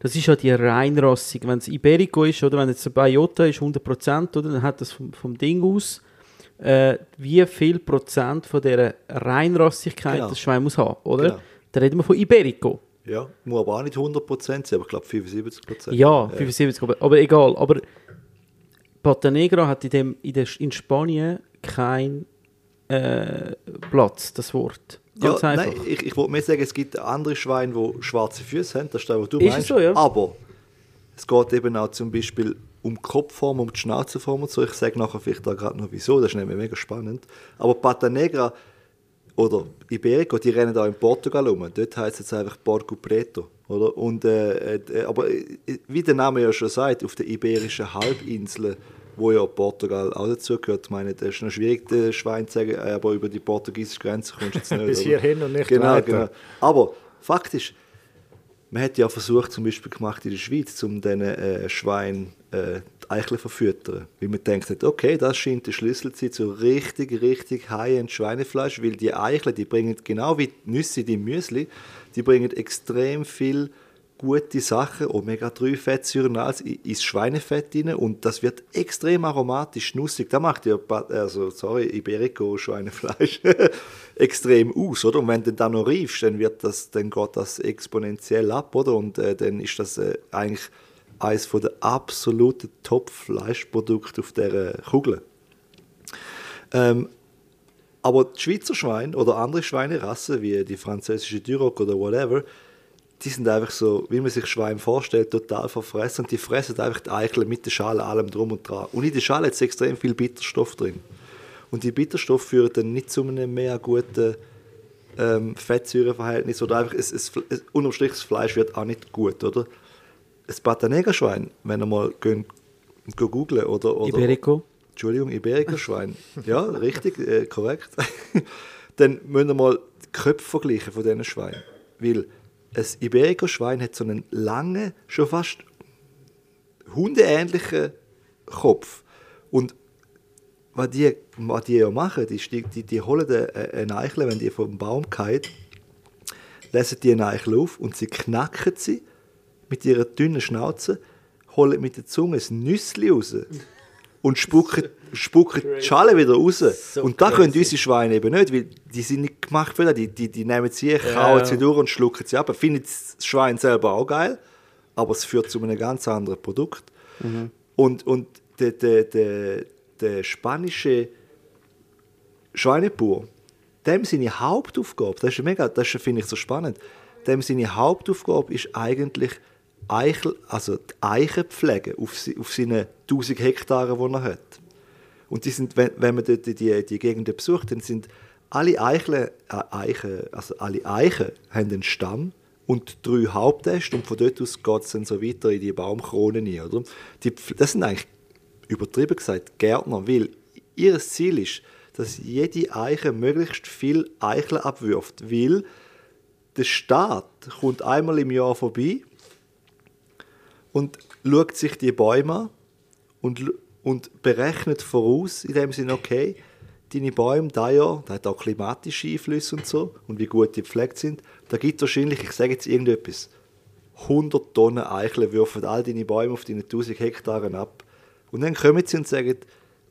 das ist ja die reinrassig. Wenn es Iberico ist, oder wenn jetzt ein Bayota ist 100%, oder, dann hat das vom, vom Ding aus äh, wie viel Prozent von dieser Reinrassigkeit Genau. das Schwein muss haben, oder? Genau. Da reden wir von Iberico. Ja, muss aber auch nicht 100% sein, aber ich glaube 75%. Ja, Äh, 75, aber, aber egal. Aber Pata Negra hat in, dem, in, der, in Spanien keinen äh, Platz, das Wort. Ganz ja, einfach. Nein, ich, ich wollte mehr sagen, es gibt andere Schweine, die schwarze Füße haben, das ist das, was du Ist es meinst. so, ja? Aber es geht eben auch zum Beispiel um die Kopfform, um die Schnauzenform und so. Ich sage nachher vielleicht da gerade noch wieso, das ist nämlich mega spannend. Aber Pata Negra oder Iberico, die rennen da in Portugal rum. Dort heißt es jetzt einfach Porco Preto. Oder? Und, äh, äh, aber äh, wie der Name ja schon sagt, auf der iberischen Halbinsel, wo ja Portugal auch dazugehört, ich meine, das ist noch schwierig, den Schwein zu sagen, äh, aber über die portugiesische Grenze kommst du jetzt nicht. Bis hierhin und nicht genau, weiter. Genau. Aber faktisch, man hat ja versucht, zum Beispiel gemacht in der Schweiz, um diesen äh, Schweinen äh, zu verfüttern. Weil man denkt, okay, das scheint der Schlüssel zu sein zu richtig, richtig High-End Schweinefleisch, weil die Eicheln, die bringen genau wie die Nüsse, die Müsli, die bringen extrem viel gute Sachen, Omega-3-Fettsäuren alles i- ins Schweinefett rein und das wird extrem aromatisch, nussig. Da macht ja, also, sorry, Iberico-Schweinefleisch extrem aus, oder? Und wenn du dann noch riefst, dann wird das, dann geht das exponentiell ab, oder? Und äh, dann ist das äh, eigentlich eines der absoluten Top-Fleischprodukte auf dieser Kugel. Ähm, aber die Schweizer Schweine oder andere Schweinerassen, wie die französische Duroc oder whatever, die sind einfach so, wie man sich Schwein vorstellt, total verfressen. Und die fressen einfach die Eichel mit der Schale, allem drum und dran. Und in der Schale hat es extrem viel Bitterstoff drin. Und die Bitterstoff führen dann nicht zu einem mehr guten ähm, Fettsäureverhältnis oder einfach, es, es, es, unterm Strich, das Fleisch wird auch nicht gut, oder? Ein Patanegerschwein, wenn ihr mal gehen, gehen googlen oder, oder Iberico. Entschuldigung, Iberico-Schwein. ja, richtig, äh, korrekt. Dann müssen wir mal die Köpfe vergleichen von diesen Schweinen. Weil ein Iberico-Schwein hat so einen langen, schon fast hundeähnlichen Kopf. Und was die, was die ja machen, die, die, die holen äh, eine Eichel, wenn die vom Baum fallen, lesen die eine Eichel auf und sie knacken sie mit ihrer dünnen Schnauze, holen mit der Zunge ein Nüssli raus und spucken, spucken die Schale wieder raus. So und das können unsere Schweine eben nicht, weil die sind nicht gemacht für das. Die, die, die nehmen sie, kauen ja. sie durch und schlucken sie ab. Findet das Schwein selber auch geil, aber es führt zu einem ganz anderen Produkt. Und, und der, der, der, der spanische Schweinebauer, dem seine Hauptaufgabe, das ist mega, das finde ich so spannend, dem seine Hauptaufgabe ist eigentlich Eichel, also die Eichen pflegen auf, auf seinen 1000 Hektaren, die er hat. Und die sind, wenn, wenn man dort die, die, Gegenden besucht, dann sind alle Eicheln, äh, Eichen, also alle Eichen haben einen Stamm und drei Hauptäste und von dort aus geht es dann so weiter in die Baumkronen rein, oder? Die, das sind eigentlich, übertrieben gesagt, Gärtner, weil ihr Ziel ist, dass jede Eiche möglichst viel Eicheln abwirft, weil der Staat kommt einmal im Jahr vorbei und schaut sich die Bäume an und, und berechnet voraus, in dem Sinne, okay, deine Bäume, da Jahr, da hat auch klimatische Einflüsse und so, und wie gut die gepflegt sind, da gibt es wahrscheinlich, ich sage jetzt irgendetwas, 100 Tonnen Eicheln würfen all deine Bäume auf deine 1000 Hektaren ab. Und dann kommen sie und sagen,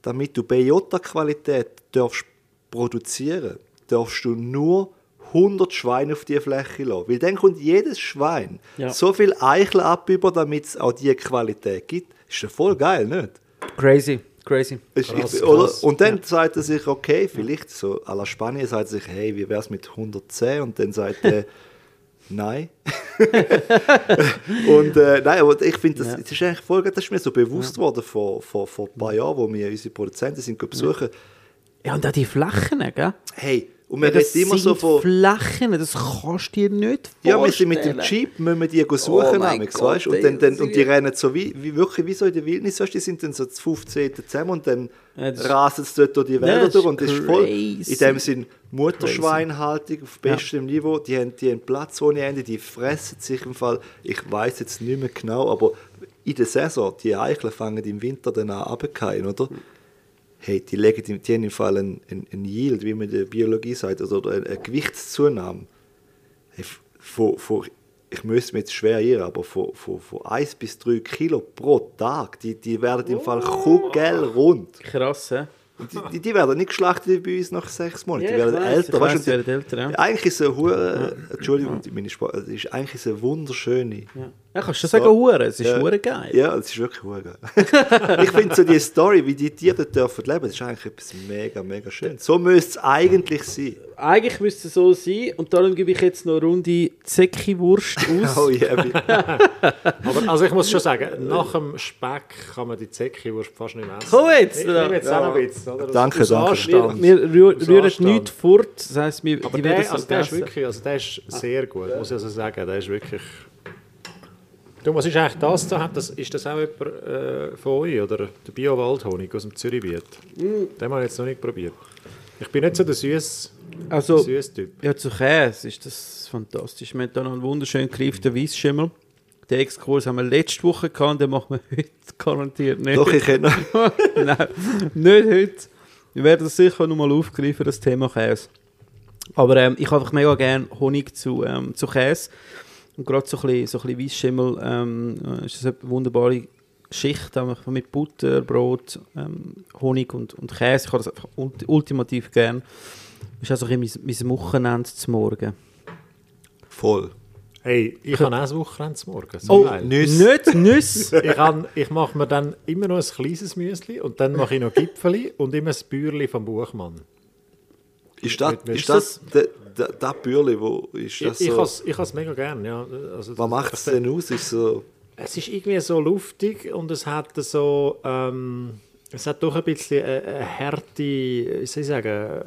damit du Biota-Qualität darfst produzieren, darfst du nur 100 Schweine auf die Fläche lassen. Weil dann kommt jedes Schwein Ja. so viel Eichel ab, über, damit es auch diese Qualität gibt. Ist ja voll geil, nicht? Crazy, crazy. Ist, Krass, ich, oder? krass. Und dann sagt er sich, okay, vielleicht so à la Spanien sagt er sich, hey, wie wäre es mit 110? Und dann sagt er, nein. und äh, nein, aber ich finde, das, Ja. das ist eigentlich voll, das ist mir so bewusst worden vor, vor, vor ein paar Jahren, wo wir unsere Produzenten sind besuchen. Ja, und auch die Flächen, gell? Hey, und wir Ja, das reden immer so von... Flächen, das kannst du dir nicht Ja, wir vorstellen. sind mit dem Jeep, müssen wir die go suchen, Oh nämlich, Gott, weißt? Und, dann, dann, und die rennen so wie, wie wirklich wie so in der Wildnis, weißt? die sind dann so zu 15 zusammen und dann Ja, rasen sie dort durch die Wälder durch und das ist voll, in dem Sinn Mutterschweinhaltung auf Ja. bestem Niveau, die haben, die haben Platz ohne Ende, die fressen sich im Fall, ich weiß jetzt nicht mehr genau, aber in der Saison, die Eicheln fangen im Winter dann an runterzufallen, oder? Hey, die, legen, im- die haben im Fall ein, ein, ein Yield, wie man in der Biologie sagt, oder eine, eine Gewichtszunahme. Hey, von, von, ich müsste mir jetzt schwer irren, aber von, von, von 1 bis 3 Kilo pro Tag, die, die werden im Fall kugelrund. Krass, hä? Die, die, die werden nicht geschlachtet bei uns nach sechs Monaten, Ja, die werden weiss, älter. weißt die werden älter, ja. Eigentlich ist es eine Entschuldigung, meine Sprache, ist eigentlich eine wunderschöne. Ja, ja kannst du sagen, Hure, es ist Ja. Hure geil. Ja, es ist wirklich hure geil. ich finde so die Story, wie die Tiere dort dürfen leben, das ist eigentlich etwas mega, mega schön. So müsste es eigentlich sein. Eigentlich müsste es so sein und darum gebe ich jetzt noch eine Runde Zecki-Wurst aus. Oh yeah, Aber also ich muss schon sagen, nach dem Speck kann man die Zeckiwurst fast nicht mehr essen. Komm jetzt! Ich nehme jetzt auch noch ein bisschen, oder? Danke, Aus danke. Anstand. Wir rühr- Aus rühren Anstand. nichts fort, das heisst, wir, Aber die der, also der ist wirklich, also der ist sehr gut, muss ich also sagen. Der ist wirklich... Du, was ist eigentlich das da? Hat das, ist das auch jemand äh, von euch, oder der Bio-Waldhonig aus dem Zürichbiet? Mm. Den habe ich jetzt noch nicht probiert. Ich bin nicht so der süß, Also, süß Typ. ja, zu Käse ist das fantastisch. Wir haben da noch einen wunderschön gelieften Weissschimmel. Den Exkurs haben wir letzte Woche gehabt, und den machen wir heute garantiert nicht. Doch, ich hätte noch... Nein, nicht heute. Wir werden das sicher nochmal aufgreifen, das Thema Käse. Aber ähm, ich habe einfach mega gerne Honig zu, ähm, zu Käse. Und gerade so ein bisschen, so ein bisschen Weissschimmel ähm, äh, ist das eine wunderbare Schicht mit Butter, Brot, ähm, Honig und, und Käse. Ich habe das einfach ult ultimativ gerne. Ist also ein bisschen mein, mein Wochenende zum Morgen. Voll. Hey, ich habe auch ein Wochenende zum Morgen. So Oh, geil. Nüsse. Nicht Nüsse! Ich, han- ich mache mir dann immer noch ein kleines Müsli und dann mache ich noch Gipfeli und immer ein Bürli vom Buchmann. Ist das, ist das der, der, der Bürli, wo ist das ich so... has ich has mega gern, ja. Also, Was macht es denn aus? Ist so... Es ist irgendwie so luftig und es hat so, ähm, es hat doch ein bisschen eine, eine harte, wie soll ich sagen,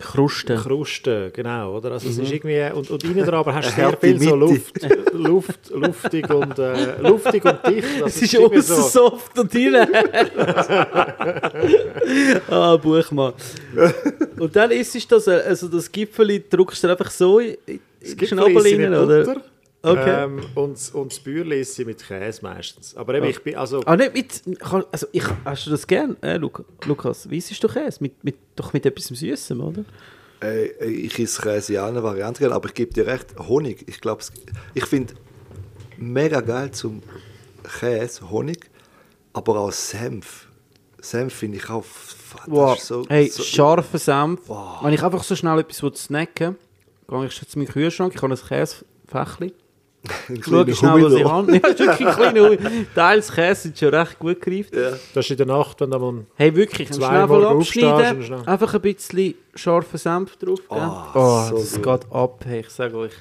Kruste. Kruste, genau, oder? Also es ist irgendwie, und, und innen dran aber hast du sehr viel so. Luft, Luft, luftig und, äh, luftig und dicht. Also Es ist irgendwie außen soft und innen. ah, Buchmann. Und dann isst du das, äh, also das Gipfeli drückst du einfach so in, in Es den gibt Schnabel rein, oder? Butter, Okay. ähm, und, und das Bürli ist sie mit Käse meistens. Aber eben, Ah. ich bin, also, Ah, nicht mit, also ich, hast du das gern, äh, Luca, Lukas? Wie isst du Käse? Mit, mit, doch mit etwas Süßem, oder? Äh, ich esse Käse in allen Varianten, gerne, aber ich gebe dir recht, Honig, ich glaube, ich finde mega geil zum Käse, Honig, aber auch Senf. Senf finde ich auch, das Wow. ist so, hey, so scharfer Senf. Wow. Wenn ich einfach so schnell etwas snacken will, gehe ich schon zu meinem Kühlschrank, ich habe ein Käsefächli. Schau schnell, was ich habe. Ja, wirklich ein kleiner Hu- Teils Käse sind schon recht gut gereift. Ja. das ist in der Nacht, wenn da mal Hey, wirklich, einen Zweimal Schnabel abschneiden, schnell- einfach ein bisschen scharfen Senf drauf. Ah, oh, so das gut. geht ab, hey, ich sage euch.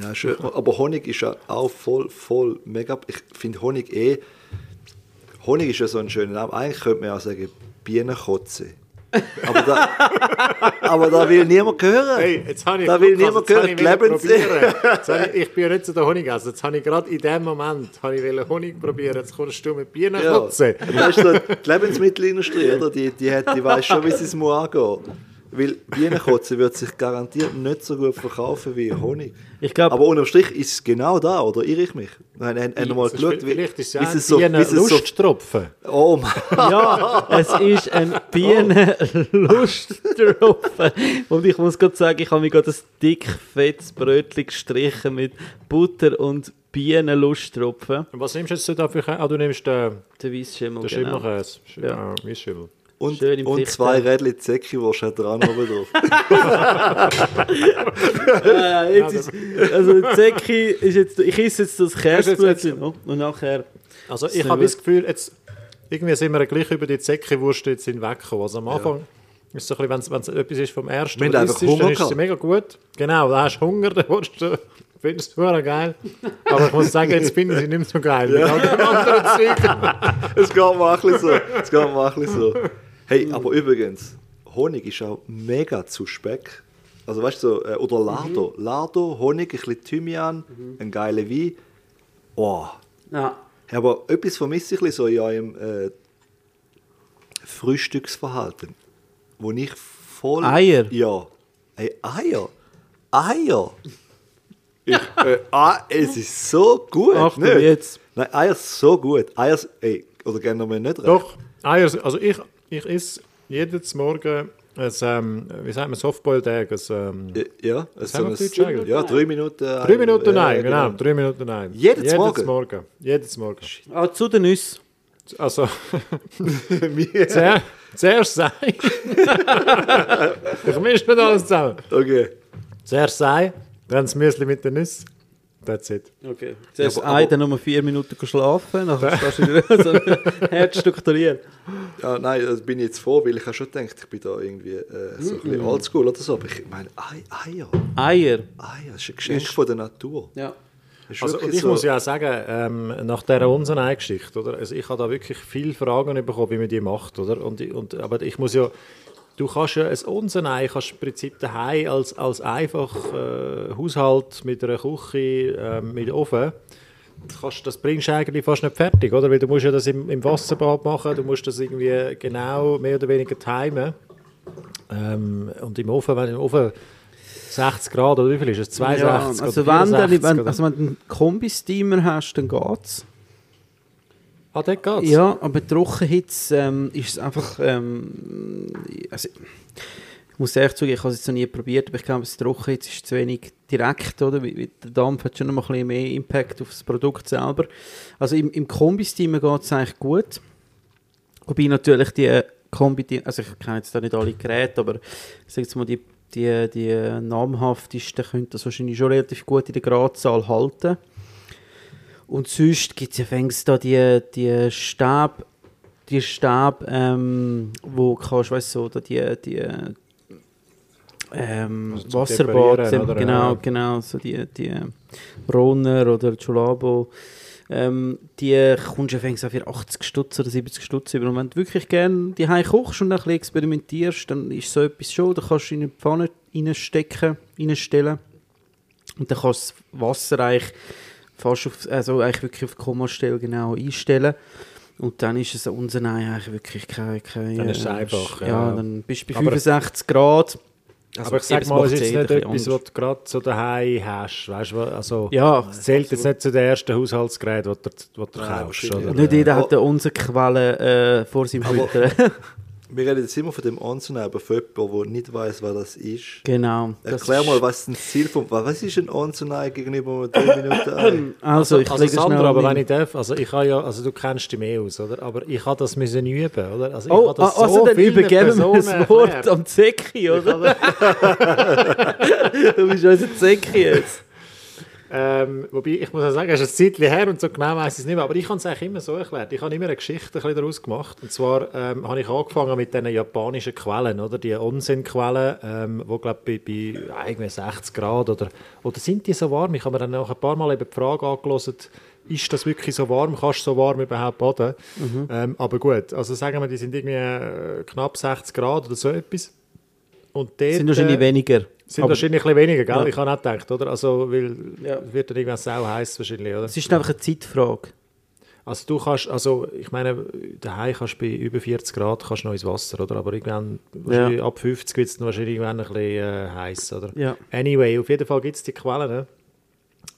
Ja, schön. Aber Honig ist ja auch voll, voll mega. Ich finde Honig eh. Honig ist ja so ein schöner Name. Eigentlich könnte man ja auch sagen Bienenkotze. Aber da, aber da will niemand hören. Hey, jetzt habe ich, Da will niemand jetzt hören. Jetzt habe ich, ich bin ja nicht zu der Honig essen. Jetzt habe ich gerade in dem Moment habe ich Honig probieren. Jetzt kommst du mit Bienen Ja. kotzen. Das ist so die Lebensmittelindustrie, oder? Die, die, hat, die weiß schon, wie sie es muss angehen. Weil Bienenkotze wird sich garantiert nicht so gut verkaufen wie Honig. Ich glaube, Aber unterm Strich ist es genau da, oder irre ich mich? Haben wir mal ist- geschaut, wie, Vielleicht ist es wie ja es ein so, es so. Oh Mann. ja, es ist ein Bienenlusttropfen. Und ich muss gerade sagen, ich habe mir gerade ein dick fettes Brötchen gestrichen mit Butter und Bienenlusttropfen. Und was nimmst du jetzt da für Käse? Ah, du nimmst den, Der Weissschimmel, den genau. Schimmelkäse. Ja. Ja, Weissschimmel. Und, und zwei ja. Rädchen Zeckiwurst hat dran oben drauf. Ja, jetzt ist, also Zecki ist jetzt, ich esse jetzt das Käsebrötchen noch und nachher... Also ich habe das Gefühl, jetzt, irgendwie sind wir gleich über die Zeckiwurst jetzt hinweggekommen. Also am Anfang ist so ein bisschen, wenn es etwas ist vom ersten, Wir isst, dann Hunger ist es gehabt. mega gut. Genau, da hast du Hunger, dann willst du, findest du geil. Aber ich muss sagen, jetzt finde ich sie nicht mehr so geil. Zeug. Es geht mir auch ein bisschen so. Es geht mir auch ein bisschen so. Hey, aber übrigens, Honig ist auch mega zu Speck. Also weißt du, so, äh, oder Lardo. Lardo, Honig, ein bisschen Thymian, ein geiler Wein. Oh. Ja. Hey, Aber etwas vermisse ich so in eurem äh, Frühstücksverhalten. Wo ich voll... Eier? Ja. Hey, Eier? Eier? Ich, äh, ah, es ist so gut, nicht? jetzt. Nein, Eier ist so gut. Eier, ey, oder gerne wir nicht recht? Doch, Eier, also ich, ich esse jeden Morgen ein, ähm, wie sagt man, Softboiled Egg, ein, ähm, Ja, es haben wir ein- Deutsch? Ja, drei Minuten. drei Minuten ja, nein, genau, drei Minuten nein. Jedes Morgen? Morgen. Jedes Morgen. Ah, zu den Nüssen. Also, zuer- zuerst Sei. ich mische nicht alles zusammen. okay. Zuerst Sei, dann das Müsli mit den Nüssen. That's it. Okay. Zuerst aber- ein, aber- dann nochmal vier Minuten schlafen, nachher stehst du wieder so hart strukturiert. Ja, nein, das bin ich jetzt froh, weil ich habe schon gedacht, ich bin da irgendwie äh, so ein bisschen oldschool oder so. Aber ich meine, Ei- Eier. Eier. Eier, das ist ein Geschenk von der Natur. Ja. Ist Also, ich so- muss ja auch sagen, ähm, nach dieser Unsenei-Geschichte, oder? Also ich habe da wirklich viele Fragen bekommen, wie man die macht, oder? Und, und, aber ich muss ja, du kannst ja ein Unsenei, kannst im Prinzip daheim als, als einfach äh, Haushalt mit einer Küche, ähm, mit Ofen, kannst, das bringst du eigentlich fast nicht fertig, oder? Weil du musst ja das im, im Wasserbad machen, du musst das irgendwie genau mehr oder weniger timen. Ähm, und im Ofen, wenn im Ofen 60 Grad, oder wie viel ist es? 62 Ja, also wenn, dann, 64, wenn, also wenn du einen Kombi-Steamer hast, dann geht's. Ah, dort geht's? Ja, aber Trockenhitze ähm, ist einfach. Ähm, also, ich muss ehrlich zugeben, ich habe es jetzt noch nie probiert, aber ich glaube, das Trockenhitze ist zu wenig direkt, oder? Der Dampf hat schon noch ein mehr Impact auf das Produkt selber. Also im, im Kombi-Steamer geht es eigentlich gut. Wobei natürlich die Kombi, also ich kenne jetzt da nicht alle Geräte, aber ich mal, die, die, die namhaftesten können das wahrscheinlich schon relativ gut in der Gradzahl halten. Und sonst gibt es ja fängst da die, die Stäbe, die Stäbe, ähm, wo kannst, weißt du, so, da die, die ähm, Also Wasserbad, oder? genau, Ja. genau, so die, die Bronner oder Jolabo, ähm, die kommst du fängst für 80 Stutz oder 70 Stutz über. Und wenn du wirklich gerne die kochst und ein bisschen experimentierst, dann ist so etwas schon, da kannst du in eine Pfanne reinstecken, reinstellen und dann kannst du das Wasser eigentlich fast auf, also eigentlich wirklich auf die Kommastelle genau einstellen. Und dann ist es unser eigentlich wirklich kein, kein Dann ist es äh, einfach, Ja, ja. dann bist du bei Aber- 65 Grad. Also aber ich sage mal, es ist nicht etwas, was du gerade so daheim hast. Weißt du, also, Ja, es zählt jetzt nicht zu den ersten Haushaltsgeräten, die du, die du Nein, kaufst. Oder? Und nicht jeder Aber- hat eine Unserquelle äh, vor seinem Aber- Hütten. Wir reden jetzt immer von dem aber von jemandem, der nicht weiß, wer das ist. genau. Erklär mal, was ist das Ziel von. Was ist ein Onsenei gegenüber einem 3 Minuten Ei? Also, ich Also Sandra, aber wenn ich darf, also ich habe ja, also du kennst dich mehr aus, oder? Aber ich habe das müssen üben, oder? Also ich Oh, habe das also so dann übergeben wir das Wort am Zecki, oder? du bist unser Zecki jetzt. Ähm, wobei, ich muss auch sagen, es ist ein Zeitchen her und so genau weiß ich es nicht mehr, aber ich habe es eigentlich immer so erklärt. Ich habe immer eine Geschichte ein bisschen daraus gemacht. Und zwar ähm, habe ich angefangen mit diesen japanischen Quellen, oder? Die Onsen-Quellen, ähm, wo, glaube bei, bei irgendwie 60 Grad oder, oder sind die so warm? Ich habe mir dann noch ein paar Mal eben die Frage angelassen, ist das wirklich so warm? Kannst du so warm überhaupt baden? Ähm, aber gut, also sagen wir, die sind irgendwie äh, knapp 60 Grad oder so etwas. Und dort, sind wahrscheinlich äh, weniger. Sind Aber wahrscheinlich ein bisschen weniger, gell? Ja. Ich habe auch gedacht, oder? Also, weil Ja. es wird dann irgendwann sau heiß wahrscheinlich, oder? Es ist einfach eine Zeitfrage. Also du kannst, also ich meine, daheim kannst du bei über 40 Grad kannst du noch ins Wasser, oder? Aber irgendwann, wahrscheinlich ab 50 wird es dann wahrscheinlich irgendwann ein bisschen äh, heiß, oder? Ja. Anyway, auf jeden Fall gibt es die Quellen, ne?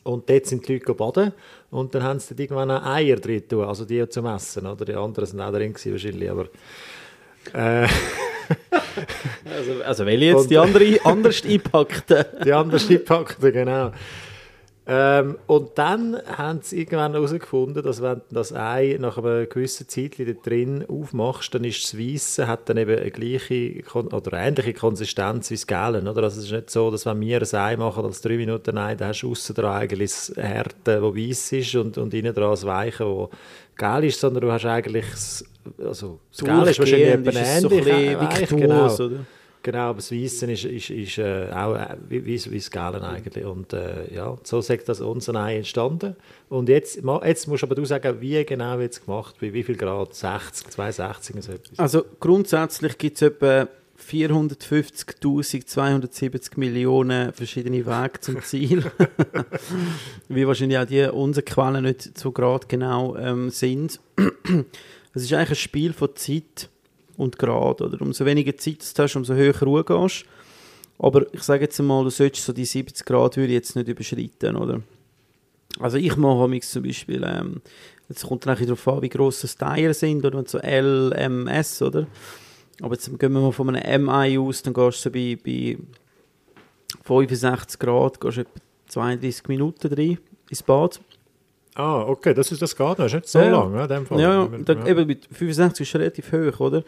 Und dort sind die Leute baden und dann haben sie dort irgendwann auch Eier drin tun, also die zum Essen, oder? Die anderen sind auch drin gewesen, wahrscheinlich, aber... Äh, Also, also welche jetzt Und- die andere, anders einpackte? die anderen einpackten, genau. Ähm, und dann haben sie irgendwann herausgefunden, dass wenn du das Ei nach einer gewissen Zeit da drin aufmachst, dann ist das Weisse hat dann eben eine gleiche oder ähnliche Konsistenz wie das Gele. Oder? Also es ist nicht so, dass wenn wir ein Ei machen als drei Minuten Ei, dann hast du aussen dran eigentlich das Härte, das weiß ist und, und innen dran das Weiche, das gel ist, sondern du hast eigentlich also das Gel ist wahrscheinlich etwa es so ähnlich ein bisschen weich, viktuos, genau. oder? Genau, aber das Weiße ist, ist, ist äh, auch äh, wie, wie, wie das Gelen eigentlich. Und äh, ja, so sagt das unser Ei entstanden. Und jetzt, jetzt musst aber du sagen, wie genau wird es gemacht, bei wie viel Grad? 60, 62 und so etwas. Also grundsätzlich gibt es etwa 450.270 Millionen verschiedene Wege zum Ziel. Wie wahrscheinlich auch die unsere Quellen nicht so gerade genau ähm, sind. Es ist eigentlich ein Spiel von Zeit und Grad. Oder? Umso weniger Zeit du hast, umso höher Ruhe gehst. Aber ich sage jetzt mal, du solltest so die 70 Grad würde jetzt nicht überschreiten, oder? Also ich mache mich zum Beispiel, ähm, es kommt dann bisschen darauf an, wie gross das Teier sind, oder wenn so LMS, oder? Aber jetzt gehen wir mal von einem MI aus, dann gehst du so bei, bei 65 Grad, gehst du etwa 32 Minuten drin ins Bad. Ah, okay, das ist das geht noch, ist nicht so Ja, lang, ja, in dem Fall. Ja, ja, da, eben mit 65 ist relativ hoch, oder?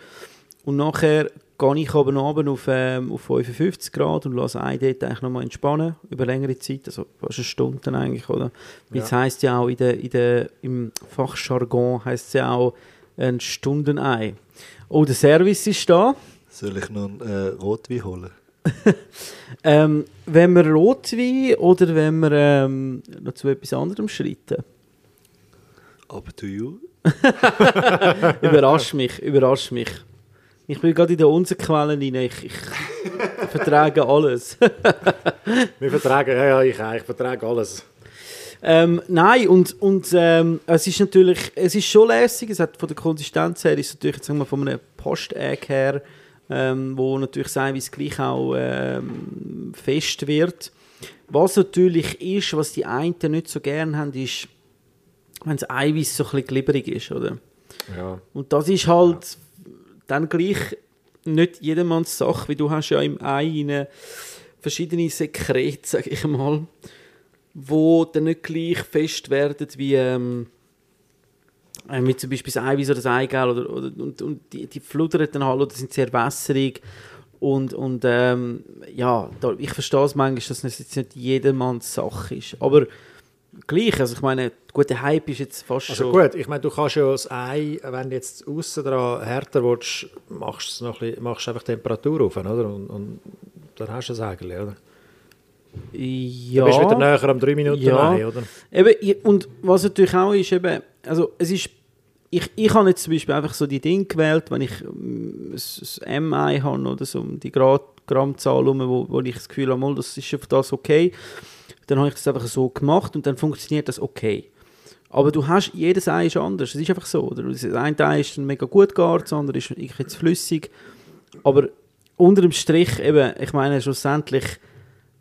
Und nachher gehe ich aber noch runter auf, ähm, auf 55 Grad und lasse ein dort eigentlich nochmal entspannen, über längere Zeit, also fast eine Stunde eigentlich, oder? Weil es Ja. heisst ja auch in der, in der, im Fachjargon heisst es ja auch ein Stundenei. Oh, der Service ist da. Soll ich noch einen äh, Rotwein holen? Ähm, wenn wir Rotwein oder wenn wir ähm, noch zu etwas anderem schreiten? Aber to you? Überrasch mich, überrasch mich. Ich bin gerade in der Unserquellen rein. Ich, ich vertrage alles. Wir vertragen, ja, ja, ich, ich vertrage alles. Ähm, nein, und, und ähm, es ist natürlich, es ist schon lässig, es hat von der Konsistenz her, ist es natürlich, sagen wir, von einem Post-Egg her, ähm, wo natürlich es gleich auch ähm, fest wird. Was natürlich ist, was die einen nicht so gerne haben, ist, wenn das Eiweiß so ein bisschen glibberig ist, oder? Ja. Und das ist halt dann gleich nicht jedermanns Sache, weil du hast ja im Ei verschiedene Sekrete, sag ich mal, wo dann nicht gleich fest werden wie, ähm, äh, wie zum Beispiel das Eiweiß oder das Eigelb oder, oder, und, und die, die fludern dann halt oder sind sehr wässrig und, und ähm, ja, da, ich verstehe es manchmal, dass es jetzt nicht jedermanns Sache ist, aber gleich, also ich meine, gut, der Hype ist jetzt fast Also gut, ich meine, du kannst ja das Ei, wenn du jetzt außen dran härter willst, machst du noch ein bisschen, machst du einfach Temperatur auf, oder? Und, und dann hast du es eigentlich, oder? Ja. Du bist wieder näher am 3 Minuten Ja. Ei, oder? Eben, und was natürlich auch ist, eben, also es ist, ich, ich habe jetzt zum Beispiel einfach so die Dinge gewählt, wenn ich mm, ein MI habe oder so, um die Grad, Grammzahl, rum, wo, wo ich das Gefühl habe, das ist auf das okay, dann habe ich das einfach so gemacht und dann funktioniert das okay. Aber du hast, jedes Ei ist anders, es ist einfach so. Oder? Das eine Ei ist dann mega gut gegart, das andere ist ich jetzt flüssig. Aber unter dem Strich, eben, ich meine, schlussendlich,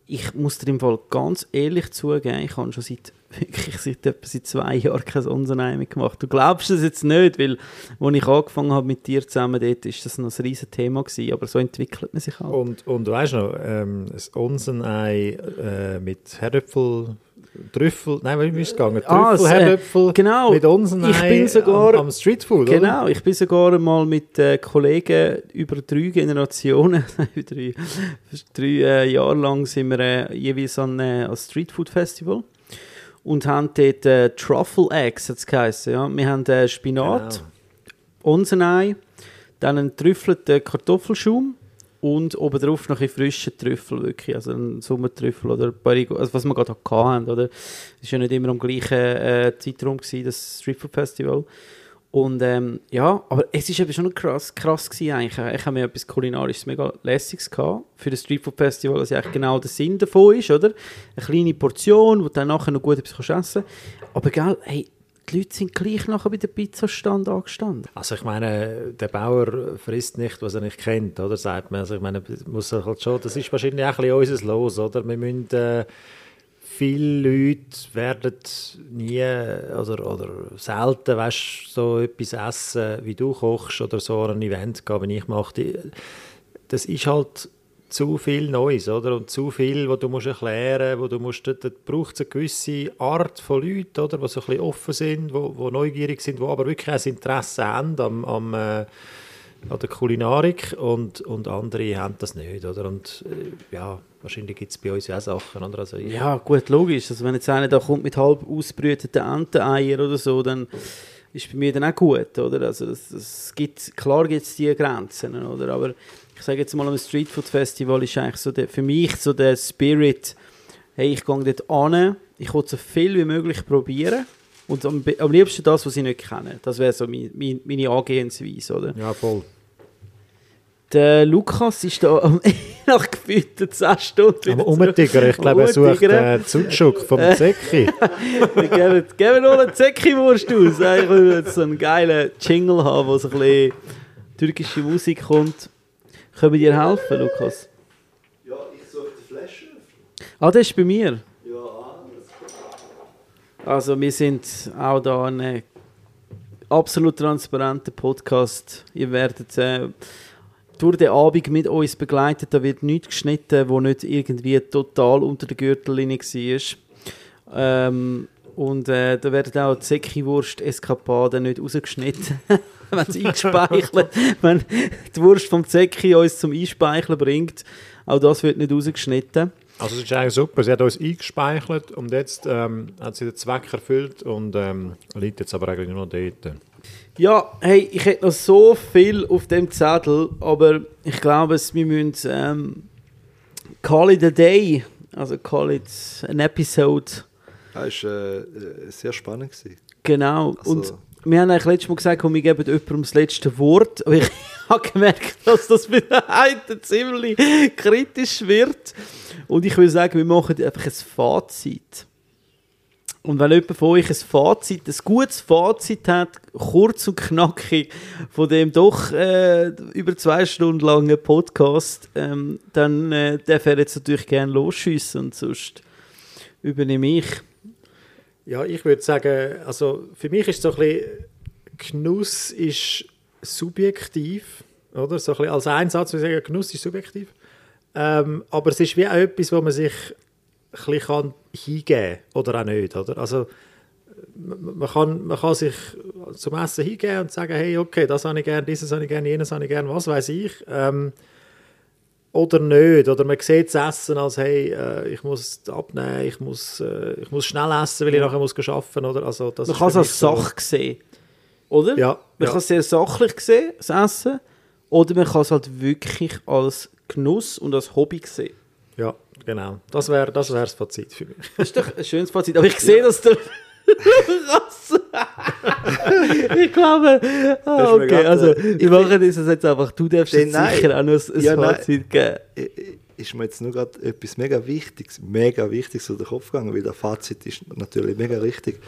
ich muss dir im Fall ganz ehrlich zugeben, ich habe schon seit, wirklich seit, etwa seit zwei Jahren kein Unsenei mehr gemacht. Du glaubst es jetzt nicht, weil, als ich angefangen habe mit dir zusammen, dort ist das noch ein riesen Thema gewesen, aber so entwickelt man sich halt. Und, und du weißt noch, ähm, das Unsenei äh, mit Herdöpfel, Trüffel, nein, wie ist es gegangen? Ah, Trüffel, äh, Herdöpfel genau. mit Unsenei Ich bin sogar- am, am Streetfood, oder? Genau, ich bin sogar einmal mit äh, Kollegen über drei Generationen, drei, drei äh, Jahre lang sind wir äh, jeweils an äh, an Streetfood Festival und haben dort äh, Truffle Eggs, hat's geheißen, ja. Wir haben äh, Spinat, Genau. Unsenei, dann einen trüffelten Kartoffelschaum und obendrauf noch ein frischen Trüffel, wirklich, also einen Sommertrüffel oder Barigo, also was wir gerade auch hatten, oder? Es war ja nicht immer am gleichen äh, Zeitraum, gewesen, das Streetfood Festival. Und ähm, ja, aber es eben schon krass, krass gewesen eigentlich. Ich habe mir etwas kulinarisches mega lässiges gehabt für das Streetfood Festival, was ja eigentlich genau der Sinn davon ist, oder? Eine kleine Portion, wo du dann nachher noch gut etwas essen kannst. Aber gell, hey, die Leute sind gleich nachher bei der Pizzastand angestanden. Also ich meine, der Bauer frisst nicht, was er nicht kennt, oder? Sagt man. Also ich meine, muss halt schon, das ist wahrscheinlich auch ein bisschen unser Los, oder? Wir müssen, äh, viele Leute werden nie oder, oder selten, weißt, so etwas essen, wie du kochst oder so an ein Event gehen, wie ich mache. Die- Das ist halt zu viel Neues, oder? Und zu viel, wo du musst erklären, wo du musst, da, braucht es eine gewisse Art von Leuten, oder? Die so ein bisschen offen sind, wo neugierig sind, die aber wirklich ein Interesse haben am, am äh, an der Kulinarik und, und andere haben das nicht, oder? Und äh, ja, wahrscheinlich gibt es bei uns auch Sachen, oder? Also Ja, gut, logisch. Also wenn jetzt einer da kommt mit halb ausbrüteten Enteneier oder so, dann ist bei mir dann auch gut, oder? Also das, das gibt, klar gibt es diese Grenzen, oder? Aber ich sage jetzt mal, am Streetfood Festival ist eigentlich so der, für mich so der Spirit, hey, ich gehe dort an, ich will so viel wie möglich probieren und am, am liebsten das, was ich nicht kenne. Das wäre so mein, mein, meine Angehensweise, oder? ja, voll. Der Lukas ist da am- nach gefühlten 10 Stunden Aber wieder Umtigger, ich glaube, er sucht Umtigern. äh, Zutschuk vom Zecki. Wir geben, geben nur eine Zecki-Wurst aus. Ich will jetzt so einen geilen Jingle haben, wo so ein bisschen türkische Musik kommt. Können wir dir helfen, Lukas? Ja, ich suche die Flasche. Ah, das ist bei mir. Also wir sind auch da ein absolut transparenter Podcast. Ihr werdet äh, durch den Abend mit uns begleitet. Da wird nichts geschnitten, wo nicht irgendwie total unter der Gürtellinie war. Ähm, und äh, da werden auch die Zecki-Wurst-Eskapaden nicht rausgeschnitten, wenn sie eingespeicheln. wenn die Wurst vom Zecki uns zum Einspeicheln bringt, auch das wird nicht rausgeschnitten. Also es ist eigentlich super, sie hat uns eingespeichert und jetzt ähm, hat sie den Zweck erfüllt und ähm, liegt jetzt aber eigentlich nur noch dort. Ja, hey, ich hätte noch so viel auf dem Zettel, aber ich glaube, es- wir müssen ähm, call it a day. Also call it an episode. Das war äh, äh, sehr spannend. Gewesen. Genau. Also- Und wir haben eigentlich letztes Mal gesagt, wir geben jemandem das letzte Wort. Aber ich habe gemerkt, dass das bei den einen ziemlich kritisch wird. Und ich würde sagen, wir machen einfach ein Fazit. Und wenn jemand von euch ein Fazit, ein gutes Fazit hat, kurz und knackig, von dem doch äh, über zwei Stunden langen Podcast, ähm, dann äh, darf er jetzt natürlich gerne losschiessen und sonst übernehme ich. Ja, ich würde sagen, also für mich ist so ein bisschen, Genuss ist subjektiv, oder? So ein als Einsatz würde ich sagen, Genuss ist subjektiv. Ähm, aber es ist wie auch etwas, wo man sich ein bisschen kann hingeben oder auch nicht, oder? Also man man kann, man kann sich zum Essen hingeben und sagen, hey, okay, das habe ich gerne, dieses habe ich gerne, jenes habe ich gerne, was weiß ich. Ähm, oder nicht. Oder man sieht das Essen als, hey, äh, ich muss abnehmen, ich muss, äh, ich muss schnell essen, weil ich nachher muss arbeiten muss. Also, das Man kann es als so- Sache sehen. Oder? Ja, Man ja. kann es sehr sachlich sehen, das Essen. Oder man kann es halt wirklich als Genuss und als Hobby sehen. Ja, genau. Das wäre das, wär das Fazit für mich. Das ist doch ein schönes Fazit. Aber ich sehe, dass du. Ich glaube. Ah, Das ist okay, also, wir machen das jetzt einfach. Du darfst jetzt nein. sicher auch noch ein, Ja. Fazit geben. Ist mir jetzt nur gerade etwas mega Wichtiges, mega Wichtiges durch den Kopf gegangen, weil der Fazit ist natürlich mega richtig.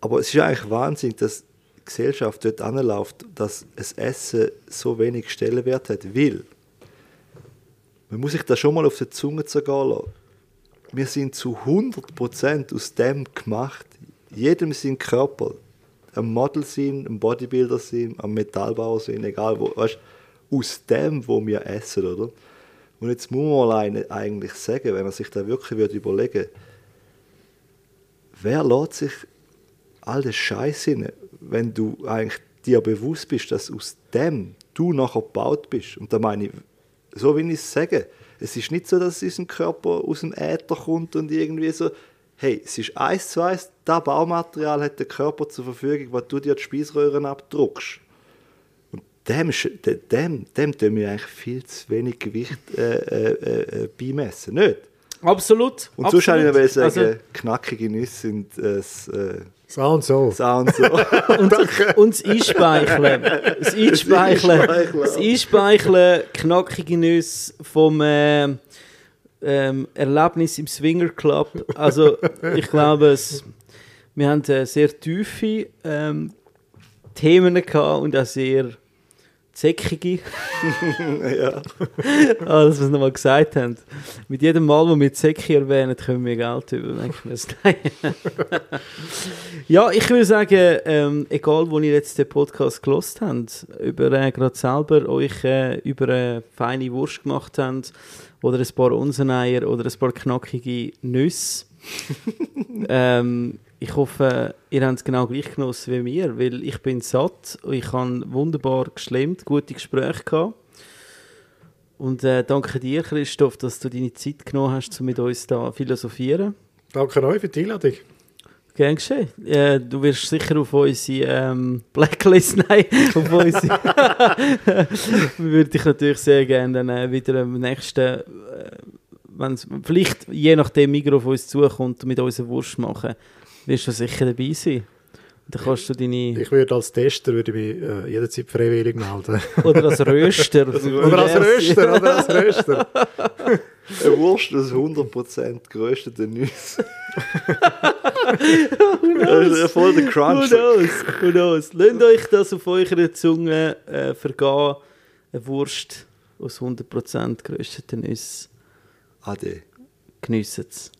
Aber es ist eigentlich Wahnsinn, dass die Gesellschaft dort anläuft, dass das Essen so wenig Stellenwert hat, weil man muss sich das schon mal auf die Zunge zergehen lassen. Wir sind zu 100% aus dem gemacht. Jedem sein Körper. Am Model sein, am Bodybuilder sein, am Metallbauer sein, egal wo. Weißt, aus dem, wo wir essen, oder? Und jetzt muss man eigentlich sagen, wenn man sich da wirklich würde überlegen wer lässt sich all den Scheiß hin, wenn du eigentlich dir bewusst bist, dass aus dem du nachher gebaut bist. Und da meine ich, so wie ich es sage, es ist nicht so, dass unser Körper aus dem Äther kommt und irgendwie so, hey, es ist eins zu eins, das Baumaterial hat der Körper zur Verfügung, was du dir die Speiseröhren abdruckst. Und dem, ist- de- dem, dem tun wir eigentlich viel zu wenig Gewicht äh, äh, äh, äh, beimessen, nicht? Absolut. Und sonst habe ich absolut. sagen, Also, knackige Nüsse sind äh, das äh, So und so. Sound so. und das Einspeicheln. Das Einspeicheln. Das Einspeicheln, knackige Nüsse vom äh, ähm, Erlebnis im Swinger Club. Also, ich glaube, es, wir haben äh, sehr tiefe ähm, Themen gehabt und auch sehr zäckige. ja. Ah, dass wir es nochmal gesagt haben. Mit jedem Mal, wo wir Zecki erwähnen, können wir Geld über. Ja, ich würde sagen, ähm, egal wo ihr jetzt den Podcast gelost habt, über äh, gerade selber euch äh, über eine feine Wurst gemacht habt oder ein paar Unseneier oder ein paar knackige Nüsse. ähm, ich hoffe, ihr habt es genau gleich genossen wie mir, weil ich bin satt und ich habe wunderbar geschlemmt, gute Gespräche gehabt. Und äh, danke dir, Christoph, dass du deine Zeit genommen hast, um mit uns da philosophieren. Danke euch für die Einladung. Gern geschehen. Äh, du wirst sicher auf unsere ähm, Blacklist, nein, auf unsere... Wir würden dich natürlich sehr gerne dann äh, wieder am nächsten, äh, wenn's, vielleicht je nachdem Migros auf uns zukommt und mit uns eine Wurst machen, wirst du sicher dabei sein. Dann kannst du deine... Ich würde als Tester würde ich mich äh, jederzeit freiwillig melden. Oder als Röster. oder als Röster, oder als Röster. Eine Wurst aus 100% gerösteten Nüsse. das ist voll der Who Crunch. knows? Who knows? Lasst euch das auf eurer Zunge äh, vergehen. Eine Wurst aus 100% gerösteten Nüssen. Ade. Geniessen es.